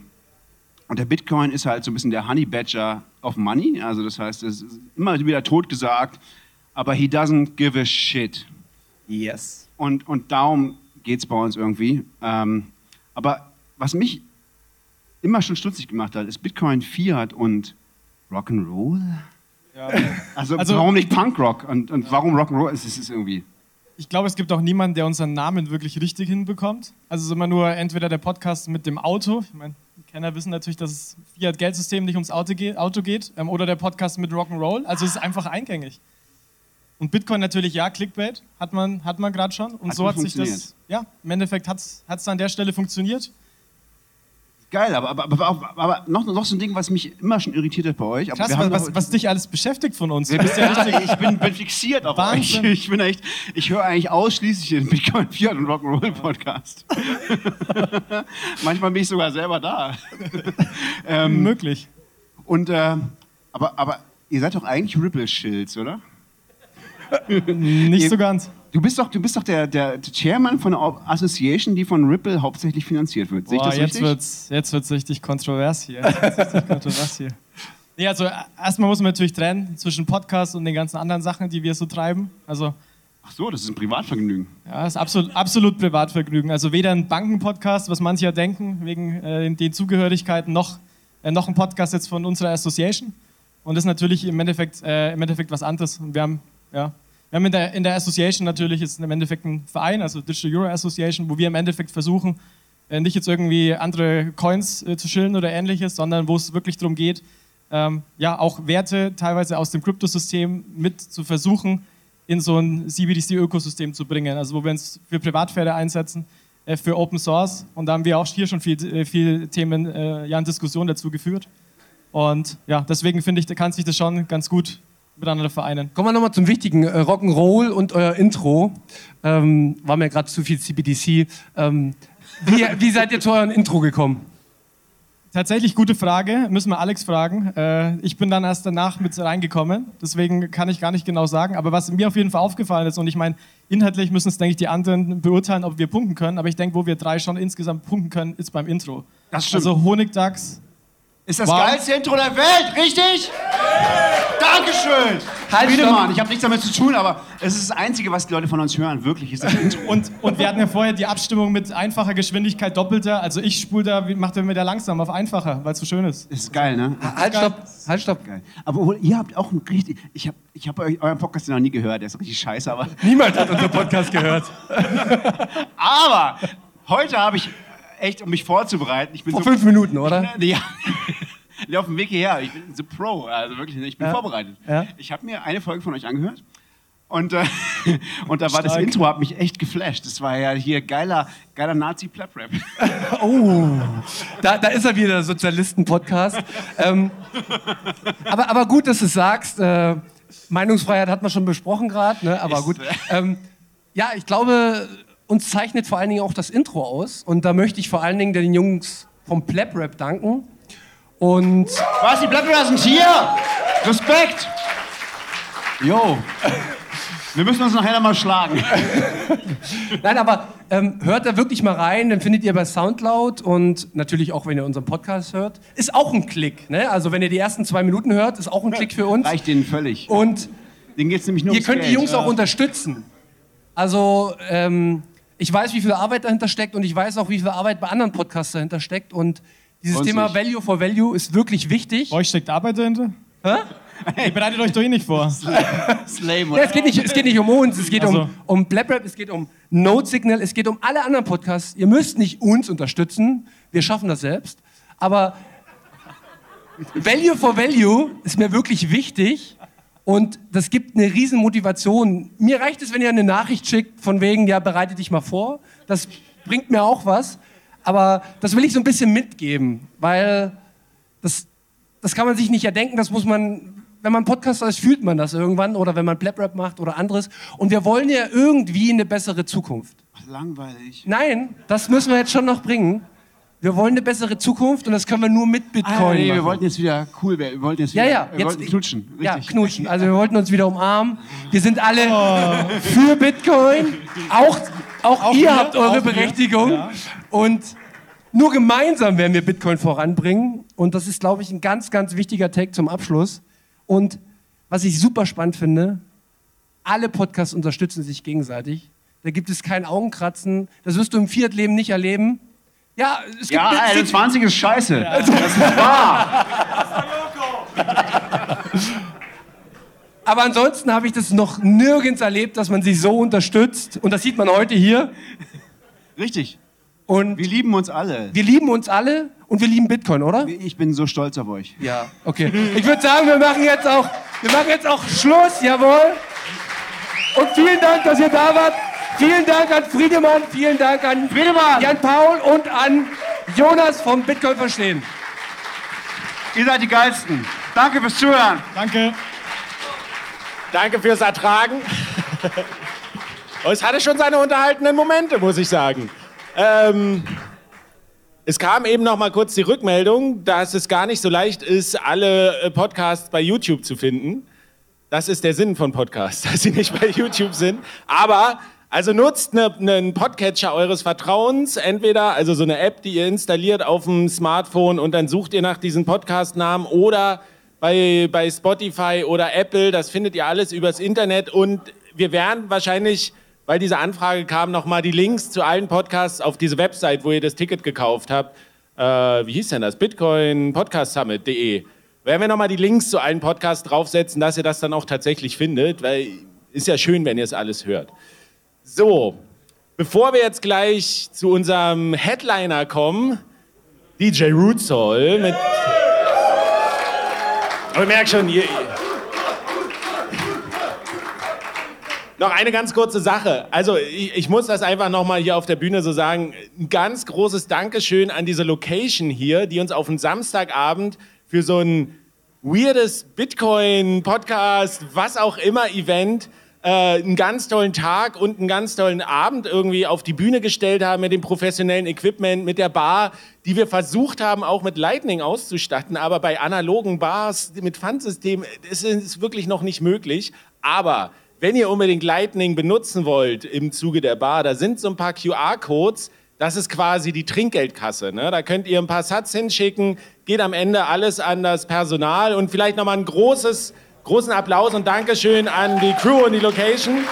und der Bitcoin ist halt so ein bisschen der Honey Badger of Money. Also das heißt, es ist immer wieder tot gesagt, aber he doesn't give a shit. Yes. Und, und darum geht es bei uns irgendwie. Ähm, aber was mich immer schon stutzig gemacht hat, ist Bitcoin, Fiat und Rock'n'Roll. Also, Also- warum nicht Punkrock und, und warum Rock'n'Roll? Es ist, es ist irgendwie... Ich glaube, es gibt auch niemanden, der unseren Namen wirklich richtig hinbekommt. Also es ist immer nur entweder der Podcast mit dem Auto. Ich meine, Kenner wissen natürlich, dass es Fiat-Geldsystem nicht ums Auto geht, Auto geht ähm, oder der Podcast mit Rock'n'Roll. Also es ist einfach eingängig. Und Bitcoin natürlich, ja, Clickbait hat man, hat man gerade schon. Und Hat so hat sich das, funktioniert. ja, im Endeffekt hat es an der Stelle funktioniert. Geil, aber, aber, aber, aber, noch, noch so ein Ding, was mich immer schon irritiert hat bei euch. Krass, was, was, was dich alles beschäftigt von uns. Ja, ja ich bin, bin fixiert auf euch. Wahnsinn. Ich bin echt, ich höre eigentlich ausschließlich den Bitcoin, Fiat und Rock'n'Roll Podcast. Manchmal bin ich sogar selber da. ähm, Möglich. Und, äh, aber, aber ihr seid doch eigentlich Ripple-Schilds, oder? Nicht so ganz. Du bist doch, du bist doch der, der Chairman von einer Association, die von Ripple hauptsächlich finanziert wird. Sehe ich Boah, das jetzt richtig? wird's, jetzt wird's richtig kontrovers hier. Jetzt wird's richtig kontrovers hier. Nee, also erstmal muss man natürlich trennen zwischen Podcast und den ganzen anderen Sachen, die wir so treiben. Also Ach so, das ist ein Privatvergnügen. ja, das ist absolut, absolut Privatvergnügen. Also weder ein Bankenpodcast, was manche ja denken, wegen äh, den Zugehörigkeiten, noch, äh, noch ein Podcast jetzt von unserer Association. Und das ist natürlich im Endeffekt, äh, im Endeffekt was anderes. Und wir haben, ja, wir haben in der, in der Association natürlich ist im Endeffekt ein Verein, also Digital Euro Association, wo wir im Endeffekt versuchen, äh, nicht jetzt irgendwie andere Coins äh, zu schillen oder ähnliches, sondern wo es wirklich darum geht, ähm, ja, auch Werte teilweise aus dem Kryptosystem mit zu versuchen, in so ein CBDC-Ökosystem zu bringen. Also wo wir uns für Privatsphäre einsetzen, äh, für Open Source. Und da haben wir auch hier schon viel, äh, viel Themen, äh, ja, in Diskussion dazu geführt. Und ja, deswegen finde ich, kann sich das schon ganz gut miteinander vereinen. Kommen wir nochmal zum Wichtigen. Äh, Rock'n'Roll und euer Intro. Ähm, war mir gerade zu viel CBDC. Ähm, wie, wie seid ihr zu eurem Intro gekommen? Tatsächlich gute Frage, müssen wir Alex fragen. Äh, ich bin dann erst danach mit reingekommen, deswegen kann ich gar nicht genau sagen. Aber was mir auf jeden Fall aufgefallen ist, und ich meine, inhaltlich müssen es, denke ich, die anderen beurteilen, ob wir punkten können. Aber ich denke, wo wir drei schon insgesamt punkten können, ist beim Intro. Das stimmt. Also Honigdachs. Ist das Wow. geilste Intro der Welt, richtig? Dankeschön! Halt, Wiedemann, stopp. ich habe nichts damit zu tun, aber es ist das Einzige, was die Leute von uns hören, wirklich, ist das Intro. Und, und wir hatten ja vorher die Abstimmung mit einfacher Geschwindigkeit doppelter. Also ich spule da, macht er wieder langsam auf einfacher, weil es so schön ist. ist geil, ne? Halt, stopp. Halt, stopp. Geil. Aber obwohl, ihr habt auch ein richtig. Ich habe ich hab euch- euren Podcast noch nie gehört, der ist richtig scheiße, aber. Niemand hat unseren Podcast gehört. aber heute habe ich echt, um mich vorzubereiten. Ich bin Vor so, fünf Minuten, oder? Ja. Ja, auf dem Weg hierher. Ich bin the Pro, also wirklich, ich bin Ja. vorbereitet. Ja. Ich habe mir eine Folge von euch angehört. Und, äh, und da war das Stark. Intro, hat mich echt geflasht. Das war ja hier geiler, geiler Nazi-Plap-Rap. Oh, da, da ist er wieder, der Sozialisten-Podcast. ähm, aber, aber gut, dass du es sagst. Äh, Meinungsfreiheit hat man schon besprochen gerade, ne? aber gut. äh, Ähm, ja, ich glaube, uns zeichnet vor allen Dingen auch das Intro aus. Und da möchte ich vor allen Dingen den Jungs vom Plap Rap danken. Und Was, die Plap-Rapper sind hier? Respekt! Jo. Wir müssen uns nachher mal schlagen. Nein, aber ähm, hört da wirklich mal rein, dann findet ihr bei Soundcloud und natürlich auch, wenn ihr unseren Podcast hört. Ist auch ein Klick, ne? Also wenn ihr die ersten zwei Minuten hört, ist auch ein Klick für uns. Reicht denen völlig. Und denen geht's nämlich nur ihr könnt die Geld. Jungs auch unterstützen. Also ähm, ich weiß, wie viel Arbeit dahinter steckt und ich weiß auch, wie viel Arbeit bei anderen Podcasts dahinter steckt und dieses Freuen Thema sich. Value for Value ist wirklich wichtig. Bei euch steckt Arbeit dahinter? Hä? Ihr bereitet euch doch eh nicht vor. Slame, Ja, es, geht nicht, es geht nicht um uns, es geht Also. um, um BlackRap, es geht um Note Signal, es geht um alle anderen Podcasts. Ihr müsst nicht uns unterstützen, wir schaffen das selbst. Aber Value for Value ist mir wirklich wichtig und das gibt eine riesen Motivation. Mir reicht es, wenn ihr eine Nachricht schickt von wegen, ja, bereite dich mal vor. Das bringt mir auch was. Aber das will ich so ein bisschen mitgeben, weil das, das kann man sich nicht erdenken, das muss man, wenn man Podcaster ist, fühlt man das irgendwann oder wenn man Plaprap macht oder anderes. Und wir wollen ja irgendwie eine bessere Zukunft. Ach, langweilig. Nein, das müssen wir jetzt schon noch bringen. Wir wollen eine bessere Zukunft und das können wir nur mit Bitcoin Ah, nee, wir machen. wollten jetzt wieder cool werden. Wir wollten jetzt Ja, wieder, ja, wir jetzt- wollten knutschen. Ja, Richtig. knutschen. Also wir wollten uns wieder umarmen. Wir sind alle für Bitcoin. Auch, auch, Auch ihr wir, habt eure wir. Berechtigung. Ja. Und nur gemeinsam werden wir Bitcoin voranbringen. Und das ist, glaube ich, ein ganz, ganz wichtiger Take zum Abschluss. Und was ich super spannend finde, alle Podcasts unterstützen sich gegenseitig. Da gibt es kein Augenkratzen. Das wirst du im Fiat-Leben nicht erleben. Ja, es gibt Ja, es gibt- 21 ist scheiße. Ja. Das ist wahr. Aber ansonsten habe ich das noch nirgends erlebt, dass man sich so unterstützt. Und das sieht man heute hier. Richtig. Und wir lieben uns alle. Wir lieben uns alle und wir lieben Bitcoin, oder? Ich bin so stolz auf euch. Ja, okay. Ich würde sagen, wir machen jetzt auch, wir machen jetzt auch Schluss, jawohl. Und vielen Dank, dass ihr da wart. Vielen Dank an Friedemann, vielen Dank an Jan Paul und an Jonas vom Bitcoin Verstehen. Ihr seid die Geilsten. Danke fürs Zuhören. Danke. Danke fürs Ertragen. Es hatte schon seine unterhaltenden Momente, muss ich sagen. Ähm, es kam eben noch mal kurz die Rückmeldung, dass es gar nicht so leicht ist, alle äh, Podcasts bei YouTube zu finden. Das ist der Sinn von Podcasts, dass sie nicht bei YouTube sind. Aber also nutzt ne- einen Podcatcher eures Vertrauens, entweder also so eine App, die ihr installiert auf dem Smartphone und dann sucht ihr nach diesen Podcast-Namen oder bei, bei Spotify oder Apple, das findet ihr alles übers Internet und wir werden wahrscheinlich, weil diese Anfrage kam, nochmal die Links zu allen Podcasts auf diese Website, wo ihr das Ticket gekauft habt. Äh, wie hieß denn das? Bitcoin Podcast. Werden wir nochmal die Links zu allen Podcasts draufsetzen, dass ihr das dann auch tatsächlich findet, weil ist ja schön, wenn ihr es alles hört. So, bevor wir jetzt gleich zu unserem Headliner kommen, DJ Rootsoul mit. Aber merkt schon, ihr, Noch eine ganz kurze Sache. Also ich, ich muss das einfach noch mal hier auf der Bühne so sagen. Ein ganz großes Dankeschön an diese Location hier, die uns auf einen Samstagabend für so ein weirdes Bitcoin-Podcast, was auch immer Event, äh, einen ganz tollen Tag und einen ganz tollen Abend irgendwie auf die Bühne gestellt haben mit dem professionellen Equipment, mit der Bar, die wir versucht haben, auch mit Lightning auszustatten. Aber bei analogen Bars mit Pfandsystem ist es wirklich noch nicht möglich. Aber wenn ihr unbedingt Lightning benutzen wollt im Zuge der Bar, da sind so ein paar QR-Codes. Das ist quasi die Trinkgeldkasse. Ne? Da könnt ihr ein paar Satz hinschicken, geht am Ende alles an das Personal und vielleicht nochmal ein großes, großen Applaus und Dankeschön an die Crew und die Location.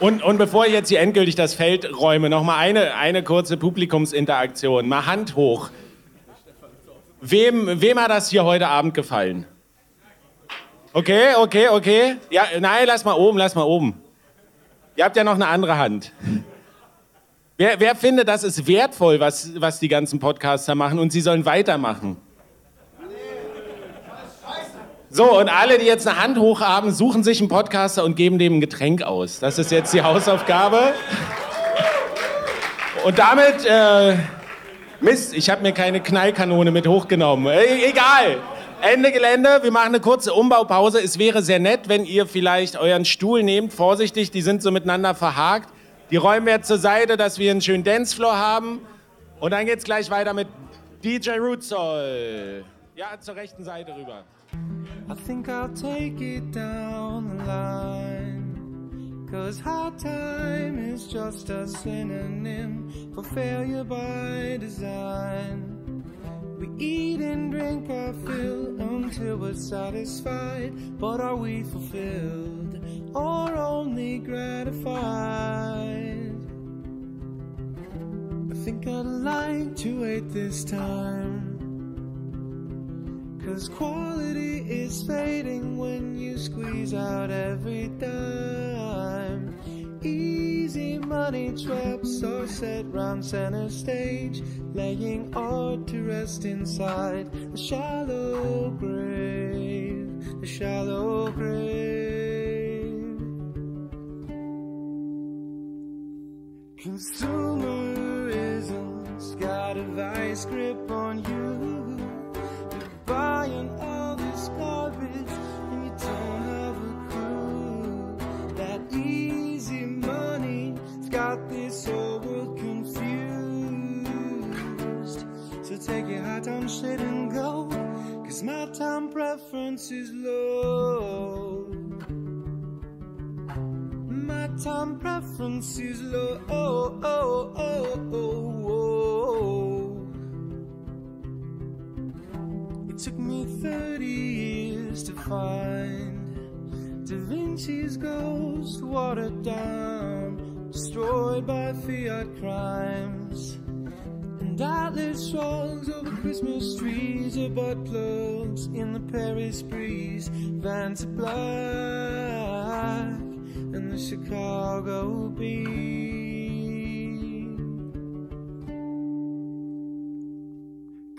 Und, und bevor ich jetzt hier endgültig das Feld räume, nochmal eine, eine kurze Publikumsinteraktion. Mal Hand hoch. Wem, wem hat das hier heute Abend gefallen? Okay, okay, okay. Ja, nein, lass mal oben, lass mal oben. Ihr habt ja noch eine andere Hand. Wer, wer findet, das ist wertvoll, was, was die ganzen Podcaster machen und sie sollen weitermachen? So, und alle, die jetzt eine Hand hoch haben, suchen sich einen Podcaster und geben dem ein Getränk aus. Das ist jetzt die Hausaufgabe. Und damit, äh, Mist, ich habe mir keine Knallkanone mit hochgenommen. Äh, egal. Ende Gelände, wir machen eine kurze Umbaupause. Es wäre sehr nett, wenn ihr vielleicht euren Stuhl nehmt. Vorsichtig, die sind so miteinander verhakt. Die räumen wir zur Seite, dass wir einen schönen Dancefloor haben. Und dann geht's gleich weiter mit DJ Rootsoul. Ja, zur rechten Seite rüber. I think I'll take it down the line. Cause hard time is just a synonym for failure by design. We eat and drink our fill until we're satisfied. But are we fulfilled or only gratified? I think I'd like to wait this time. Cause quality is fading when you squeeze out every dime. Easy money traps are set round center stage, laying art to rest inside a shallow grave, a shallow grave. Consumerism's got a vice grip on you. You're buying all this garbage and you don't have a clue. That easy money's got this whole world confused. So take your high time shit and go. Cause my time preference is low. Time preference is low. Oh, oh, oh, oh, oh. It took me 30 years to find Da Vinci's ghost watered down, destroyed by fiat crimes. And outlet songs over Christmas trees butt plugs in the Paris breeze. Are black and the Chicago beat.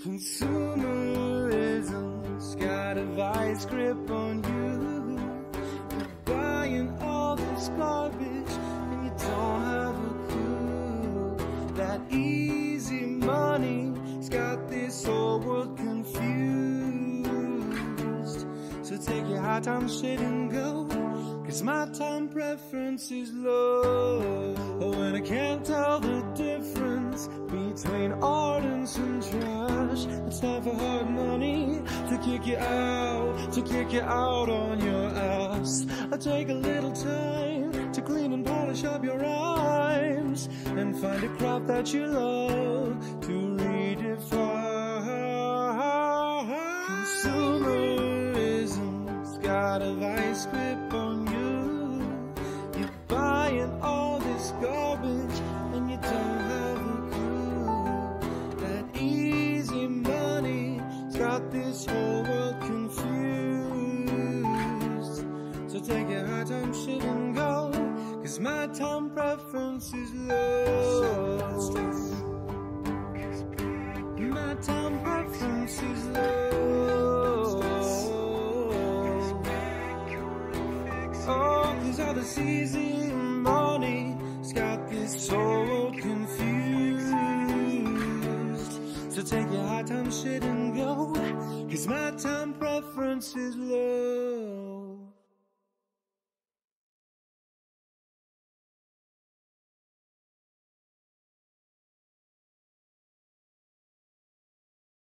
Consumerism's got a vice grip on you. You're buying all this garbage and you don't have a clue. That easy money's got this whole world confused. Take your high time shit and go. Cause my time preference is low. When I can't tell the difference between art and some trash. It's time for hard money to kick you out, to kick you out on your ass. I take a little time to clean and polish up your rhymes and find a crap that you love to redefine. Got a vice grip on you. You're buying all this garbage and you don't have a clue. That easy money's got this whole world confused. So take your high time shit and go. Cause my time preference is low. My time preference is low. All this easy money's got this world confused. So take your high time shit and go. Cause my time preference is low.